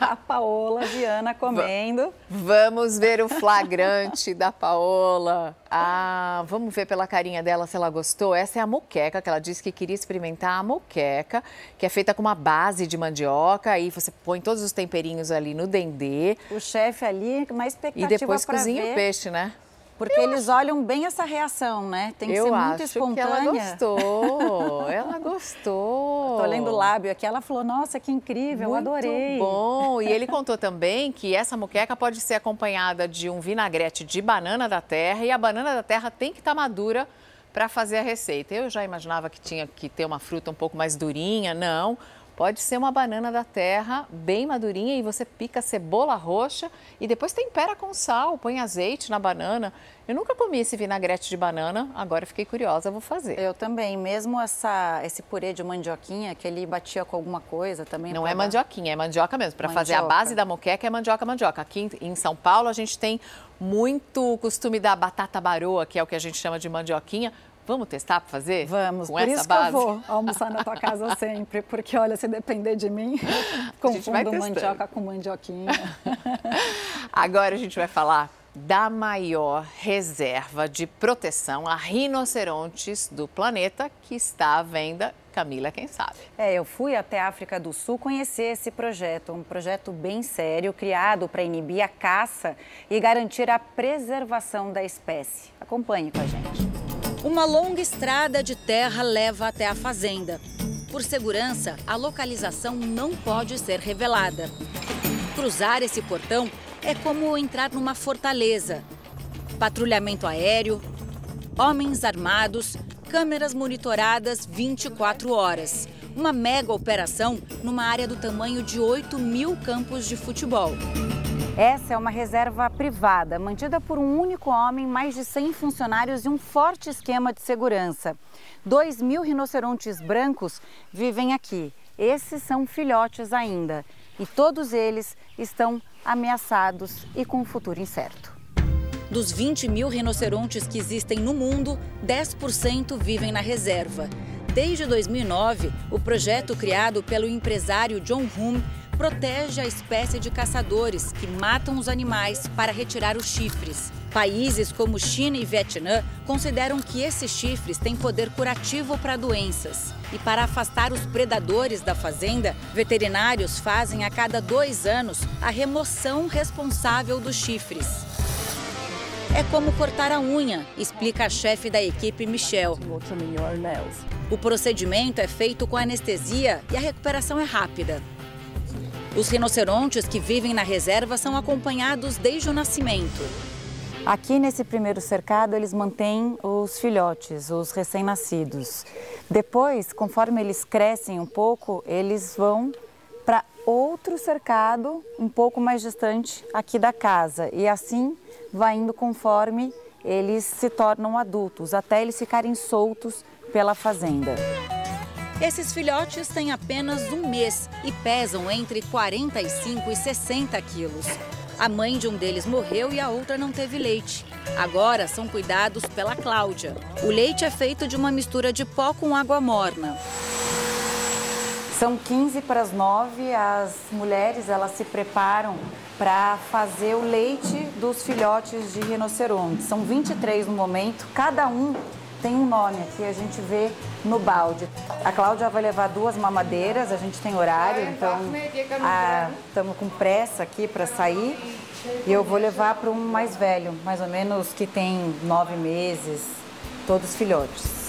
a Paola Viana comendo.
Vamos ver o flagrante da Paola. Ah, vamos ver pela carinha dela se ela gostou. Essa é a moqueca, que ela disse que queria experimentar a moqueca, que é feita com uma base de mandioca. Aí você põe todos os temperinhos ali no dendê.
O chefe ali, mais expectativa
E depois cozinha
ver.
o peixe, né?
Porque eu eles acho... olham bem essa reação, né? Tem que
eu
ser muito espontânea.
Que ela gostou, ela gostou.
Tô lendo o lábio aqui, ela falou, nossa, que incrível,
muito
adorei.
bom. E ele contou também que essa moqueca pode ser acompanhada de um vinagrete de banana da terra e a banana da terra tem que estar tá madura para fazer a receita. Eu já imaginava que tinha que ter uma fruta um pouco mais durinha, não. Pode ser uma banana da terra bem madurinha e você pica cebola roxa e depois tempera com sal, põe azeite na banana. Eu nunca comi esse vinagrete de banana, agora fiquei curiosa, vou fazer.
Eu também, mesmo essa, esse purê de mandioquinha que ele batia com alguma coisa também.
Não é mandioquinha, é mandioca mesmo. Para fazer a base da moqueca é mandioca, mandioca. Aqui em São Paulo a gente tem muito costume da batata baroa, que é o que a gente chama de mandioquinha. Vamos testar para fazer?
Vamos,
com
por
essa
isso
base?
que eu vou almoçar na tua casa sempre, porque olha, se depender de mim, confundo mandioca com mandioquinha.
Agora a gente vai falar da maior reserva de proteção a rinocerontes do planeta que está à venda. Camila, quem sabe?
É, eu fui até a África do Sul conhecer esse projeto, um projeto bem sério, criado para inibir a caça e garantir a preservação da espécie. Acompanhe com a gente.
Uma longa estrada de terra leva até a fazenda. Por segurança, a localização não pode ser revelada. Cruzar esse portão é como entrar numa fortaleza. Patrulhamento aéreo, homens armados, câmeras monitoradas 24 horas. Uma mega operação numa área do tamanho de 8 mil campos de futebol.
Essa é uma reserva privada, mantida por um único homem, mais de 100 funcionários e um forte esquema de segurança. 2 mil rinocerontes brancos vivem aqui. Esses são filhotes ainda. E todos eles estão ameaçados e com um futuro incerto. Dos 20 mil rinocerontes que existem no mundo, 10% vivem na reserva. Desde 2009, o projeto criado pelo empresário John Hume protege a espécie de caçadores que matam os animais para retirar os chifres. Países como China e Vietnã consideram que esses chifres têm poder curativo para doenças. E para afastar os predadores da fazenda, veterinários fazem a cada dois anos a remoção responsável dos chifres. É como cortar a unha, explica a chefe da equipe Michelle. O procedimento é feito com anestesia e a recuperação é rápida. Os rinocerontes que vivem na reserva são acompanhados desde o nascimento.
Aqui nesse primeiro cercado, eles mantêm os filhotes, os recém-nascidos. Depois, conforme eles crescem um pouco, eles vão para outro cercado um pouco mais distante aqui da casa. E assim vai indo conforme eles se tornam adultos, até eles ficarem soltos pela fazenda.
Esses filhotes têm apenas um mês e pesam entre 45 e 60 quilos. A mãe de um deles morreu e a outra não teve leite. Agora são cuidados pela Cláudia. O leite é feito de uma mistura de pó com água morna.
São 15 para as 9, as mulheres elas se preparam para fazer o leite dos filhotes de rinoceronte. São 23 no momento, cada um tem um nome aqui, a gente vê no balde. A Cláudia vai levar duas mamadeiras, a gente tem horário, então estamos com pressa aqui para sair. E eu vou levar para um mais velho, mais ou menos que tem nove meses, todos filhotes.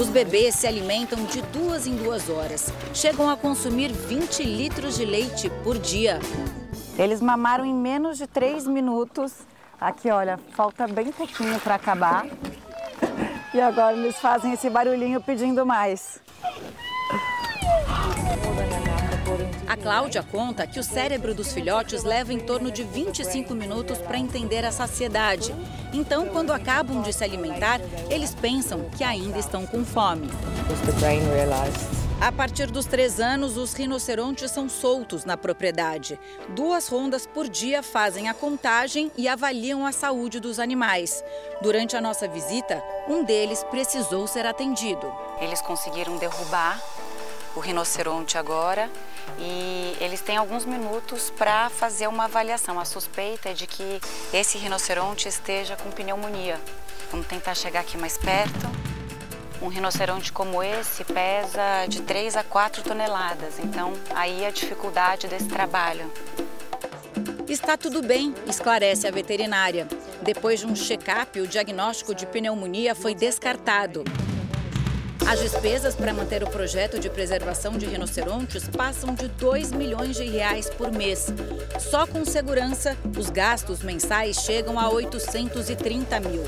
Os bebês se alimentam de duas em duas horas. Chegam a consumir 20 litros de leite por dia.
Eles mamaram em menos de três minutos Aqui, olha, falta bem pouquinho para acabar. E agora eles fazem esse barulhinho pedindo mais.
A Cláudia conta que o cérebro dos filhotes leva em torno de 25 minutos para entender a saciedade. Então, quando acabam de se alimentar, eles pensam que ainda estão com fome. A partir dos três anos, os rinocerontes são soltos na propriedade. Duas rondas por dia fazem a contagem e avaliam a saúde dos animais. Durante a nossa visita, um deles precisou ser atendido.
Eles conseguiram derrubar o rinoceronte agora e eles têm alguns minutos para fazer uma avaliação. A suspeita é de que esse rinoceronte esteja com pneumonia. Vamos tentar chegar aqui mais perto. Um rinoceronte como esse pesa de 3 a 4 toneladas, então aí a dificuldade desse trabalho.
Está tudo bem, esclarece a veterinária. Depois de um check-up, o diagnóstico de pneumonia foi descartado. As despesas para manter o projeto de preservação de rinocerontes passam de 2 milhões de reais por mês. Só com segurança, os gastos mensais chegam a 830 mil.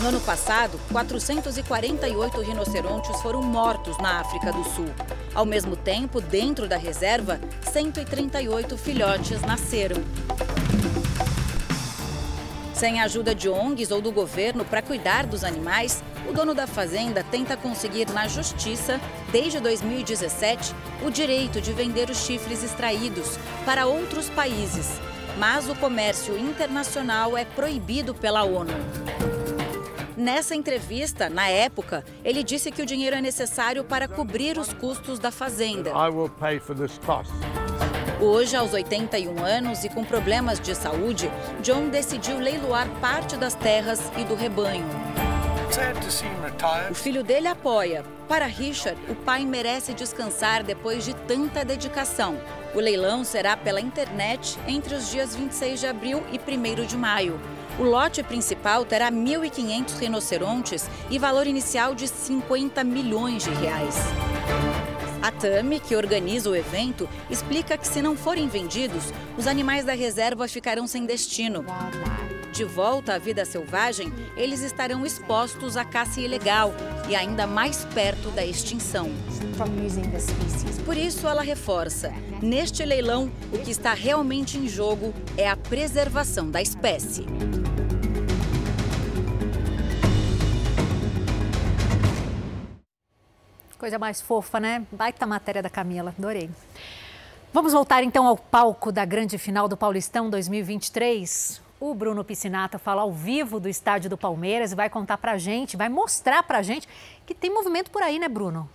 No ano passado, 448 rinocerontes foram mortos na África do Sul. Ao mesmo tempo, dentro da reserva, 138 filhotes nasceram. Sem a ajuda de ONGs ou do governo para cuidar dos animais, o dono da fazenda tenta conseguir na justiça, desde 2017, o direito de vender os chifres extraídos para outros países. Mas o comércio internacional é proibido pela ONU. Nessa entrevista, na época, ele disse que o dinheiro é necessário para cobrir os custos da fazenda. Hoje, aos 81 anos e com problemas de saúde, John decidiu leiloar parte das terras e do rebanho. O filho dele apoia. Para Richard, o pai merece descansar depois de tanta dedicação. O leilão será pela internet entre os dias 26 de abril e 1 de maio. O lote principal terá 1.500 rinocerontes e valor inicial de 50 milhões de reais. A Tami, que organiza o evento, explica que se não forem vendidos, os animais da reserva ficarão sem destino. De volta à vida selvagem, eles estarão expostos à caça ilegal e ainda mais perto da extinção. Por isso, ela reforça: neste leilão, o que está realmente em jogo é a preservação da espécie.
Coisa mais fofa, né? Baita matéria da Camila, adorei. Vamos voltar então ao palco da grande final do Paulistão 2023. O Bruno Piscinato fala ao vivo do estádio do Palmeiras e vai contar pra gente, vai mostrar pra gente que tem movimento por aí, né, Bruno?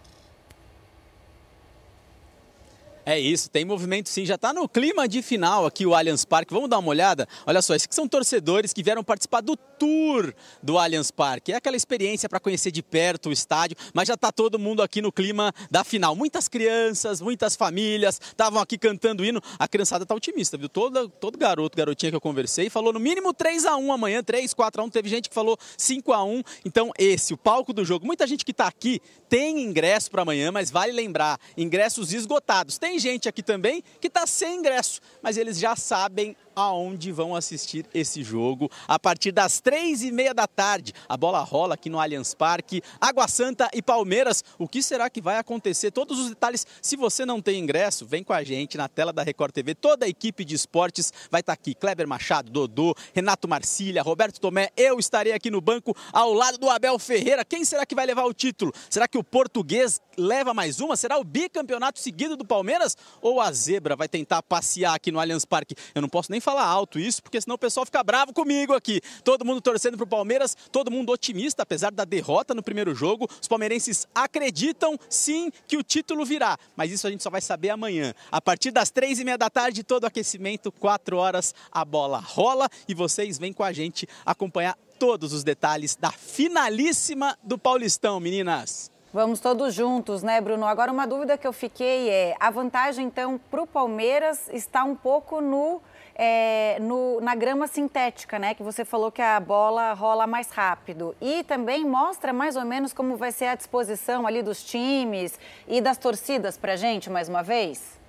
É isso, tem movimento sim. Já está no clima de final aqui o Allianz Parque. Vamos dar uma olhada? Olha só, esses são torcedores que vieram participar do tour do Allianz Parque. É aquela experiência para conhecer de perto o estádio, mas já está todo mundo aqui no clima da final. Muitas crianças, muitas famílias estavam aqui cantando hino. A criançada está otimista, viu? Todo, todo garoto, garotinha que eu conversei, falou no mínimo 3 a 1 amanhã, 3, 4 a 1 Teve gente que falou 5 a 1 Então, esse, o palco do jogo. Muita gente que está aqui tem ingresso para amanhã, mas vale lembrar, ingressos esgotados. Tem gente aqui também que está sem ingresso, mas eles já sabem aonde vão assistir esse jogo a partir das três e meia da tarde. A bola rola aqui no Allianz Parque, Água Santa e Palmeiras. O que será que vai acontecer? Todos os detalhes. Se você não tem ingresso, vem com a gente na tela da Record TV. Toda a equipe de esportes vai estar aqui. Kleber Machado, Dodô, Renato Marcília, Roberto Tomé. Eu estarei aqui no banco ao lado do Abel Ferreira. Quem será que vai levar o título? Será que o português leva mais uma? Será o bicampeonato seguido do Palmeiras? Ou a zebra vai tentar passear aqui no Allianz Parque? Eu não posso nem falar alto isso, porque senão o pessoal fica bravo comigo aqui. Todo mundo torcendo para o Palmeiras, todo mundo otimista, apesar da derrota no primeiro jogo. Os palmeirenses acreditam sim que o título virá, mas isso a gente só vai saber amanhã. A partir das três e meia da tarde, todo aquecimento, quatro horas, a bola rola e vocês vêm com a gente acompanhar todos os detalhes da finalíssima do Paulistão, meninas.
Vamos todos juntos, né, Bruno? Agora, uma dúvida que eu fiquei é: a vantagem, então, para o Palmeiras está um pouco no, é, no, na grama sintética, né? Que você falou que a bola rola mais rápido. E também mostra mais ou menos como vai ser a disposição ali dos times e das torcidas para gente, mais uma vez?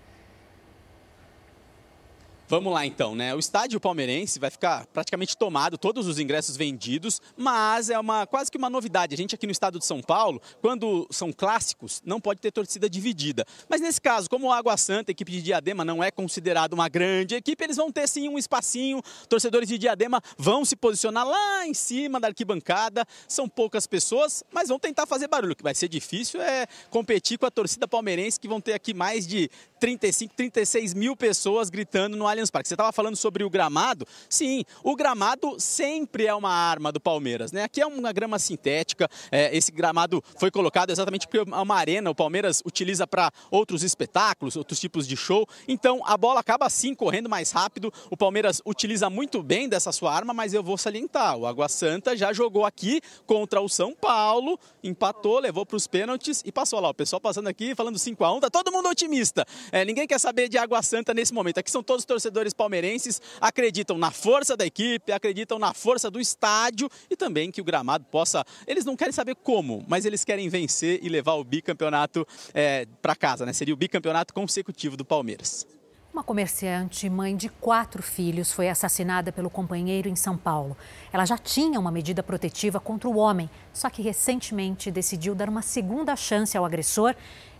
Vamos lá então, né? O estádio palmeirense vai ficar praticamente tomado, todos os ingressos vendidos, mas é uma quase que uma novidade. A gente aqui no estado de São Paulo, quando são clássicos, não pode ter torcida dividida. Mas nesse caso, como a Água Santa, a equipe de Diadema não é considerada uma grande equipe, eles vão ter sim um espacinho. Torcedores de Diadema vão se posicionar lá em cima da arquibancada. São poucas pessoas, mas vão tentar fazer barulho. O que vai ser difícil é competir com a torcida palmeirense, que vão ter aqui mais de 35, 36 mil pessoas gritando no Allianz Parque. Você estava falando sobre o gramado? Sim, o gramado sempre é uma arma do Palmeiras, né? Aqui é uma grama sintética. É, esse gramado foi colocado exatamente porque é uma arena. O Palmeiras utiliza para outros espetáculos, outros tipos de show. Então a bola acaba assim correndo mais rápido. O Palmeiras utiliza muito bem dessa sua arma, mas eu vou salientar: o Água Santa já jogou aqui contra o São Paulo, empatou, levou para os pênaltis e passou lá. O pessoal passando aqui falando 5 a 1 tá todo mundo otimista. É, ninguém quer saber de Água Santa nesse momento. Aqui são todos torcedores palmeirenses, acreditam na força da equipe, acreditam na força do estádio e também que o gramado possa. Eles não querem saber como, mas eles querem vencer e levar o bicampeonato é, para casa, né? Seria o bicampeonato consecutivo do Palmeiras.
Uma comerciante, mãe de quatro filhos, foi assassinada pelo companheiro em São Paulo. Ela já tinha uma medida protetiva contra o homem, só que recentemente decidiu dar uma segunda chance ao agressor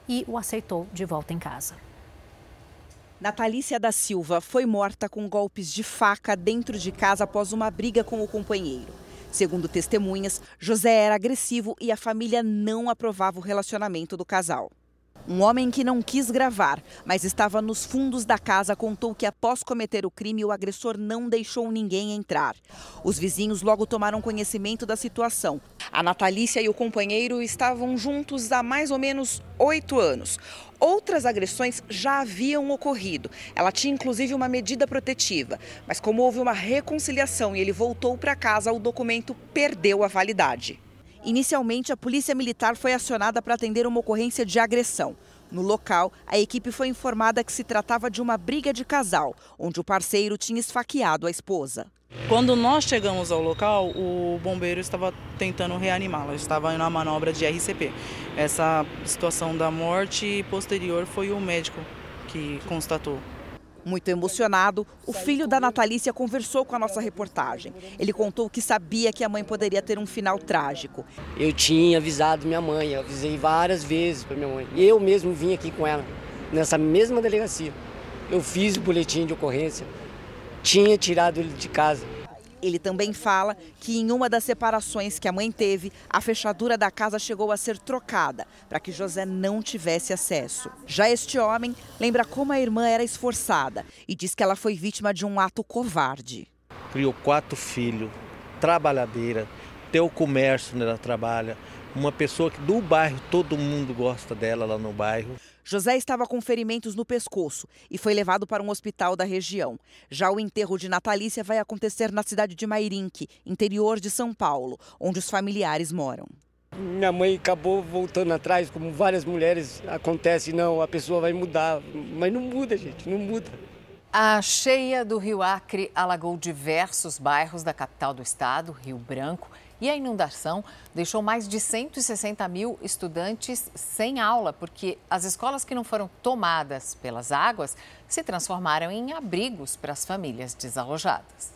e o aceitou de volta em casa.
Natalícia da Silva foi morta com golpes de faca dentro de casa após uma briga com o companheiro. Segundo testemunhas, José era agressivo e a família não aprovava o relacionamento do casal. Um homem que não quis gravar, mas estava nos fundos da casa, contou que após cometer o crime, o agressor não deixou ninguém entrar. Os vizinhos logo tomaram conhecimento da situação. A Natalícia e o companheiro estavam juntos há mais ou menos oito anos. Outras agressões já haviam ocorrido. Ela tinha inclusive uma medida protetiva, mas como houve uma reconciliação e ele voltou para casa, o documento perdeu a validade. Inicialmente, a Polícia Militar foi acionada para atender uma ocorrência de agressão. No local, a equipe foi informada que se tratava de uma briga de casal, onde o parceiro tinha esfaqueado a esposa.
Quando nós chegamos ao local, o bombeiro estava tentando reanimá-la, estava na manobra de RCP. Essa situação da morte posterior foi o médico que constatou.
Muito emocionado, o filho da Natalícia conversou com a nossa reportagem. Ele contou que sabia que a mãe poderia ter um final trágico.
Eu tinha avisado minha mãe, eu avisei várias vezes para minha mãe. Eu mesmo vim aqui com ela, nessa mesma delegacia. Eu fiz o boletim de ocorrência, tinha tirado ele de casa.
Ele também fala que em uma das separações que a mãe teve, a fechadura da casa chegou a ser trocada para que José não tivesse acesso. Já este homem lembra como a irmã era esforçada e diz que ela foi vítima de um ato covarde.
Criou quatro filhos, trabalhadeira, tem o comércio onde ela trabalha, uma pessoa que do bairro todo mundo gosta dela lá no bairro.
José estava com ferimentos no pescoço e foi levado para um hospital da região. Já o enterro de Natalícia vai acontecer na cidade de Mairinque, interior de São Paulo, onde os familiares moram.
Minha mãe acabou voltando atrás, como várias mulheres acontece, não, a pessoa vai mudar, mas não muda, gente, não muda.
A cheia do Rio Acre alagou diversos bairros da capital do estado, Rio Branco, e a inundação deixou mais de 160 mil estudantes sem aula, porque as escolas que não foram tomadas pelas águas se transformaram em abrigos para as famílias desalojadas.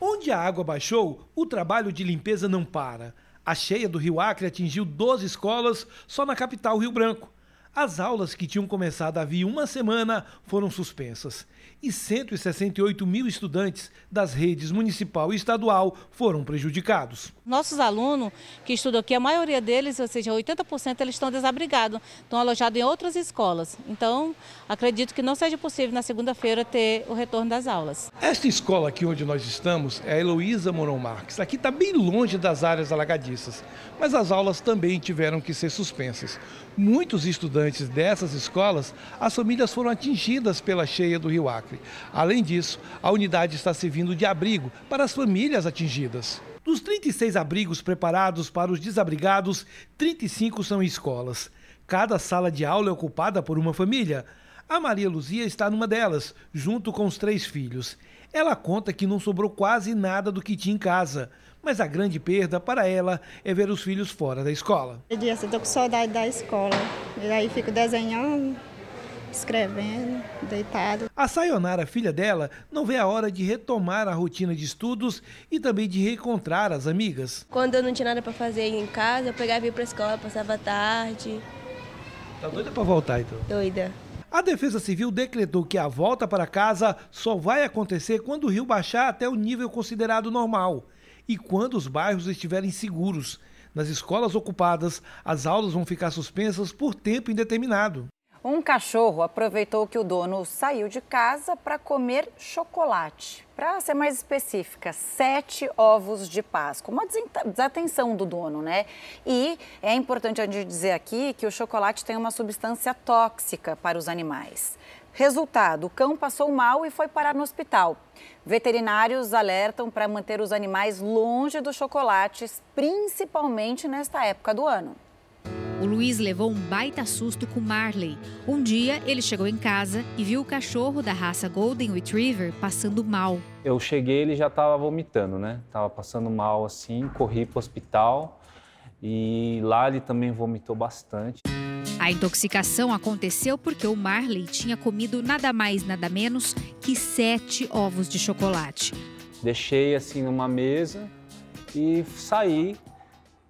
Onde a água baixou, o trabalho de limpeza não para. A cheia do Rio Acre atingiu 12 escolas só na capital Rio Branco. As aulas que tinham começado havia uma semana foram suspensas e 168 mil estudantes das redes municipal e estadual foram prejudicados.
Nossos alunos que estudam aqui, a maioria deles, ou seja, 80%, eles estão desabrigados, estão alojados em outras escolas. Então, acredito que não seja possível na segunda-feira ter o retorno das aulas.
Esta escola aqui onde nós estamos é a Heloísa Moron Marques. Aqui está bem longe das áreas alagadiças, mas as aulas também tiveram que ser suspensas. Muitos estudantes dessas escolas, as famílias foram atingidas pela cheia do Rio Acre. Além disso, a unidade está servindo de abrigo para as famílias atingidas. Dos 36 abrigos preparados para os desabrigados, 35 são escolas. Cada sala de aula é ocupada por uma família. A Maria Luzia está numa delas, junto com os três filhos. Ela conta que não sobrou quase nada do que tinha em casa, mas a grande perda para ela é ver os filhos fora da escola.
Eu estou com saudade da escola, e aí fico desenhando, escrevendo, deitado.
A Sayonara, filha dela, não vê a hora de retomar a rotina de estudos e também de reencontrar as amigas.
Quando eu não tinha nada para fazer em casa, eu pegava e ia para a escola, passava a tarde.
Tá doida para voltar então?
Doida.
A Defesa Civil decretou que a volta para casa só vai acontecer quando o rio baixar até o nível considerado normal e quando os bairros estiverem seguros. Nas escolas ocupadas, as aulas vão ficar suspensas por tempo indeterminado.
Um cachorro aproveitou que o dono saiu de casa para comer chocolate. Para ser mais específica, sete ovos de Páscoa. Uma desatenção do dono, né? E é importante a gente dizer aqui que o chocolate tem uma substância tóxica para os animais. Resultado: o cão passou mal e foi parar no hospital. Veterinários alertam para manter os animais longe dos chocolates, principalmente nesta época do ano.
O Luiz levou um baita susto com Marley. Um dia, ele chegou em casa e viu o cachorro da raça Golden Retriever passando mal.
Eu cheguei, ele já estava vomitando, né? Tava passando mal assim, corri para o hospital e lá ele também vomitou bastante.
A intoxicação aconteceu porque o Marley tinha comido nada mais, nada menos que sete ovos de chocolate.
Deixei assim numa mesa e saí.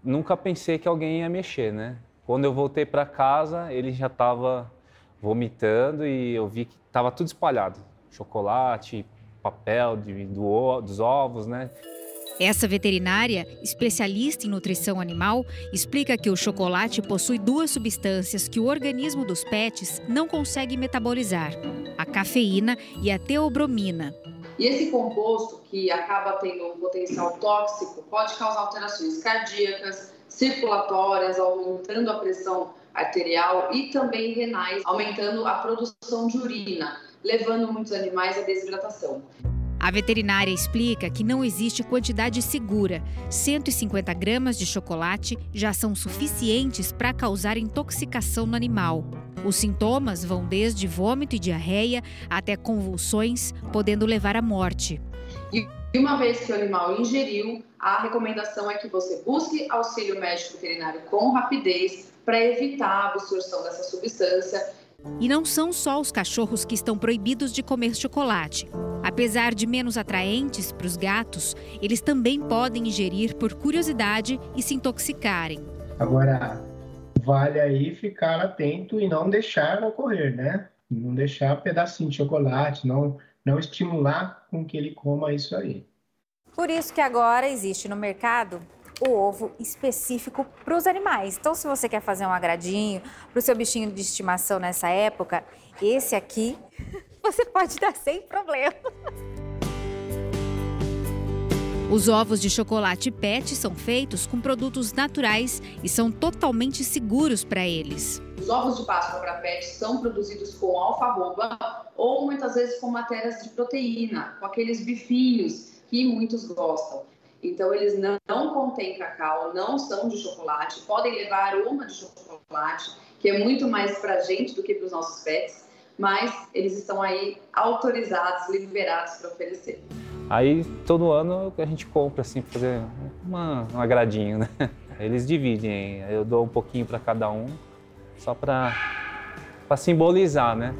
Nunca pensei que alguém ia mexer, né? Quando eu voltei para casa, ele já estava vomitando e eu vi que estava tudo espalhado. Chocolate, papel de, do, dos ovos, né?
Essa veterinária, especialista em nutrição animal, explica que o chocolate possui duas substâncias que o organismo dos pets não consegue metabolizar: a cafeína e a teobromina.
E esse composto, que acaba tendo um potencial tóxico, pode causar alterações cardíacas, circulatórias, aumentando a pressão arterial e também renais, aumentando a produção de urina, levando muitos animais à desidratação.
A veterinária explica que não existe quantidade segura. 150 gramas de chocolate já são suficientes para causar intoxicação no animal. Os sintomas vão desde vômito e diarreia até convulsões, podendo levar à morte.
E uma vez que o animal ingeriu, a recomendação é que você busque auxílio médico veterinário com rapidez para evitar a absorção dessa substância
e não são só os cachorros que estão proibidos de comer chocolate. Apesar de menos atraentes para os gatos, eles também podem ingerir por curiosidade e se intoxicarem.
Agora, vale aí ficar atento e não deixar ocorrer, né? Não deixar pedacinho de chocolate, não, não estimular com que ele coma isso aí.
Por isso que agora existe no mercado o ovo específico para os animais. Então, se você quer fazer um agradinho para o seu bichinho de estimação nessa época, esse aqui você pode dar sem problema.
Os ovos de chocolate PET são feitos com produtos naturais e são totalmente seguros para eles.
Os ovos de Páscoa para PET são produzidos com alfarroba ou muitas vezes com matérias de proteína, com aqueles bifinhos que muitos gostam. Então, eles não, não contêm cacau, não são de chocolate, podem levar aroma de chocolate, que é muito mais para a gente do que para os nossos pets, mas eles estão aí autorizados, liberados para oferecer.
Aí, todo ano a gente compra, assim, para fazer uma, um agradinho, né? Eles dividem, eu dou um pouquinho para cada um, só para simbolizar, né?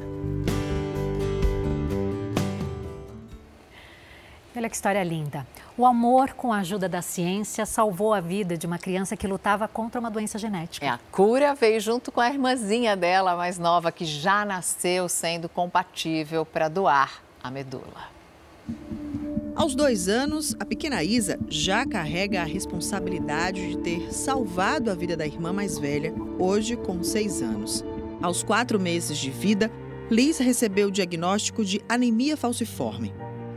Olha que história linda. O amor, com a ajuda da ciência, salvou a vida de uma criança que lutava contra uma doença genética.
É, a cura veio junto com a irmãzinha dela, mais nova, que já nasceu sendo compatível para doar a medula.
Aos dois anos, a pequena Isa já carrega a responsabilidade de ter salvado a vida da irmã mais velha, hoje com seis anos. Aos quatro meses de vida, Liz recebeu o diagnóstico de anemia falciforme.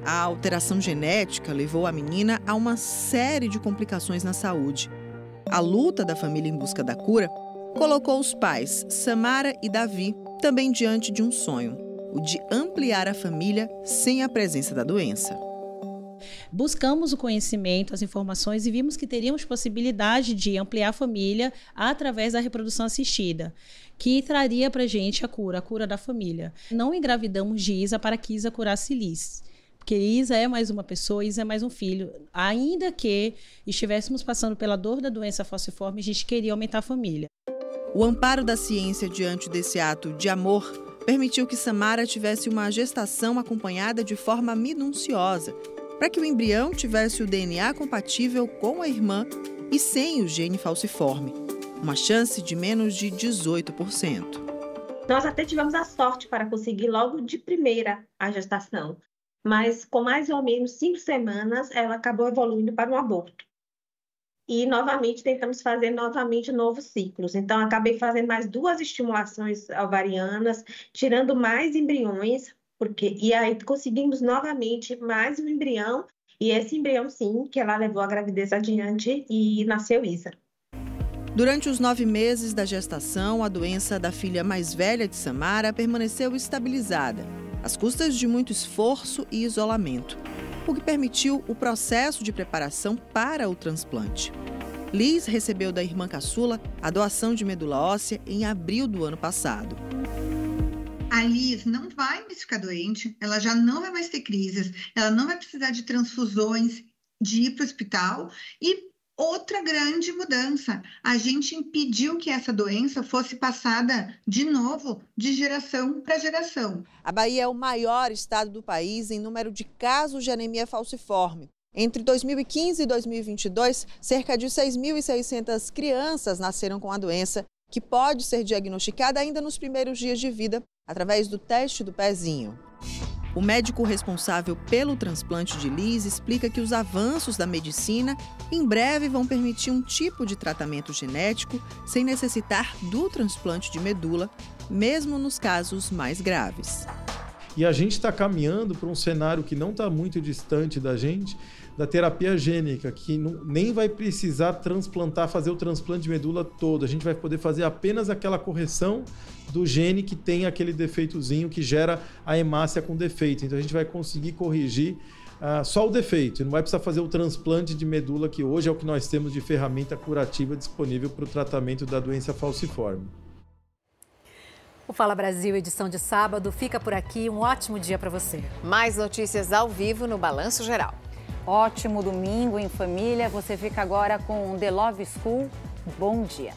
A alteração genética levou a menina a uma série de complicações na saúde. A luta da família em busca da cura colocou os pais, Samara e Davi, também diante de um sonho: o de ampliar a família sem a presença da doença.
Buscamos o conhecimento, as informações e vimos que teríamos possibilidade de ampliar a família através da reprodução assistida que traria para gente a cura, a cura da família. Não engravidamos de Isa para que Isa curasse Liz. Porque Isa é mais uma pessoa, Isa é mais um filho. Ainda que estivéssemos passando pela dor da doença falciforme, a gente queria aumentar a família.
O amparo da ciência diante desse ato de amor permitiu que Samara tivesse uma gestação acompanhada de forma minuciosa, para que o embrião tivesse o DNA compatível com a irmã e sem o gene falciforme, uma chance de menos de 18%.
Nós até tivemos a sorte para conseguir logo de primeira a gestação, mas com mais ou menos cinco semanas ela acabou evoluindo para um aborto. E novamente tentamos fazer novamente novos ciclos. Então acabei fazendo mais duas estimulações ovarianas, tirando mais embriões, porque e aí conseguimos novamente mais um embrião e esse embrião sim que ela levou a gravidez adiante e nasceu Isa.
Durante os nove meses da gestação, a doença da filha mais velha de Samara permaneceu estabilizada às custas de muito esforço e isolamento, o que permitiu o processo de preparação para o transplante. Liz recebeu da irmã caçula a doação de medula óssea em abril do ano passado.
A Liz não vai mais ficar doente, ela já não vai mais ter crises, ela não vai precisar de transfusões, de ir para o hospital e Outra grande mudança, a gente impediu que essa doença fosse passada de novo de geração para geração.
A Bahia é o maior estado do país em número de casos de anemia falciforme. Entre 2015 e 2022, cerca de 6.600 crianças nasceram com a doença, que pode ser diagnosticada ainda nos primeiros dias de vida através do teste do pezinho. O médico responsável pelo transplante de Liz explica que os avanços da medicina em breve vão permitir um tipo de tratamento genético sem necessitar do transplante de medula, mesmo nos casos mais graves.
E a gente está caminhando para um cenário que não está muito distante da gente, da terapia gênica, que não, nem vai precisar transplantar, fazer o transplante de medula todo. A gente vai poder fazer apenas aquela correção do gene que tem aquele defeitozinho que gera a hemácia com defeito. Então a gente vai conseguir corrigir uh, só o defeito. Não vai precisar fazer o transplante de medula, que hoje é o que nós temos de ferramenta curativa disponível para o tratamento da doença falciforme.
O Fala Brasil, edição de sábado, fica por aqui. Um ótimo dia para você.
Mais notícias ao vivo no Balanço Geral.
Ótimo domingo em família. Você fica agora com The Love School. Bom dia.